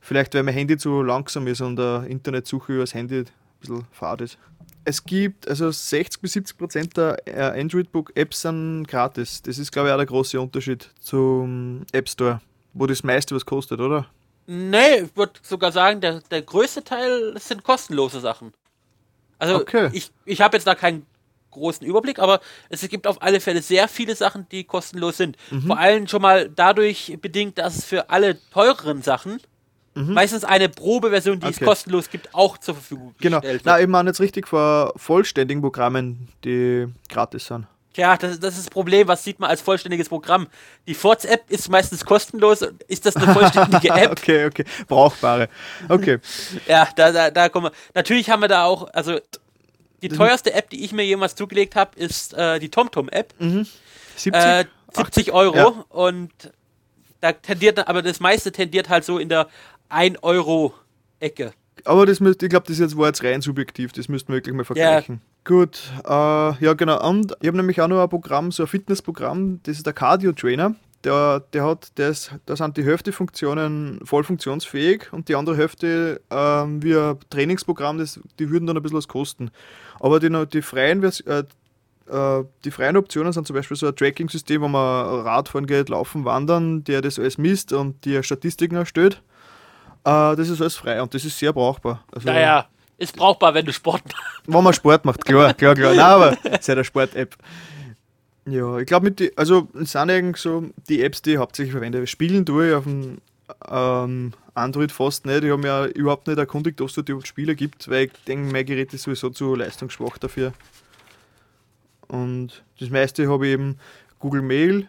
Vielleicht, weil mein Handy zu langsam ist und der Internetsuche über das Handy ein bisschen fad ist. Es gibt, also 60 bis 70 Prozent der äh, Android-Book-Apps sind gratis. Das ist, glaube ich, auch der große Unterschied zum App Store, wo das meiste was kostet, oder? Nee, ich würde sogar sagen, der, der größte Teil sind kostenlose Sachen. Also Okay. ich, ich habe jetzt da keinen großen Überblick, aber es gibt auf alle Fälle sehr viele Sachen, die kostenlos sind. Mhm. Vor allem schon mal dadurch bedingt, dass es für alle teureren Sachen meistens eine Probeversion, die es Mhm. Okay. kostenlos gibt, auch zur Verfügung Genau. gestellt wird. Nein, ich meine jetzt richtig vor vollständigen Programmen, die gratis sind. Tja, das, das ist das Problem, was sieht man als vollständiges Programm? Die Forts-App ist meistens kostenlos. Ist das eine vollständige App? okay, okay. Brauchbare. Okay. Ja, da, da, da kommen wir. Natürlich haben wir da auch, also die teuerste App, die ich mir jemals zugelegt habe, ist äh, die TomTom-App. 70? Äh, 70 Euro Ja. und da tendiert, aber das meiste tendiert halt so in der 1 Euro Ecke. Aber das müsst, ich glaube, das jetzt war jetzt rein subjektiv, das müssten wir wirklich mal vergleichen. Gut, äh, ja genau. Und ich habe nämlich auch noch ein Programm, so ein Fitnessprogramm, das ist der Cardio Trainer. Der, der hat, der ist, da sind die Hälfte Funktionen voll funktionsfähig und die andere Hälfte ähm, wie ein Trainingsprogramm, das, die würden dann ein bisschen was kosten. Aber die, die freien äh, äh, die freien Optionen sind zum Beispiel so ein Tracking-System, wo man Radfahren geht, Laufen, Wandern, der das alles misst und die Statistiken erstellt. Äh, das ist alles frei und das ist sehr brauchbar. Also, Naja, ist brauchbar, wenn du Sport machst. Wenn man Sport macht, klar, klar, klar. Nein, aber es ist ja eine Sport-App. Ja, ich glaube, mit die, also es sind eigentlich so die Apps, die ich hauptsächlich verwende. Spielen tue ich auf dem ähm, Android fast nicht. Ich habe mir ja überhaupt nicht erkundigt, ob es dort Spiele gibt, weil ich denke, mein Gerät ist sowieso zu leistungsschwach dafür. Und das meiste habe ich eben Google Mail,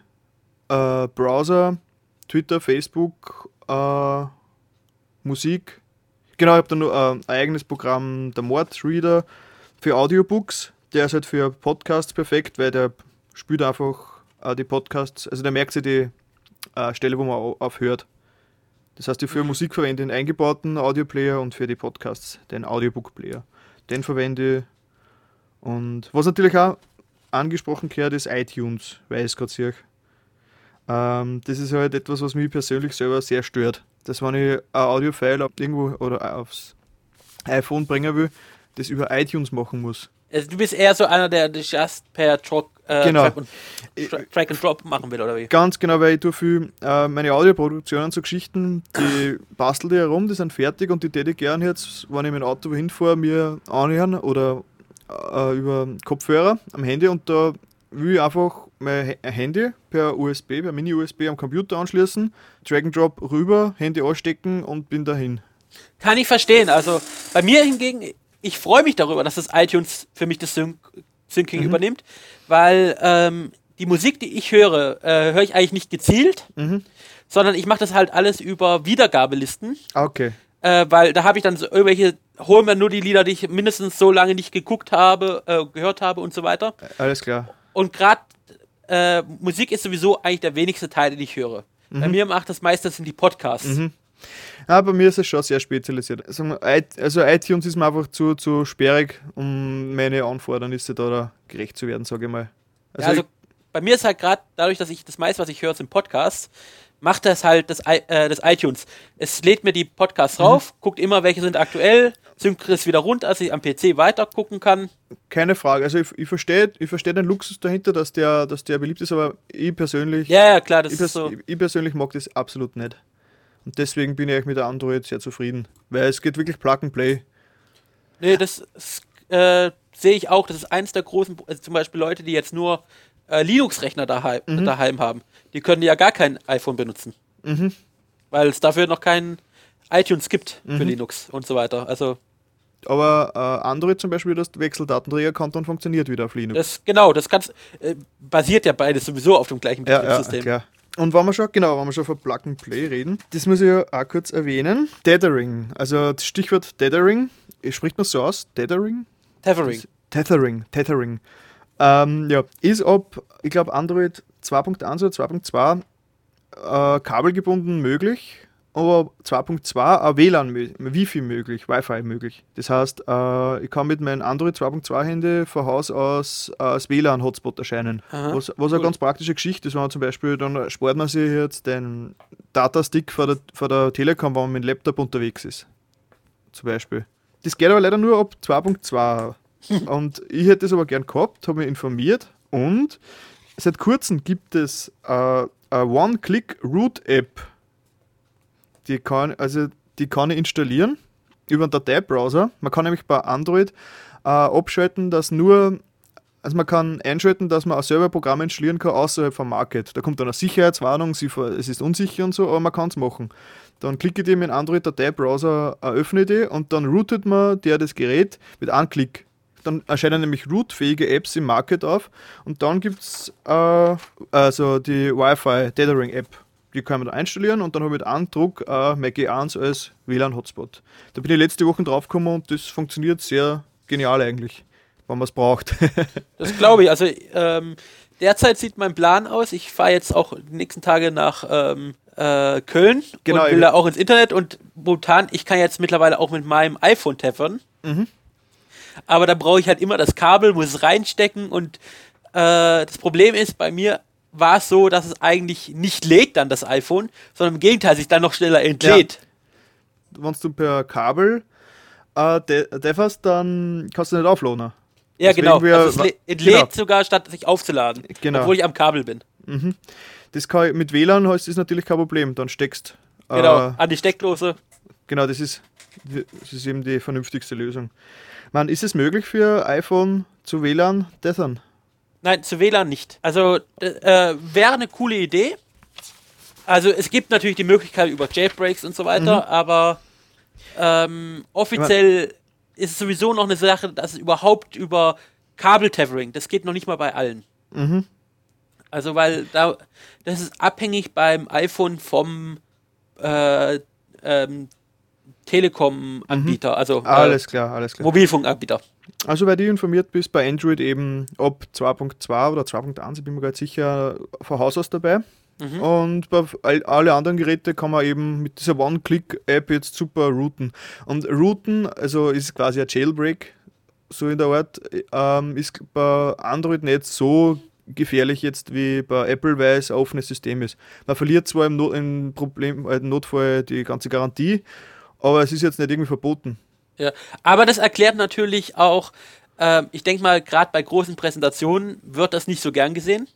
äh, Browser, Twitter, Facebook, äh, Musik. Genau, ich habe dann noch äh, ein eigenes Programm, der Mord Reader, für Audiobooks. Der ist halt für Podcasts perfekt, weil der spielt einfach äh, die Podcasts, also der merkt sich die äh, Stelle, wo man au- aufhört. Das heißt, ich für Musik verwende den eingebauten Audioplayer und für die Podcasts den Audiobook-Player. Den verwende ich. Und was natürlich auch angesprochen gehört, ist iTunes, weil ich es gerade sehe. Ähm, das ist halt etwas, was mich persönlich selber sehr stört. Dass wenn ich ein Audiofile irgendwo oder aufs iPhone bringen will, das über iTunes machen muss. Also du bist eher so einer, der das just per Track, äh, Genau. Track, und, Tra Track and Drop machen will, oder wie? Ganz genau, weil ich tue viel äh, meine Audioproduktionen so Geschichten, die bastel die herum, die sind fertig und die täte ich gern jetzt, wenn ich mit dem Auto wohin fahre, mir anhören oder äh, über Kopfhörer am Handy und da will ich einfach mein Handy per USB, per Mini-USB am Computer anschließen, Drag and Drop rüber, Handy anstecken und bin dahin. Kann ich verstehen. Also bei mir hingegen, ich freue mich darüber, dass das iTunes für mich das Sync Syncing Mhm. übernimmt, weil ähm, die Musik, die ich höre, äh, höre ich eigentlich nicht gezielt, Mhm. sondern ich mache das halt alles über Wiedergabelisten, Ah, Okay. äh, weil da habe ich dann so irgendwelche, holen mir nur die Lieder, die ich mindestens so lange nicht geguckt habe, äh, gehört habe und so weiter. Alles klar. Und gerade äh, Musik ist sowieso eigentlich der wenigste Teil, den ich höre. Bei Mhm. mir macht das meiste sind die Podcasts. Ja, bei mir ist es schon sehr spezialisiert. Also, also iTunes ist mir einfach zu, zu sperrig, um meine Anfordernisse da, da gerecht zu werden, sage ich mal. Also, ja, also bei mir ist halt gerade dadurch, dass ich das meiste, was ich höre, sind Podcasts, macht das halt das, äh, das iTunes. Es lädt mir die Podcasts Mhm. rauf, guckt immer, welche sind aktuell, synkt es wieder runter, dass ich am PC weiter gucken kann. keine Frage. Also ich, ich verstehe ich versteh den Luxus dahinter, dass der, dass der beliebt ist, aber ich persönlich, Ja, ja, klar, das ich, ist so. ich, ich persönlich mag das absolut nicht. Und deswegen bin ich eigentlich mit der Android sehr zufrieden. Weil es geht wirklich Plug and Play. Nee, das äh, sehe ich auch. Das ist eins der großen, also zum Beispiel Leute, die jetzt nur äh, Linux-Rechner daheim, Mhm. daheim haben. Die können ja gar kein iPhone benutzen. Mhm. Weil es dafür noch kein iTunes gibt für Linux und so weiter. Also Aber äh, Android zum Beispiel, das Wechseldatenträgerkonto und funktioniert wieder auf Linux. das, genau, das kannst, äh, basiert ja beides sowieso auf dem gleichen Ja, ja, Betriebssystem. klar. Und wenn wir schon, genau, wenn wir schon von Plug and Play reden, das muss ich ja auch kurz erwähnen. Tethering, also das Stichwort Tethering, spricht man so aus? Tethering? Tethering. Tethering, Tethering. Ähm, ja, ist ab, ich glaube, Android 2.1 oder 2.2 äh, kabelgebunden möglich, aber 2.2 auch WLAN, Wi-Fi möglich, Wi-Fi möglich. Das heißt, äh, ich kann mit meinem Android 2.2 Handy von Haus aus äh, als WLAN-Hotspot erscheinen. Aha, was was eine cool. ganz praktische Geschichte ist, wenn man zum Beispiel, dann spart man sich jetzt den Datastick von der, von der Telekom, wenn man mit dem Laptop unterwegs ist. Zum Beispiel. Das geht aber leider nur ab 2.2. und ich hätte das aber gern gehabt, habe mich informiert und seit kurzem gibt es äh, eine One-Click-Root-App. Die kann, also die kann ich installieren über einen Dateibrowser. Man kann nämlich bei Android äh, abschalten, dass nur, also man kann einschalten, dass man auch selber Programme installieren kann außerhalb vom Market. Da kommt dann eine Sicherheitswarnung, sie, es ist unsicher und so, aber man kann es machen. Dann klicke ich die mit einem Android-Dateibrowser, öffne die und dann routet man der das Gerät mit einem Klick. Dann erscheinen nämlich rootfähige Apps im Market auf und dann gibt es äh, also die Wi-Fi Tethering App. Die kann man da installieren und dann habe ich mit einem Druck äh, mein G1 als WLAN-Hotspot. Da bin ich letzte Woche draufgekommen und das funktioniert sehr genial eigentlich, wenn man es braucht. Das glaube ich. Also ähm, derzeit sieht mein Plan aus. Ich fahre jetzt auch die nächsten Tage nach ähm, äh, Köln Genau, und will ich- da auch ins Internet und momentan, ich kann jetzt mittlerweile auch mit meinem iPhone tethern. Mhm. Aber da brauche ich halt immer das Kabel, muss es reinstecken und äh, das Problem ist, bei mir war es so, dass es eigentlich nicht lädt dann das iPhone, sondern im Gegenteil sich dann noch schneller entlädt. wenn du per Kabel äh, de- deferst, dann kannst du nicht aufladen. Ja, Deswegen genau. wir- also es lä- entlädt genau. sogar, statt sich aufzuladen. Genau. Obwohl ich am Kabel bin. Das kann, ich- mit WLAN ist das natürlich kein Problem, dann steckst Genau. Äh, An die Steckdose. genau, das ist, das ist eben die vernünftigste Lösung. Man, ist es möglich für iPhone zu WLAN tethern? Nein, zu WLAN nicht. Also äh, wäre eine coole Idee. Also es gibt natürlich die Möglichkeit über Jailbreaks und so weiter, Mhm. aber ähm, offiziell ist es sowieso noch eine Sache, dass es überhaupt über Kabeltethering, das geht noch nicht mal bei allen. Mhm. Also weil da, das ist abhängig beim iPhone vom äh, ähm, Telekom-Anbieter, also äh, Mhm. Alles klar, alles klar. Mobilfunkanbieter. Also, weil du informiert bist, bei Android eben ab 2.2 oder 2.1, ich bin mir gar nicht sicher, von Haus aus dabei. Und bei all, alle anderen Geräte kann man eben mit dieser One-Click-App jetzt super routen. Und routen, also ist quasi ein Jailbreak, so in der Art, ähm, ist bei Android nicht so gefährlich jetzt wie bei Apple, weil es ein offenes System ist. Man verliert zwar im, no im Problem, äh, im Notfall die ganze Garantie, aber es ist jetzt nicht irgendwie verboten. Ja, aber das erklärt natürlich auch, ähm, ich denke mal, gerade bei großen Präsentationen wird das nicht so gern gesehen.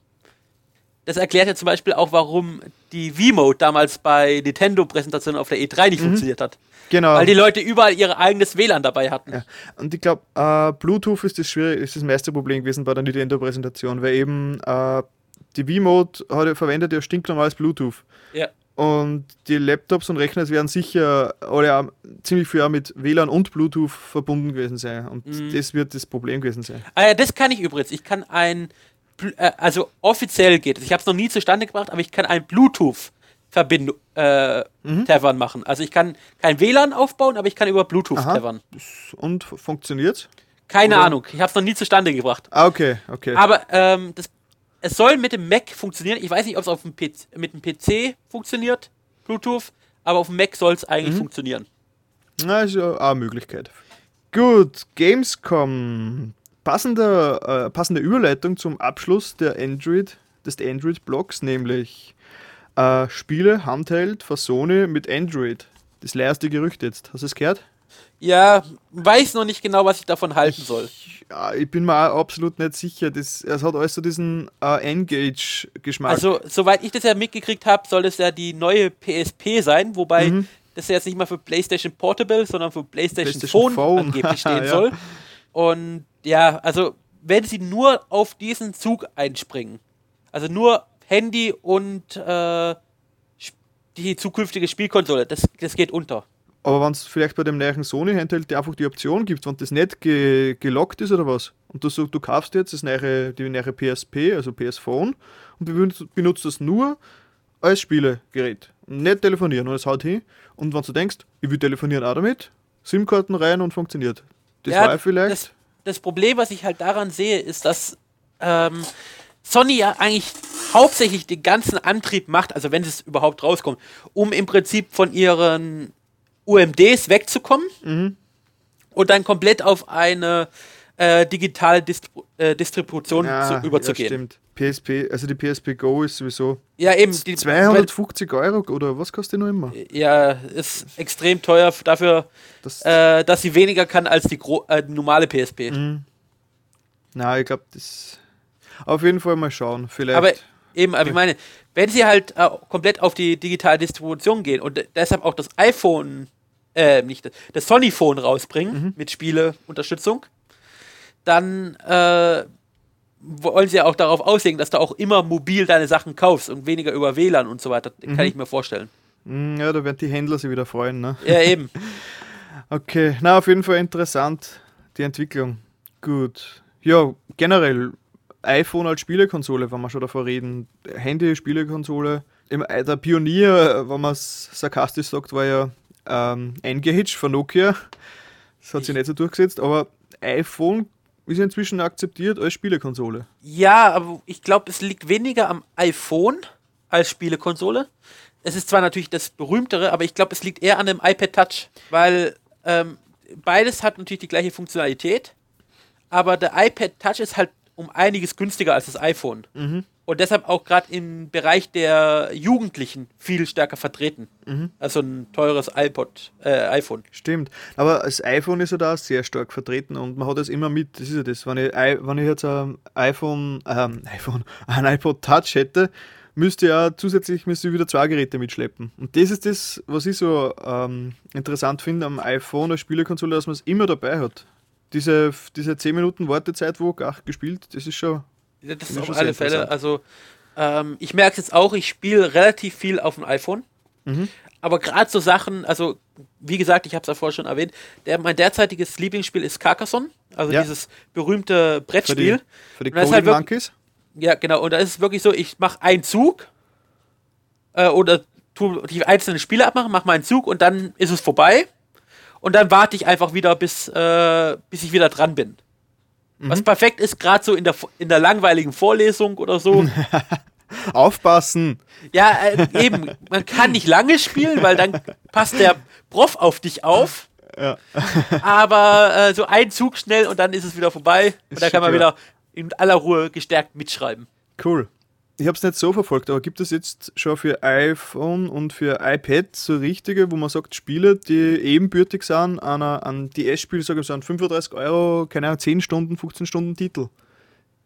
Das erklärt ja zum Beispiel auch, warum die V-Mode damals bei Nintendo-Präsentationen auf der E3 nicht funktioniert hat. Genau. Weil die Leute überall ihr eigenes WLAN dabei hatten. Ja. Und ich glaube, äh, Bluetooth ist das, schwierig, ist das meiste Problem gewesen bei der Nintendo-Präsentation, weil eben äh, die V-Mode verwendet ja stinknormales Bluetooth. Und die Laptops und Rechner werden sicher alle ziemlich auch mit WLAN und Bluetooth verbunden gewesen sein. Und Mhm. das wird das Problem gewesen sein. Ah ja, das kann ich übrigens. Ich kann ein, äh, also offiziell geht es. Ich habe es noch nie zustande gebracht, aber ich kann ein Bluetooth-Verbindung äh, Mhm. Tethern machen. Also ich kann kein WLAN aufbauen, aber ich kann über Bluetooth Aha. tethern. Und funktioniert? Keine Oder- Ahnung. Ich habe es noch nie zustande gebracht. Ah, okay, okay. Aber ähm, das, es soll mit dem Mac funktionieren. Ich weiß nicht, ob es auf dem PC, mit dem PC funktioniert, Bluetooth, aber auf dem Mac soll es eigentlich Mhm. funktionieren. Na, ist ja auch eine Möglichkeit. Gut, Gamescom. Passende, äh, passende Überleitung zum Abschluss der Android, des Android-Blogs, nämlich äh, Spiele Handheld von Sony mit Android. Das leerste Gerücht jetzt. Hast du es gehört? Ja, weiß noch nicht genau, was ich davon halten soll. Ich, ja, ich bin mir auch absolut nicht sicher. Das, es hat alles so diesen äh, Engage-Geschmack. Also, soweit ich das ja mitgekriegt habe, soll es ja die neue PSP sein, wobei Mhm. das ja jetzt nicht mal für PlayStation Portable, sondern für PlayStation, PlayStation Phone, Phone. angeblich stehen Ja. soll. Und ja, also wenn sie nur auf diesen Zug einspringen, also nur Handy und äh, die zukünftige Spielkonsole, das, das geht unter. Aber wenn es vielleicht bei dem neuen Sony Handheld einfach die Option gibt, wenn das nicht ge gelockt ist oder was, und du, so, du kaufst jetzt das neue, die neue PSP, also PS Phone, und benutzt, benutzt das nur als Spielegerät. Nicht telefonieren, und es haut hin. Und wenn du denkst, ich will telefonieren auch damit, SIM-Karten rein und funktioniert. Das Ja, war vielleicht. Das, das Problem, was ich halt daran sehe, ist, dass ähm, Sony ja eigentlich hauptsächlich den ganzen Antrieb macht, also wenn es überhaupt rauskommt, um im Prinzip von ihren UMDs wegzukommen und dann komplett auf eine äh, digitale Distri äh, Distribution zu, überzugehen. stimmt. PSP, also die PSP Go ist sowieso Ja, eben. Die, 250 Euro oder was kostet die noch immer? Ja, ist extrem teuer dafür, Das, äh, dass sie weniger kann als die, äh, normale PSP. Nein, ich glaube, das. Auf jeden Fall mal schauen. Vielleicht. Aber eben, aber ich meine, wenn sie halt äh, komplett auf die digitale Distribution gehen und de- deshalb auch das iPhone, äh, nicht das, das Sony Phone rausbringen mit Spieleunterstützung, dann äh, wollen sie ja auch darauf auslegen, dass du auch immer mobil deine Sachen kaufst und weniger über WLAN und so weiter. Kann ich mir vorstellen. Mm, ja, da werden die Händler sich wieder freuen, ne? Ja, eben. Okay, na, auf jeden Fall interessant, die Entwicklung. Gut. Ja, generell, iPhone als Spielekonsole, wenn wir schon davor reden. Handy, Spielekonsole. Äh, der Pionier, wenn man es sarkastisch sagt, war ja ähm, Engage von Nokia. Das hat sich nicht so durchgesetzt, aber iPhone ist inzwischen akzeptiert als Spielekonsole. Ja, aber ich glaube, es liegt weniger am iPhone als Spielekonsole. Es ist zwar natürlich das berühmtere, aber ich glaube, es liegt eher an dem iPad Touch, weil ähm, beides hat natürlich die gleiche Funktionalität, aber der iPad Touch ist halt um einiges günstiger als das iPhone. Und deshalb auch gerade im Bereich der Jugendlichen viel stärker vertreten. Also ein teures iPod, äh, iPhone. Stimmt. Aber das iPhone ist ja da sehr stark vertreten und man hat es immer mit. Das ist ja das. Wenn ich, wenn ich jetzt ein iPhone, ähm, iPhone, ein iPod Touch hätte, müsste ich ja zusätzlich müsste ich wieder zwei Geräte mitschleppen. Und das ist das, was ich so ähm, interessant finde am iPhone als Spielekonsole, dass man es immer dabei hat. Diese, diese 10 Minuten Wartezeit, wo ach, gespielt, das ist schon. Das ist auf alle Fälle. Also, ähm, ich merke es jetzt auch, ich spiele relativ viel auf dem iPhone. Mhm. Aber gerade so Sachen, also, wie gesagt, ich habe es ja vorher schon erwähnt, der, mein derzeitiges Lieblingsspiel ist Carcassonne. Also Ja. dieses berühmte Für die, Brettspiel. für die ist Coding halt Monkeys. Ja, genau. Und da ist es wirklich so, ich mache einen Zug äh, oder tu die einzelnen Spiele abmachen, mache mal einen Zug und dann ist es vorbei. Und dann warte ich einfach wieder, bis, äh, bis ich wieder dran bin. Mhm. Was perfekt ist, gerade so in der, in der langweiligen Vorlesung oder so. Aufpassen! Ja, äh, eben, man kann nicht lange spielen, weil dann passt der Prof auf dich auf. Ja. Aber äh, so ein Zug schnell und dann ist es wieder vorbei. Und dann kann man wieder in aller Ruhe gestärkt mitschreiben. Cool. Ich habe es nicht so verfolgt, aber gibt es jetzt schon für iPhone und für iPad so richtige, wo man sagt, Spiele, die ebenbürtig sind an, an DS-Spiel, sagen wir so, an 35 Euro, keine Ahnung, 10 Stunden, 15 Stunden Titel.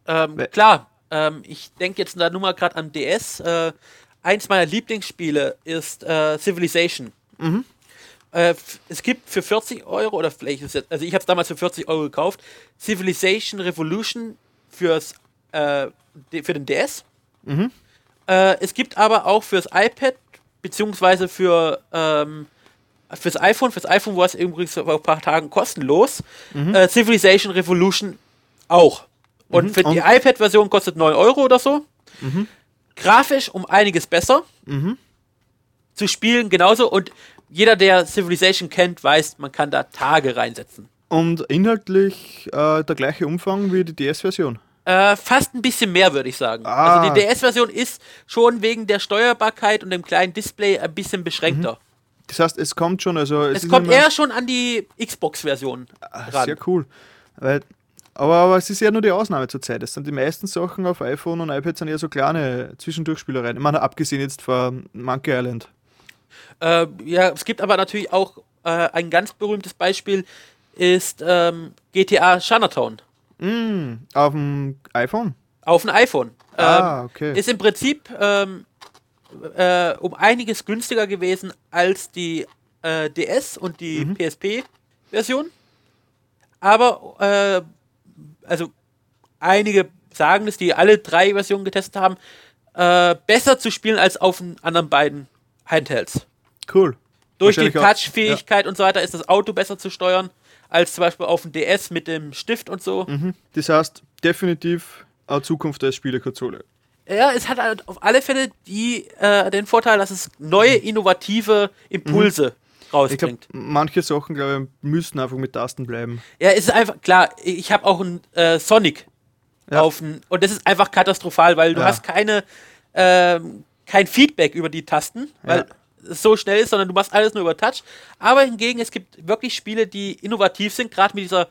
Ähm, klar, ähm, ich denke jetzt da nur mal gerade an DS. Äh, eins meiner Lieblingsspiele ist äh, Civilization. Äh, f- es gibt für 40 Euro, oder vielleicht ist es also ich habe es damals für 40 Euro gekauft, Civilization Revolution fürs, äh, für den DS. Äh, es gibt aber auch fürs iPad, beziehungsweise für ähm, fürs iPhone, fürs iPhone war es übrigens vor ein paar Tagen kostenlos, äh, Civilization Revolution auch. Und für die iPad-Version kostet 9 Euro oder so. Grafisch um einiges besser. Zu spielen genauso. Und jeder, der Civilization kennt, weiß, man kann da Tage reinsetzen. Und inhaltlich äh, der gleiche Umfang wie die DS-Version. Äh, fast ein bisschen mehr, würde ich sagen. Ah. Also die DS-Version ist schon wegen der Steuerbarkeit und dem kleinen Display ein bisschen beschränkter. Das heißt, es kommt schon, also Es ist kommt eher schon an die Xbox-Version Ah. Sehr cool. Weil, aber, aber es ist ja nur die Ausnahme zur Zeit. Es sind die meisten Sachen auf iPhone und iPad sind eher so kleine Zwischendurchspielereien. Ich meine, abgesehen jetzt von Monkey Island. Äh, ja, es gibt aber natürlich auch äh, ein ganz berühmtes Beispiel ist ähm, GTA Chinatown Auf dem iPhone? auf dem iPhone. Ähm, Ah, okay. Ist im Prinzip ähm, äh, um einiges günstiger gewesen als die äh, DS und die Mhm. PSP-Version. Aber, äh, also einige sagen es, die alle drei Versionen getestet haben, äh, besser zu spielen als auf den anderen beiden Handhelds. Cool. Durch die Touch-Fähigkeit und so weiter ist das Auto besser zu steuern als zum Beispiel auf dem DS mit dem Stift und so. Mhm. Das heißt, definitiv eine Zukunft als Spielekonsole. Ja, es hat halt auf alle Fälle die, äh, den Vorteil, dass es neue, innovative Impulse Mhm. Rausbringt. manche Sachen, glaube ich, müssen einfach mit Tasten bleiben. Ja, es ist einfach, klar, ich habe auch ein äh, Sonic Ja. auf ein, und das ist einfach katastrophal, weil du Ja. hast keine ähm, kein Feedback über die Tasten, weil Ja. Es so schnell ist, sondern du machst alles nur über Touch. Aber hingegen, es gibt wirklich Spiele, die innovativ sind, gerade mit dieser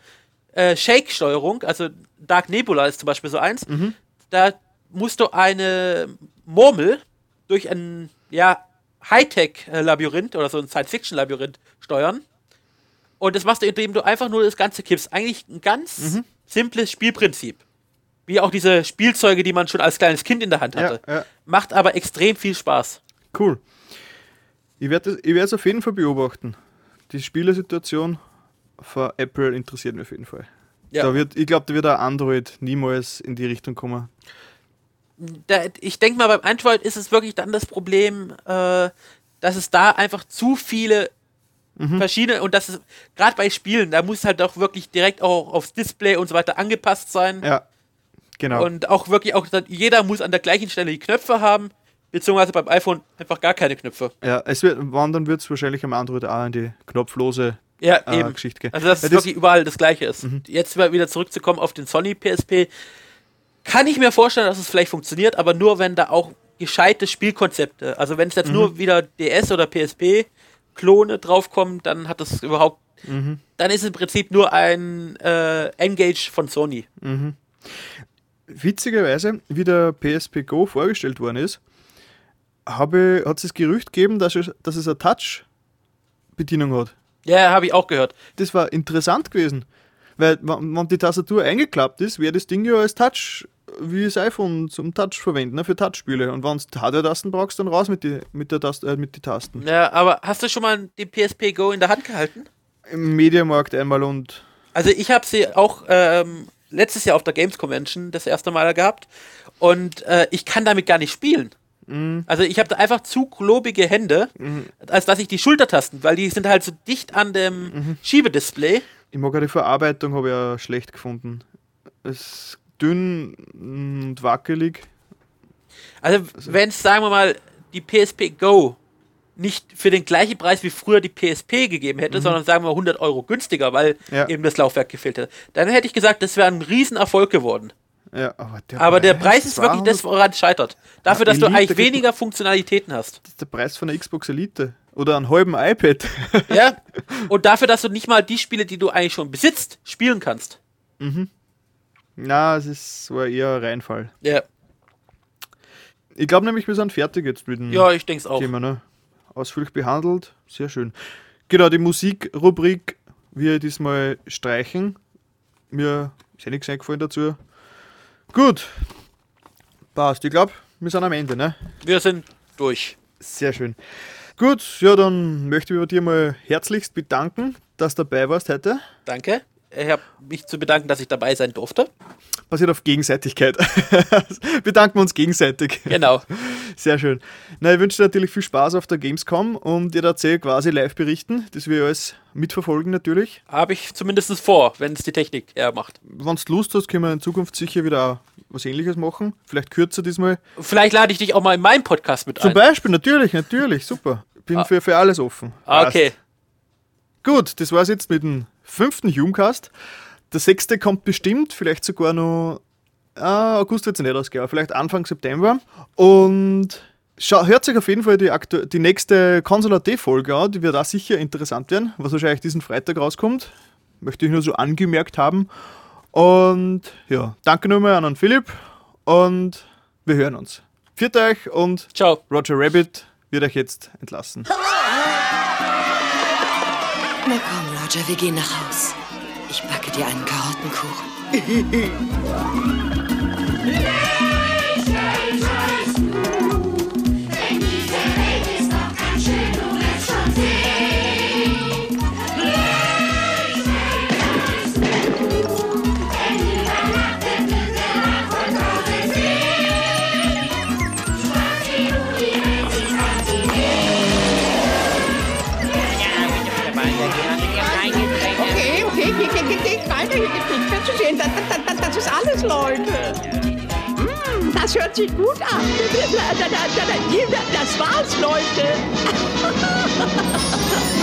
äh, Shake-Steuerung, also Dark Nebula ist zum Beispiel so eins. Mhm. Da musst du eine Murmel durch ein ja, Hightech-Labyrinth oder so ein Science-Fiction-Labyrinth steuern. Und das machst du, indem du einfach nur das Ganze kippst. Eigentlich ein ganz Mhm. simples Spielprinzip. Wie auch diese Spielzeuge, die man schon als kleines Kind in der Hand hatte. Ja, ja. Macht aber extrem viel Spaß. Cool. Ich werde es auf jeden Fall beobachten. Die Spielersituation von Apple interessiert mich auf jeden Fall. Ja. Da wird, ich glaube, da wird auch Android niemals in die Richtung kommen. Da, ich denke mal, beim Android ist es wirklich dann das Problem, äh, dass es da einfach zu viele Mhm. verschiedene und das ist gerade bei Spielen, da muss halt auch wirklich direkt auch aufs Display und so weiter angepasst sein. Ja, genau. Und auch wirklich auch, jeder muss an der gleichen Stelle die Knöpfe haben, beziehungsweise beim iPhone einfach gar keine Knöpfe. ja, es wird, wandern wird es wahrscheinlich am Android auch in die knopflose Ja, äh, eben. Geschichte gehen. Also dass Ja, es das- Mhm. wirklich überall das gleiche ist. Jetzt mal wieder zurückzukommen auf den Sony PSP, kann ich mir vorstellen, dass es vielleicht funktioniert, aber nur wenn da auch gescheite Spielkonzepte, also wenn es jetzt Mhm. nur wieder DS oder PSP Klone draufkommen, dann hat das überhaupt, Mhm. dann ist es im Prinzip nur ein äh, Engage von Sony. Witzigerweise, wie der PSP Go vorgestellt worden ist, habe, hat es das Gerücht gegeben, dass es, dass es eine Touch-Bedienung hat. Ja, habe ich auch gehört. Das war interessant gewesen. Weil, wenn die Tastatur eingeklappt ist, wäre das Ding ja als Touch, wie das iPhone zum Touch verwenden, ne, für Touchspiele. Und wenn du Hardware-Tasten brauchst, dann raus mit den mit der Tast äh, mit die Tasten. Ja, aber hast du schon mal die PSP Go in der Hand gehalten? Im Mediamarkt einmal und Also ich habe sie auch ähm, letztes Jahr auf der Games Convention das erste Mal gehabt und äh, ich kann damit gar nicht spielen. Also ich habe da einfach zu globige Hände, als dass ich die Schultertasten, weil die sind halt so dicht an dem Schiebedisplay. ich mag auch die Verarbeitung, habe ich ja schlecht gefunden. Es ist dünn und wackelig. Also wenn es, sagen wir mal, die PSP Go nicht für den gleichen Preis wie früher die PSP gegeben hätte, sondern sagen wir 100 Euro günstiger, weil Ja. eben das Laufwerk gefehlt hätte, dann hätte ich gesagt, das wäre ein Riesenerfolg geworden. Ja, aber der, Aber der Preis ist wirklich 200 das, woran es scheitert. Dafür, dass du Elite eigentlich gibt- weniger Funktionalitäten hast. Das ist der Preis von einer Xbox Elite. Oder einem halben iPad. Ja? Und dafür, dass du nicht mal die Spiele, die du eigentlich schon besitzt, spielen kannst. Na, es ist so eher ein Reinfall. Ja, Ich glaube nämlich, wir sind fertig jetzt mit dem ja ich denke es auch. Thema. Ne? Ausführlich behandelt. Sehr schön. Genau, die Musikrubrik wir diesmal streichen. Mir ist ja nichts eingefallen dazu. Gut. Passt. Ich glaube, wir sind am Ende, ne? Wir sind durch. Sehr schön. Gut, ja, dann möchte ich bei dir mal herzlichst bedanken, dass du dabei warst heute. Danke. Ich habe mich zu bedanken, dass ich dabei sein durfte. Basiert auf Gegenseitigkeit. Bedanken wir uns gegenseitig. Genau. Sehr schön. Na, ich wünsche dir natürlich viel Spaß auf der Gamescom und dir erzähle quasi live berichten. Das wir alles mitverfolgen natürlich. Habe ich zumindest vor, wenn es die Technik hermacht. Wenn du Lust hast, können wir in Zukunft sicher wieder was ähnliches machen. Vielleicht kürzer diesmal. Vielleicht lade ich dich auch mal in meinen Podcast mit Zum ein. Beispiel, natürlich, natürlich, super. Bin für, für alles offen. Ah. Okay. Gut, das war's jetzt mit dem fünften Humecast. Der sechste kommt bestimmt, vielleicht sogar noch. Ah, August wird es nicht ausgehen, aber vielleicht Anfang September. Und schau, hört sich auf jeden Fall die, aktu die nächste Console.at-Folge an, die wird auch sicher interessant werden, was wahrscheinlich diesen Freitag rauskommt. Möchte ich nur so angemerkt haben. Und ja, danke nochmal an den Philipp und wir hören uns. Viert euch und Ciao. Roger Rabbit wird euch jetzt entlassen. Na komm, Roger, wir gehen nach Haus. Ich backe dir einen Karottenkuchen. Das, das, das, das ist alles, Leute. Mm, das hört sich gut an. Das war's, Leute.